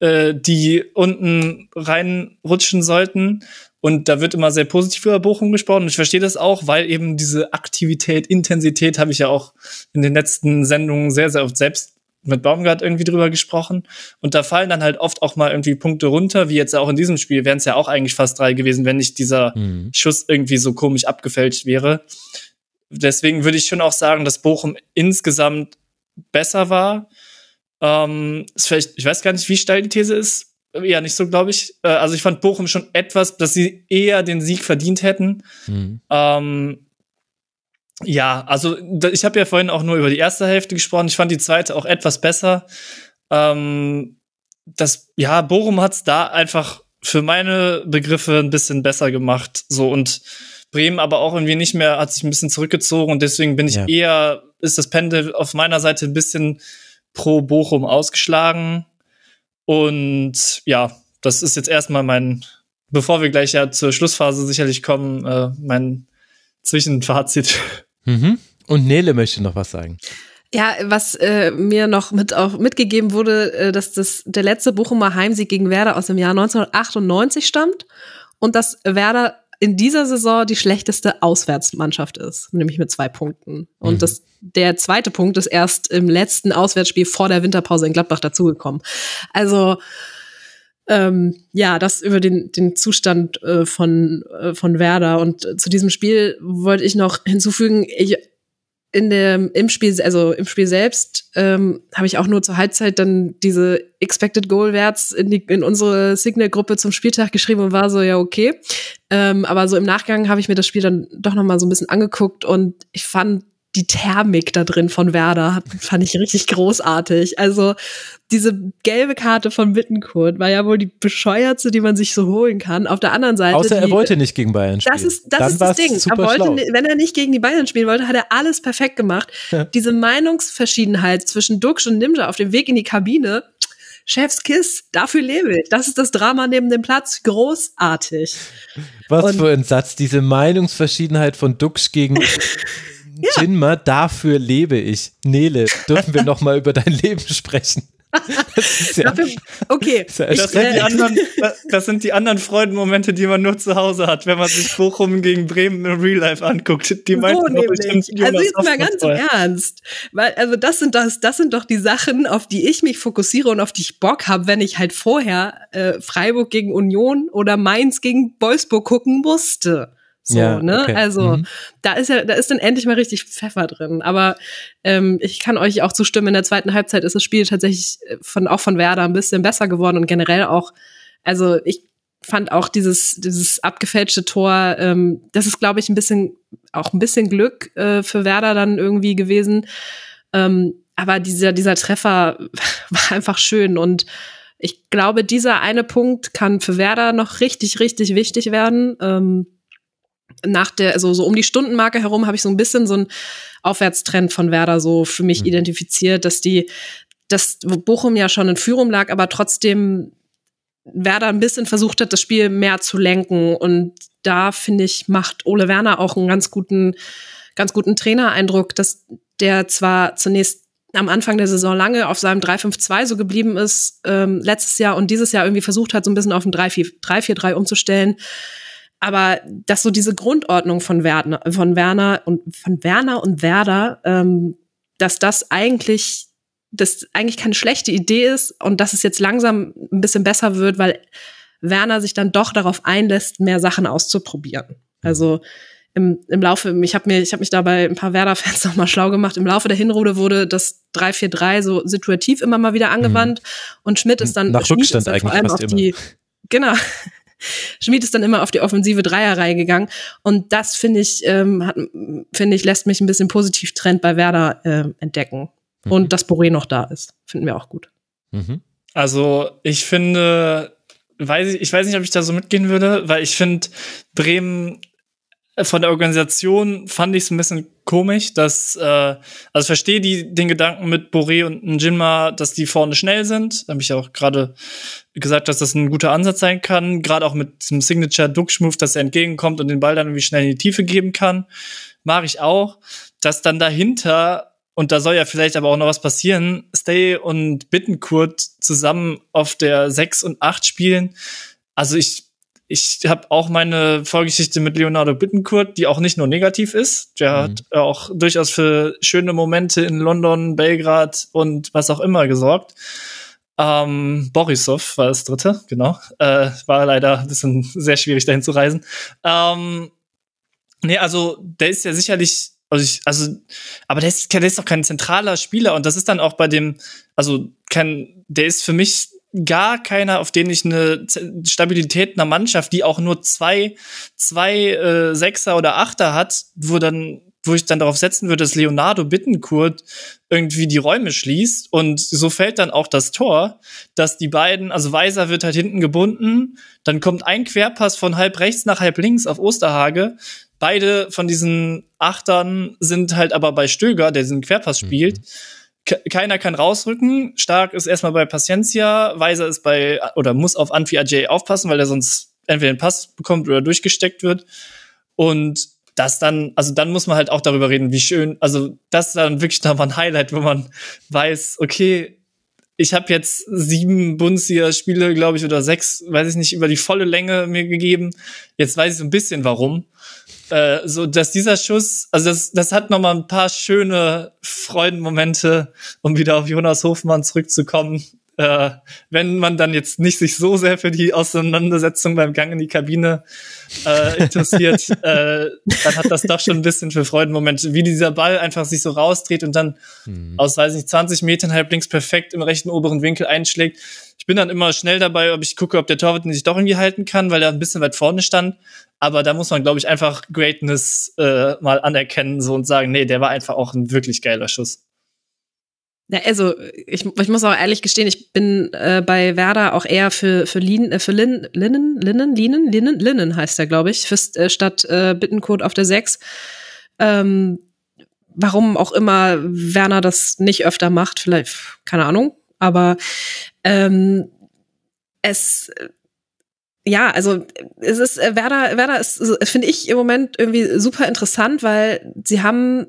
äh, die unten reinrutschen sollten. Und da wird immer sehr positiv über Bochum gesprochen. Und ich verstehe das auch, weil eben diese Aktivität, Intensität habe ich ja auch in den letzten Sendungen sehr, sehr oft selbst mit Baumgart irgendwie drüber gesprochen. Und da fallen dann halt oft auch mal irgendwie Punkte runter, wie jetzt auch in diesem Spiel wären es ja auch eigentlich fast drei gewesen, wenn nicht dieser mhm. Schuss irgendwie so komisch abgefälscht wäre. Deswegen würde ich schon auch sagen, dass Bochum insgesamt besser war. Ähm, ist vielleicht, ich weiß gar nicht, wie steil die These ist ja, nicht so, glaube ich. Äh, also ich fand Bochum schon etwas, dass sie eher den Sieg verdient hätten. Mhm. Ähm, ja, also ich habe ja vorhin auch nur über die erste Hälfte gesprochen. Ich fand die zweite auch etwas besser. Ähm, das, ja, Bochum hat's da einfach für meine Begriffe ein bisschen besser gemacht. So und Bremen aber auch irgendwie nicht mehr, hat sich ein bisschen zurückgezogen und deswegen bin ich ja. eher, ist das Pendel auf meiner Seite ein bisschen pro Bochum ausgeschlagen. Und ja, das ist jetzt erstmal mein, bevor wir gleich ja zur Schlussphase sicherlich kommen, äh, mein Zwischenfazit. Mhm. Und Nele möchte noch was sagen. Ja, was äh, mir noch mit auch mitgegeben wurde, äh, dass das der letzte Bochumer Heimsieg gegen Werder aus dem Jahr 1998 stammt und dass Werder in dieser Saison die schlechteste Auswärtsmannschaft ist, nämlich mit zwei Punkten. Und mhm. das, der zweite Punkt ist erst im letzten Auswärtsspiel vor der Winterpause in Gladbach dazugekommen. Also ähm, ja, das über den, den Zustand äh, von, äh, von Werder. Und äh, zu diesem Spiel wollte ich noch hinzufügen, ich in dem im Spiel also im Spiel selbst ähm, habe ich auch nur zur Halbzeit dann diese expected goal Werts in die in unsere Signal Gruppe zum Spieltag geschrieben und war so ja okay. Ähm, aber so im Nachgang habe ich mir das Spiel dann doch noch mal so ein bisschen angeguckt und ich fand die Thermik da drin von Werder fand ich richtig großartig. Also diese gelbe Karte von Bittenkurt war ja wohl die bescheuertste, die man sich so holen kann. Auf der anderen Seite. Außer er die, wollte nicht gegen Bayern spielen. Das ist das, Dann ist das Ding. Er wollte, wenn er nicht gegen die Bayern spielen wollte, hat er alles perfekt gemacht. Ja. Diese Meinungsverschiedenheit zwischen Duxch und Nimja auf dem Weg in die Kabine. Chefskiss, dafür lebe ich. Das ist das Drama neben dem Platz. Großartig. Was und für ein Satz. Diese Meinungsverschiedenheit von Duxch gegen ja. Jinma, dafür lebe ich. Nele, dürfen wir noch mal über dein Leben sprechen? Das ja, Dafür, okay. Das, das, sind die anderen, das sind die anderen Freudenmomente, die man nur zu Hause hat, wenn man sich Bochum gegen Bremen im Real Life anguckt. Die so nämlich. Also jetzt mal ganz im Ernst. Weil, also das sind das, das sind doch die Sachen, auf die ich mich fokussiere und auf die ich Bock habe, wenn ich halt vorher äh, Freiburg gegen Union oder Mainz gegen Wolfsburg gucken musste. So, ja, ne? Okay. Also mhm. da ist ja, da ist dann endlich mal richtig Pfeffer drin. Aber ähm, ich kann euch auch zustimmen, in der zweiten Halbzeit ist das Spiel tatsächlich äh, von auch von Werder ein bisschen besser geworden und generell auch, also ich fand auch dieses, dieses abgefälschte Tor, ähm, das ist, glaube ich, ein bisschen, auch ein bisschen Glück äh, für Werder dann irgendwie gewesen. Ähm, aber dieser, dieser Treffer war einfach schön und ich glaube, dieser eine Punkt kann für Werder noch richtig, richtig wichtig werden. Ähm, nach der, also so um die Stundenmarke herum habe ich so ein bisschen so einen Aufwärtstrend von Werder so für mich mhm. identifiziert, dass die, dass Bochum ja schon in Führung lag, aber trotzdem Werder ein bisschen versucht hat, das Spiel mehr zu lenken. Und da finde ich, macht Ole Werner auch einen ganz guten, ganz guten Trainereindruck, dass der zwar zunächst am Anfang der Saison lange auf seinem 3-5-2 so geblieben ist, ähm, letztes Jahr und dieses Jahr irgendwie versucht hat, so ein bisschen auf ein 3-4-3 umzustellen aber dass so diese Grundordnung von Werner, von Werner und von Werner und Werder, ähm, dass das eigentlich das eigentlich keine schlechte Idee ist und dass es jetzt langsam ein bisschen besser wird, weil Werner sich dann doch darauf einlässt, mehr Sachen auszuprobieren. Also im, im Laufe, ich habe mir, ich habe mich dabei ein paar Werder-Fans noch mal schlau gemacht. Im Laufe der Hinrunde wurde das 3-4-3 so situativ immer mal wieder angewandt mhm. und Schmidt ist dann, Nach Schmied Rückstand ist dann vor allem auf die, immer. genau, Schmid ist dann immer auf die offensive Dreierreihe gegangen. Und das finde ich, ähm, hat, finde ich, lässt mich ein bisschen positiv Trend bei Werder äh, entdecken. Mhm. Und dass Boré noch da ist, finden wir auch gut. Mhm. Also ich finde, weiß ich, ich weiß nicht, ob ich da so mitgehen würde, weil ich finde, Bremen von der Organisation fand ich es ein bisschen komisch, dass, äh, also ich verstehe die, den Gedanken mit Boré und Njinma, dass die vorne schnell sind. Da habe ich auch gerade gesagt, dass das ein guter Ansatz sein kann. Gerade auch mit diesem Signature Duck dass er entgegenkommt und den Ball dann irgendwie schnell in die Tiefe geben kann. Mag ich auch. Dass dann dahinter, und da soll ja vielleicht aber auch noch was passieren, Stay und Bittenkurt zusammen auf der 6 und 8 spielen. Also ich ich habe auch meine Vorgeschichte mit Leonardo Bittencourt, die auch nicht nur negativ ist. Der mhm. hat auch durchaus für schöne Momente in London, Belgrad und was auch immer gesorgt. Ähm, Borisov war das dritte, genau. Äh, war leider ein bisschen sehr schwierig, dahin zu reisen. Ähm, nee, also der ist ja sicherlich, also, ich, also aber der ist, der ist doch kein zentraler Spieler und das ist dann auch bei dem, also kein, der ist für mich gar keiner, auf den ich eine Stabilität einer Mannschaft, die auch nur zwei, zwei äh, Sechser oder Achter hat, wo dann, wo ich dann darauf setzen würde, dass Leonardo Bittenkurt irgendwie die Räume schließt und so fällt dann auch das Tor, dass die beiden, also Weiser wird halt hinten gebunden, dann kommt ein Querpass von halb rechts nach halb links auf Osterhage. Beide von diesen Achtern sind halt aber bei Stöger, der diesen Querpass spielt. Mhm keiner kann rausrücken. Stark ist erstmal bei Paciencia, Weiser ist bei oder muss auf Anfi Ajay aufpassen, weil er sonst entweder den Pass bekommt oder durchgesteckt wird. Und das dann, also dann muss man halt auch darüber reden, wie schön, also das ist dann wirklich nochmal ein Highlight, wo man weiß, okay, ich habe jetzt sieben Bundesliga-Spiele, glaube ich, oder sechs, weiß ich nicht, über die volle Länge mir gegeben. Jetzt weiß ich so ein bisschen warum. Äh, so, dass dieser Schuss, also das, das hat nochmal ein paar schöne Freudenmomente, um wieder auf Jonas Hofmann zurückzukommen äh, wenn man dann jetzt nicht sich so sehr für die Auseinandersetzung beim Gang in die Kabine äh, interessiert, äh, dann hat das doch schon ein bisschen für Freudenmomente, wie dieser Ball einfach sich so rausdreht und dann mhm. aus, weiß nicht, 20 Metern halb links perfekt im rechten oberen Winkel einschlägt. Ich bin dann immer schnell dabei, ob ich gucke, ob der Torwart sich doch irgendwie halten kann, weil er ein bisschen weit vorne stand. Aber da muss man, glaube ich, einfach Greatness äh, mal anerkennen so und sagen, nee, der war einfach auch ein wirklich geiler Schuss. Ja, also ich, ich muss auch ehrlich gestehen, ich bin äh, bei Werder auch eher für für Lin, äh, für Lin, Linnen, Linnen, Linnen, Linnen, Linnen heißt der, glaube ich, für, äh, statt äh, Bittencode auf der 6. Ähm, warum auch immer Werner das nicht öfter macht, vielleicht, keine Ahnung, aber ähm, es ja, also es ist äh, Werder, Werder ist, finde ich im Moment irgendwie super interessant, weil sie haben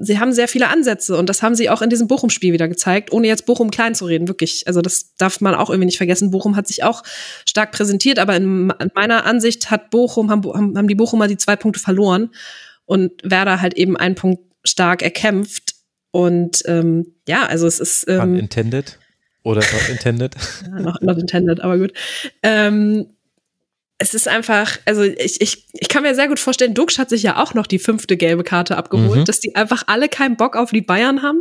sie haben sehr viele Ansätze und das haben sie auch in diesem Bochum-Spiel wieder gezeigt, ohne jetzt Bochum klein zu reden, wirklich. Also das darf man auch irgendwie nicht vergessen. Bochum hat sich auch stark präsentiert, aber in, in meiner Ansicht hat Bochum, haben, haben die Bochumer die zwei Punkte verloren und Werder halt eben einen Punkt stark erkämpft. Und ähm, ja, also es ist ähm, Unintended oder not intended? ja, not, not intended, aber gut. Ähm, es ist einfach, also ich, ich, ich kann mir sehr gut vorstellen, Duxch hat sich ja auch noch die fünfte gelbe Karte abgeholt, mhm. dass die einfach alle keinen Bock auf die Bayern haben,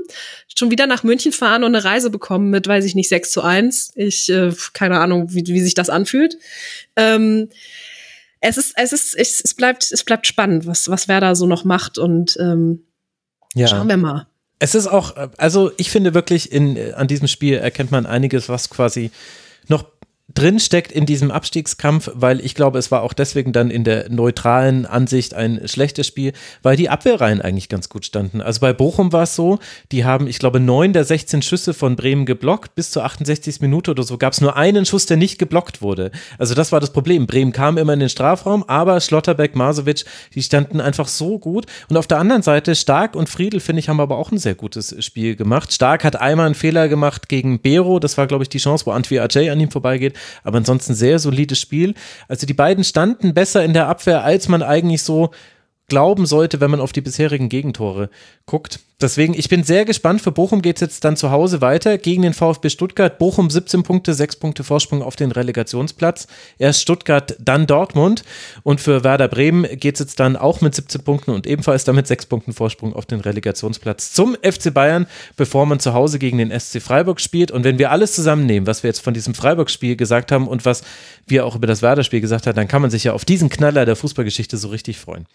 schon wieder nach München fahren und eine Reise bekommen mit, weiß ich nicht, 6 zu 1. Ich, äh, keine Ahnung, wie, wie sich das anfühlt. Ähm, es ist, es ist, es, es bleibt, es bleibt spannend, was, was Werder so noch macht und ähm, ja. schauen wir mal. Es ist auch, also ich finde wirklich, in, an diesem Spiel erkennt man einiges, was quasi noch drin steckt in diesem Abstiegskampf, weil ich glaube, es war auch deswegen dann in der neutralen Ansicht ein schlechtes Spiel, weil die Abwehrreihen eigentlich ganz gut standen. Also bei Bochum war es so, die haben, ich glaube, neun der 16 Schüsse von Bremen geblockt. Bis zur 68. Minute oder so gab es nur einen Schuss, der nicht geblockt wurde. Also das war das Problem. Bremen kam immer in den Strafraum, aber Schlotterbeck, Masovic, die standen einfach so gut. Und auf der anderen Seite, Stark und Friedel, finde ich, haben aber auch ein sehr gutes Spiel gemacht. Stark hat einmal einen Fehler gemacht gegen Bero. Das war, glaube ich, die Chance, wo Antwi Ajay an ihm vorbeigeht aber ansonsten sehr solides Spiel. Also die beiden standen besser in der Abwehr, als man eigentlich so glauben sollte, wenn man auf die bisherigen Gegentore guckt. Deswegen, ich bin sehr gespannt. Für Bochum geht es jetzt dann zu Hause weiter gegen den VfB Stuttgart. Bochum 17 Punkte, 6 Punkte Vorsprung auf den Relegationsplatz. Erst Stuttgart, dann Dortmund. Und für Werder Bremen geht es jetzt dann auch mit 17 Punkten und ebenfalls damit 6 Punkten Vorsprung auf den Relegationsplatz zum FC Bayern, bevor man zu Hause gegen den SC Freiburg spielt. Und wenn wir alles zusammennehmen, was wir jetzt von diesem Freiburg-Spiel gesagt haben und was wir auch über das Werder-Spiel gesagt haben, dann kann man sich ja auf diesen Knaller der Fußballgeschichte so richtig freuen.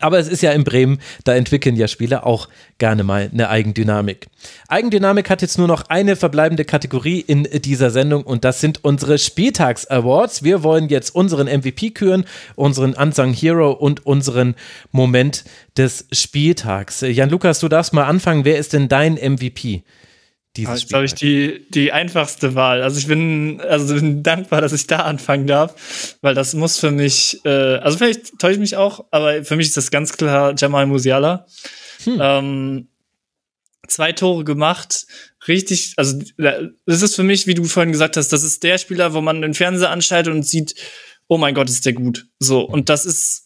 Aber es ist ja in Bremen, da entwickeln ja Spieler auch gerne mal eine Eigendynamik. Eigendynamik hat jetzt nur noch eine verbleibende Kategorie in dieser Sendung und das sind unsere Spieltags-Awards. Wir wollen jetzt unseren MVP küren, unseren Unsung Hero und unseren Moment des Spieltags. Jan Lukas, du darfst mal anfangen. Wer ist denn dein MVP? Dieses Das ist, glaube ich, die, die einfachste Wahl. Also ich bin, also bin dankbar, dass ich da anfangen darf, weil das muss für mich, äh, also vielleicht täusche ich mich auch, aber für mich ist das ganz klar Jamal Musiala. Hm. Ähm, zwei Tore gemacht, richtig, also das ist für mich, wie du vorhin gesagt hast, das ist der Spieler, wo man den Fernseher anschaltet und sieht, oh mein Gott, ist der gut. So, und das ist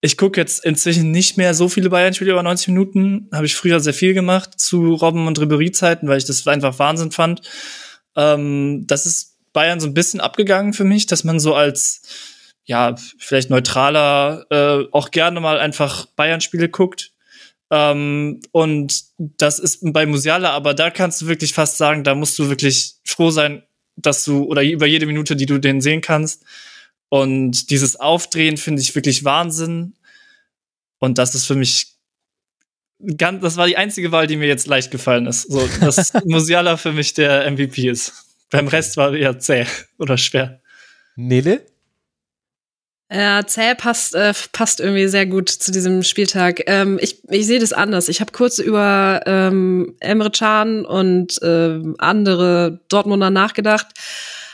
ich gucke jetzt inzwischen nicht mehr so viele Bayern-Spiele über 90 Minuten. Habe ich früher sehr viel gemacht zu Robben- und Ribery-Zeiten, weil ich das einfach Wahnsinn fand. Ähm, das ist Bayern so ein bisschen abgegangen für mich, dass man so als ja vielleicht neutraler äh, auch gerne mal einfach Bayern-Spiele guckt. Ähm, und das ist bei Musiala, aber da kannst du wirklich fast sagen, da musst du wirklich froh sein, dass du oder über jede Minute, die du den sehen kannst, und dieses Aufdrehen finde ich wirklich Wahnsinn. Und das ist für mich ganz, das war die einzige Wahl, die mir jetzt leicht gefallen ist. So, dass Musiala für mich der MVP ist. Beim Rest war eher zäh oder schwer. Nele? Ja, zäh passt, äh, passt irgendwie sehr gut zu diesem Spieltag. Ähm, ich ich sehe das anders. Ich habe kurz über ähm, Emre Can und äh, andere Dortmunder nachgedacht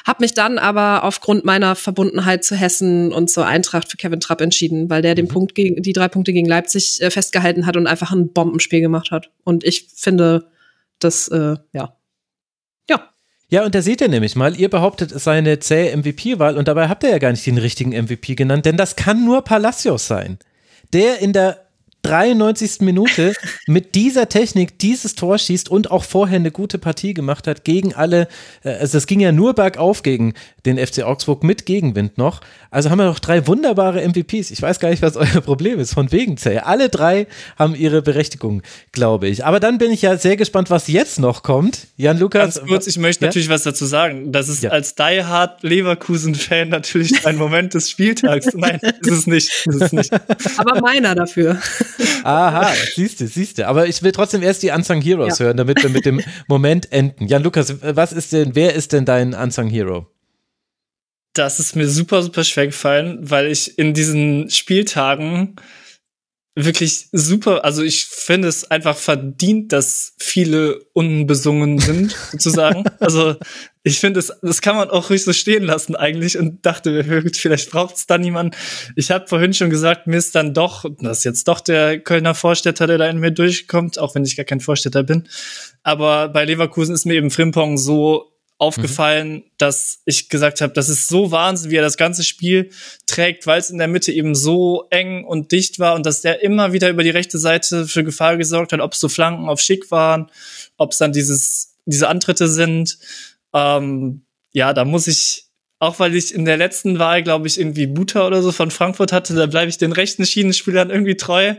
Hab mich dann aber aufgrund meiner Verbundenheit zu Hessen und zur Eintracht für Kevin Trapp entschieden, weil der den mhm. Punkt gegen, die drei Punkte gegen Leipzig äh, festgehalten hat und einfach ein Bombenspiel gemacht hat. Und ich finde, das, äh, ja. Ja. Ja, und da seht ihr nämlich mal, ihr behauptet, es sei eine zähe MVP-Wahl und dabei habt ihr ja gar nicht den richtigen MVP genannt, denn das kann nur Palacios sein. Der in der 93. Minute mit dieser Technik dieses Tor schießt und auch vorher eine gute Partie gemacht hat gegen alle, äh, also es ging ja nur bergauf gegen den FC Augsburg mit Gegenwind noch. Also haben wir noch drei wunderbare MVPs. Ich weiß gar nicht, was euer Problem ist, von wegen Zäh. Alle drei haben ihre Berechtigung, glaube ich. Aber dann bin ich ja sehr gespannt, was jetzt noch kommt. Jan Lukas. Ganz kurz, ich möchte ja? natürlich was dazu sagen. Das ist ja. als Die Hard Leverkusen-Fan natürlich ein Moment des Spieltags. Nein, ist es nicht. Ist es nicht. Aber meiner dafür. Aha, siehst du, siehst du. Aber ich will trotzdem erst die Unsung Heroes ja. hören, damit wir mit dem Moment enden. Jan Lukas, was ist denn, wer ist denn dein Unsung Hero? Das ist mir super, super schwer gefallen, weil ich in diesen Spieltagen wirklich super, also ich finde es einfach verdient, dass viele unbesungen sind, sozusagen. also ich finde, das, das kann man auch ruhig so stehen lassen eigentlich und dachte, vielleicht braucht es da niemand. Ich habe vorhin schon gesagt, mir ist dann doch, das ist jetzt doch der Kölner Vorstädter, der da in mir durchkommt, auch wenn ich gar kein Vorstädter bin. Aber bei Leverkusen ist mir eben Frimpong so aufgefallen, mhm. dass ich gesagt habe, das ist so Wahnsinn, wie er das ganze Spiel trägt, weil es in der Mitte eben so eng und dicht war und dass der immer wieder über die rechte Seite für Gefahr gesorgt hat, ob es so Flanken auf Schick waren, ob es dann dieses, diese Antritte sind. Ähm, ja, da muss ich, auch weil ich in der letzten Wahl, glaube ich, irgendwie Buta oder so von Frankfurt hatte, da bleibe ich den rechten Schienenspielern irgendwie treu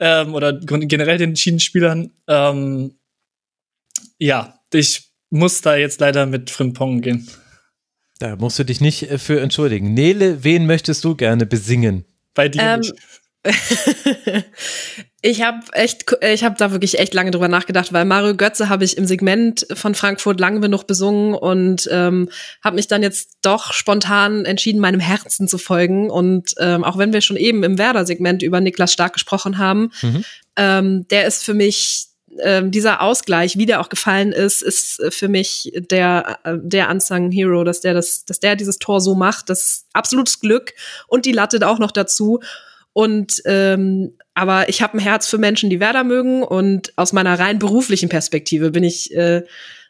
ähm, oder generell den Schienenspielern. Ähm, ja, ich muss da jetzt leider mit Frimpong gehen. Da musst du dich nicht äh, für entschuldigen. Nele, wen möchtest du gerne besingen? Bei dir ähm, nicht. ich habe echt, ich habe da wirklich echt lange drüber nachgedacht, weil Mario Götze habe ich im Segment von Frankfurt lange genug besungen und ähm, habe mich dann jetzt doch spontan entschieden, meinem Herzen zu folgen. Und ähm, auch wenn wir schon eben im Werder-Segment über Niklas Stark gesprochen haben, mhm. ähm, der ist für mich ähm, dieser Ausgleich, wie der auch gefallen ist, ist äh, für mich der, äh, der Unsung Hero, dass der das, dass der dieses Tor so macht. Das ist absolutes Glück und die Latte auch noch dazu. Und ähm, aber ich habe ein Herz für Menschen, die Werder mögen und aus meiner rein beruflichen Perspektive bin ich äh,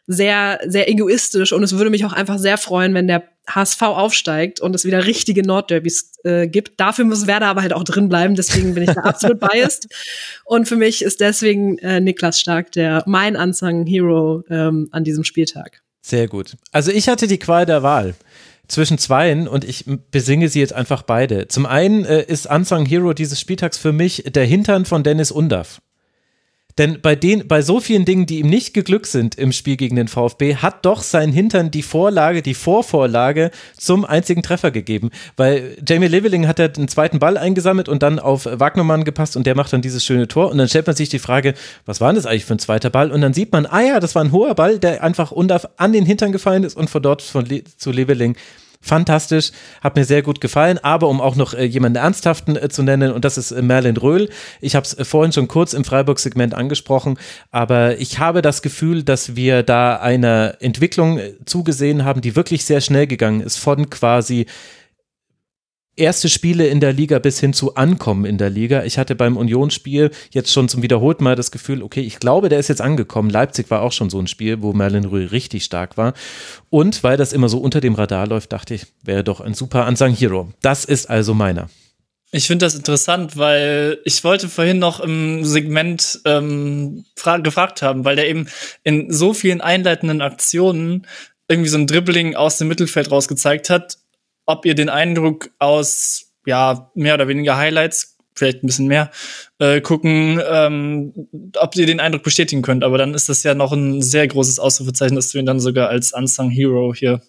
sehr, sehr egoistisch und es würde mich auch einfach sehr freuen, wenn der HSV aufsteigt und es wieder richtige Nordderbys äh, gibt. Dafür muss Werder aber halt auch drin bleiben, deswegen bin ich da absolut biased. Und für mich ist deswegen äh, Niklas Stark der mein Unsung Hero ähm, an diesem Spieltag. Sehr gut. Also ich hatte die Qual der Wahl zwischen zweien und ich besinge sie jetzt einfach beide. Zum einen äh, ist Unsung Hero dieses Spieltags für mich der Hintern von Dennis Undaff. Denn bei den, bei so vielen Dingen, die ihm nicht geglückt sind im Spiel gegen den VfB, hat doch sein Hintern die Vorlage, die Vorvorlage zum einzigen Treffer gegeben. Weil Jamie Leveling hat ja den zweiten Ball eingesammelt und dann auf Wagnermann gepasst und der macht dann dieses schöne Tor. Und dann stellt man sich die Frage, was war denn das eigentlich für ein zweiter Ball? Und dann sieht man, ah ja, das war ein hoher Ball, der einfach an den Hintern gefallen ist und von dort von Le zu Leveling fantastisch, hat mir sehr gut gefallen. Aber um auch noch äh, jemanden Ernsthaften äh, zu nennen, und das ist äh, Merlin Röhl. Ich habe es vorhin schon kurz im Freiburg-Segment angesprochen, aber ich habe das Gefühl, dass wir da einer Entwicklung zugesehen haben, die wirklich sehr schnell gegangen ist, von quasi erste Spiele in der Liga bis hin zu Ankommen in der Liga. Ich hatte beim Unionsspiel jetzt schon zum wiederholten Mal das Gefühl, okay, ich glaube, der ist jetzt angekommen. Leipzig war auch schon so ein Spiel, wo Merlin Rühl richtig stark war. Und weil das immer so unter dem Radar läuft, dachte ich, wäre doch ein super Unsung Hero. Das ist also meiner. Ich finde das interessant, weil ich wollte vorhin noch im Segment ähm, gefragt haben, weil der eben in so vielen einleitenden Aktionen irgendwie so ein Dribbling aus dem Mittelfeld rausgezeigt hat, ob ihr den Eindruck aus, ja, mehr oder weniger Highlights, vielleicht ein bisschen mehr, äh, gucken, ähm, ob ihr den Eindruck bestätigen könnt. Aber dann ist das ja noch ein sehr großes Ausrufezeichen, dass du ihn dann sogar als Unsung Hero hier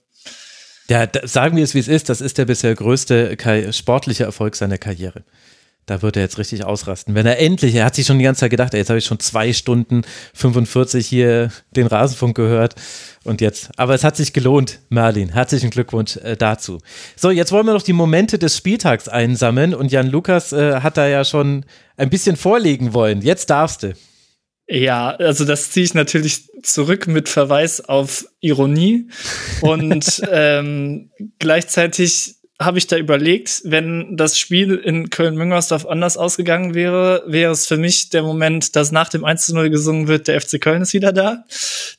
ja, sagen wir es, wie es ist. Das ist der bisher größte sportliche Erfolg seiner Karriere. Da wird er jetzt richtig ausrasten. Wenn er endlich, er hat sich schon die ganze Zeit gedacht, ey, jetzt habe ich schon zwei Stunden 45 hier den Rasenfunk gehört und jetzt. Aber es hat sich gelohnt, Merlin. Herzlichen Glückwunsch äh, dazu. So, jetzt wollen wir noch die Momente des Spieltags einsammeln und Jan Lukas äh, hat da ja schon ein bisschen vorlegen wollen. Jetzt darfst du. Ja, also das ziehe ich natürlich zurück mit Verweis auf Ironie. Und ähm, gleichzeitig habe ich da überlegt, wenn das Spiel in Köln-Müngersdorf anders ausgegangen wäre, wäre es für mich der Moment, dass nach dem 1-0 gesungen wird, der FC Köln ist wieder da.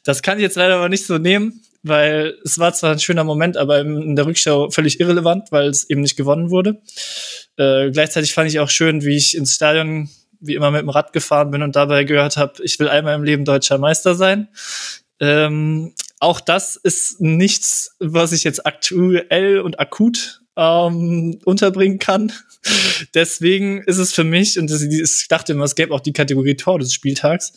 Das kann ich jetzt leider aber nicht so nehmen, weil es war zwar ein schöner Moment, aber in der Rückschau völlig irrelevant, weil es eben nicht gewonnen wurde. Äh, gleichzeitig fand ich auch schön, wie ich ins Stadion wie immer mit dem Rad gefahren bin und dabei gehört habe, ich will einmal im Leben deutscher Meister sein. Ähm, auch das ist nichts, was ich jetzt aktuell und akut ähm, unterbringen kann. Deswegen ist es für mich, und ich dachte immer, es gäbe auch die Kategorie Tor des Spieltags,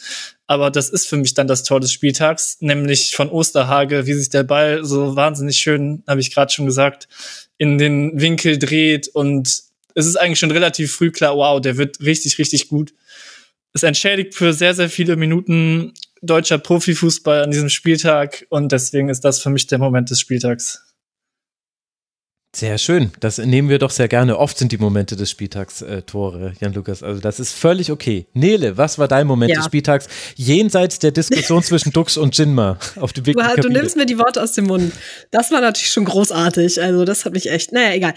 aber das ist für mich dann das Tor des Spieltags, nämlich von Osterhage, wie sich der Ball so wahnsinnig schön, habe ich gerade schon gesagt, in den Winkel dreht und es ist eigentlich schon relativ früh klar, wow, der wird richtig, richtig gut. Es entschädigt für sehr, sehr viele Minuten deutscher Profifußball an diesem Spieltag und deswegen ist das für mich der Moment des Spieltags. Sehr schön. Das nehmen wir doch sehr gerne. Oft sind die Momente des Spieltags äh, Tore, Jan-Lukas. Also das ist völlig okay. Nele, was war dein Moment ja. des Spieltags jenseits der Diskussion zwischen Dux und Jinma auf dem Weg du, du nimmst mir die Worte aus dem Mund. Das war natürlich schon großartig. Also das hat mich echt, naja, egal.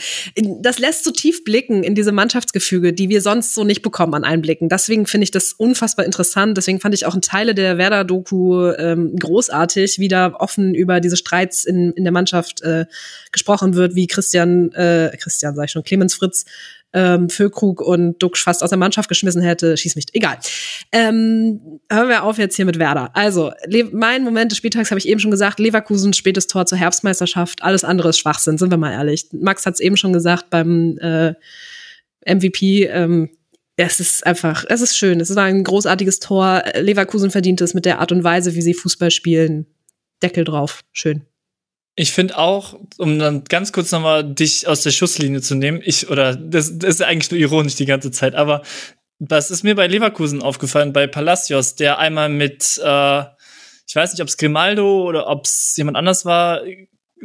Das lässt so tief blicken in diese Mannschaftsgefüge, die wir sonst so nicht bekommen an Einblicken. Deswegen finde ich das unfassbar interessant. Deswegen fand ich auch in Teile der Werder-Doku ähm, großartig, wie da offen über diese Streits in, in der Mannschaft äh, gesprochen wird, wie Chris Christian, äh, Christian sag ich schon, Clemens Fritz, ähm, Füllkrug und Duck fast aus der Mannschaft geschmissen hätte, schieß mich. Egal. Ähm, hören wir auf jetzt hier mit Werder. Also, mein Moment des Spieltags habe ich eben schon gesagt, Leverkusen spätes Tor zur Herbstmeisterschaft, alles andere ist Schwachsinn, sind wir mal ehrlich. Max hat es eben schon gesagt beim äh, MVP, ähm, es ist einfach, es ist schön. Es war ein großartiges Tor. Leverkusen verdient es mit der Art und Weise, wie sie Fußball spielen. Deckel drauf. Schön. Ich finde auch, um dann ganz kurz nochmal dich aus der Schusslinie zu nehmen, ich, oder das, das ist eigentlich nur ironisch die ganze Zeit, aber was ist mir bei Leverkusen aufgefallen, bei Palacios, der einmal mit, äh, ich weiß nicht, ob es Grimaldo oder ob es jemand anders war,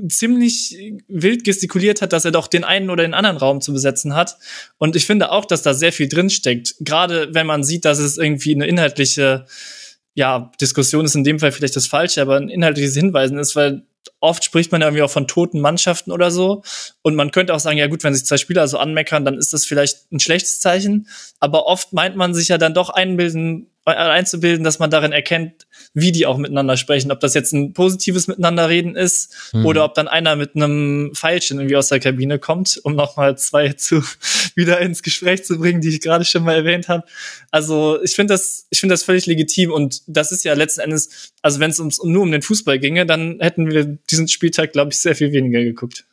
ziemlich wild gestikuliert hat, dass er doch den einen oder den anderen Raum zu besetzen hat. Und ich finde auch, dass da sehr viel drinsteckt. Gerade wenn man sieht, dass es irgendwie eine inhaltliche ja, Diskussion ist in dem Fall vielleicht das Falsche, aber ein inhaltliches Hinweisen ist, weil oft spricht man irgendwie auch von toten Mannschaften oder so. Und man könnte auch sagen, ja gut, wenn sich zwei Spieler so anmeckern, dann ist das vielleicht ein schlechtes Zeichen. Aber oft meint man sich ja dann doch einbilden, einzubilden, dass man darin erkennt, wie die auch miteinander sprechen. Ob das jetzt ein positives Miteinanderreden ist mhm. oder ob dann einer mit einem Pfeilchen irgendwie aus der Kabine kommt, um nochmal zwei zu wieder ins Gespräch zu bringen, die ich gerade schon mal erwähnt habe. Also ich finde das, ich finde das völlig legitim und das ist ja letzten Endes, also wenn es uns nur um den Fußball ginge, dann hätten wir diesen Spieltag, glaube ich, sehr viel weniger geguckt.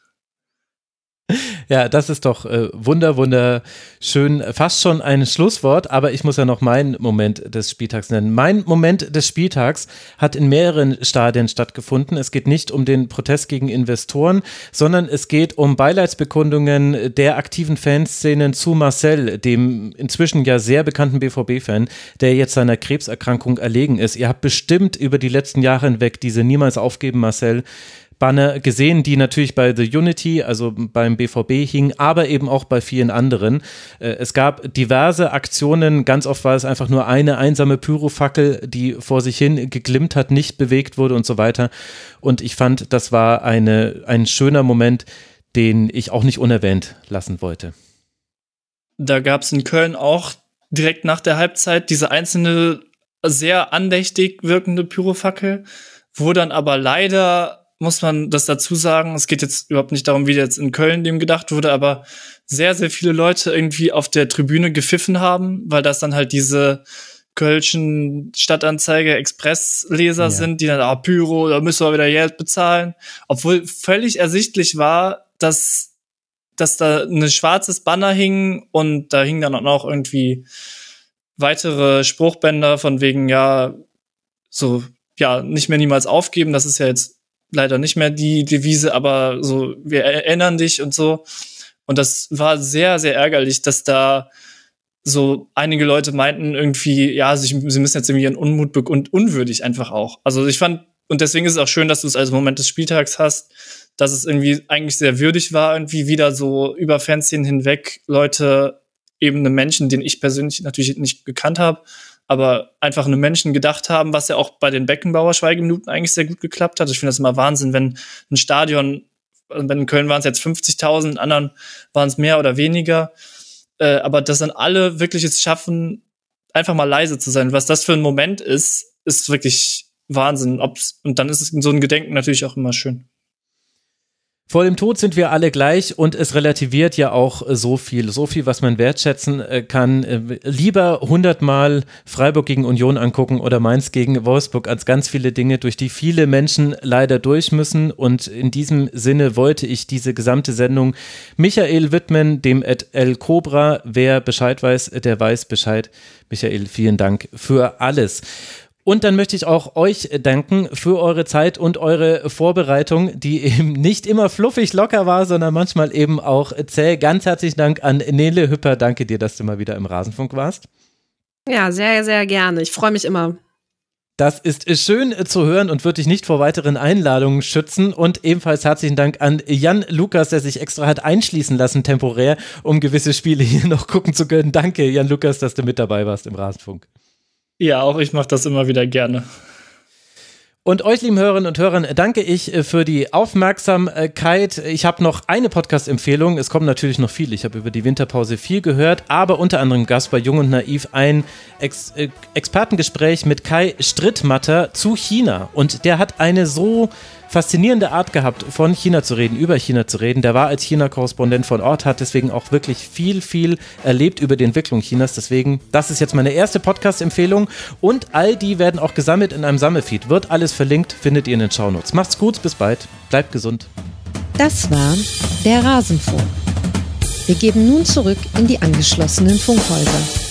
Ja, das ist doch äh, wunder, wunderschön. Fast schon ein Schlusswort, aber ich muss ja noch meinen Moment des Spieltags nennen. Mein Moment des Spieltags hat in mehreren Stadien stattgefunden. Es geht nicht um den Protest gegen Investoren, sondern es geht um Beileidsbekundungen der aktiven Fanszenen zu Marcel, dem inzwischen ja sehr bekannten BVB-Fan, der jetzt seiner Krebserkrankung erlegen ist. Ihr habt bestimmt über die letzten Jahre hinweg diese niemals aufgeben Marcel Banner gesehen, die natürlich bei The Unity, also beim BVB hingen, aber eben auch bei vielen anderen. Äh, es gab diverse Aktionen, ganz oft war es einfach nur eine einsame Pyrofackel, die vor sich hin geglimmt hat, nicht bewegt wurde und so weiter. Und ich fand, das war eine, ein schöner Moment, den ich auch nicht unerwähnt lassen wollte. Da gab es in Köln auch direkt nach der Halbzeit diese einzelne sehr andächtig wirkende Pyrofackel, wo dann aber leider muss man das dazu sagen. Es geht jetzt überhaupt nicht darum, wie jetzt in Köln dem gedacht wurde, aber sehr, sehr viele Leute irgendwie auf der Tribüne gepfiffen haben, weil das dann halt diese Kölschen Stadtanzeige Expressleser ja. sind, die dann, ah, Pyro, da müssen wir wieder Geld bezahlen. Obwohl völlig ersichtlich war, dass, dass da ein schwarzes Banner hing und da hingen dann auch irgendwie weitere Spruchbänder von wegen, ja, so, ja, nicht mehr niemals aufgeben. Das ist ja jetzt leider nicht mehr die Devise, aber so, wir erinnern dich und so. Und das war sehr, sehr ärgerlich, dass da so einige Leute meinten irgendwie, ja, sie, sie müssen jetzt irgendwie ihren Unmut und unwürdig einfach auch. Also ich fand, und deswegen ist es auch schön, dass du es als Moment des Spieltags hast, dass es irgendwie eigentlich sehr würdig war, irgendwie wieder so über Fanszenen hinweg Leute, eben Menschen, den ich persönlich natürlich nicht gekannt habe, aber einfach eine Menschen gedacht haben, was ja auch bei den Beckenbauer Schweigeminuten eigentlich sehr gut geklappt hat. Ich finde das immer Wahnsinn, wenn ein Stadion, also in Köln waren es jetzt 50.000, in anderen waren es mehr oder weniger, äh, aber dass dann alle wirklich es schaffen, einfach mal leise zu sein. Was das für ein Moment ist, ist wirklich Wahnsinn. Ob's, und dann ist es so ein Gedenken natürlich auch immer schön. Vor dem Tod sind wir alle gleich und es relativiert ja auch so viel, so viel, was man wertschätzen äh, kann. Äh, lieber hundertmal Freiburg gegen Union angucken oder Mainz gegen Wolfsburg als ganz viele Dinge, durch die viele Menschen leider durch müssen. Und in diesem Sinne wollte ich diese gesamte Sendung Michael widmen, dem Ed El Cobra. Wer Bescheid weiß, der weiß Bescheid. Michael, vielen Dank für alles. Und dann möchte ich auch euch danken für eure Zeit und eure Vorbereitung, die eben nicht immer fluffig locker war, sondern manchmal eben auch zäh. Ganz herzlichen Dank an Nele Hüpper. Danke dir, dass du mal wieder im Rasenfunk warst. Ja, sehr, sehr gerne. Ich freue mich immer. Das ist schön zu hören und würde dich nicht vor weiteren Einladungen schützen. Und ebenfalls herzlichen Dank an Jan Lukas, der sich extra hat einschließen lassen, temporär, um gewisse Spiele hier noch gucken zu können. Danke, Jan Lukas, dass du mit dabei warst im Rasenfunk. Ja, auch ich mache das immer wieder gerne. Und euch, lieben Hörerinnen und Hörern, danke ich äh, für die Aufmerksamkeit. Ich habe noch eine Podcast-Empfehlung. Es kommen natürlich noch viele. Ich habe über die Winterpause viel gehört, aber unter anderem Gast bei Jung und Naiv ein Ex äh, Expertengespräch mit Kai Strittmatter zu China. Und der hat eine so faszinierende Art gehabt, von China zu reden, über China zu reden. Der war als China-Korrespondent von Ort, hat deswegen auch wirklich viel, viel erlebt über die Entwicklung Chinas. Deswegen, das ist jetzt meine erste Podcast-Empfehlung. Und all die werden auch gesammelt in einem Sammelfeed. Wird alles verlinkt, findet ihr in den Shownotes. Macht's gut, bis bald. Bleibt gesund. Das war der Rasenfunk. Wir geben nun zurück in die angeschlossenen Funkhäuser.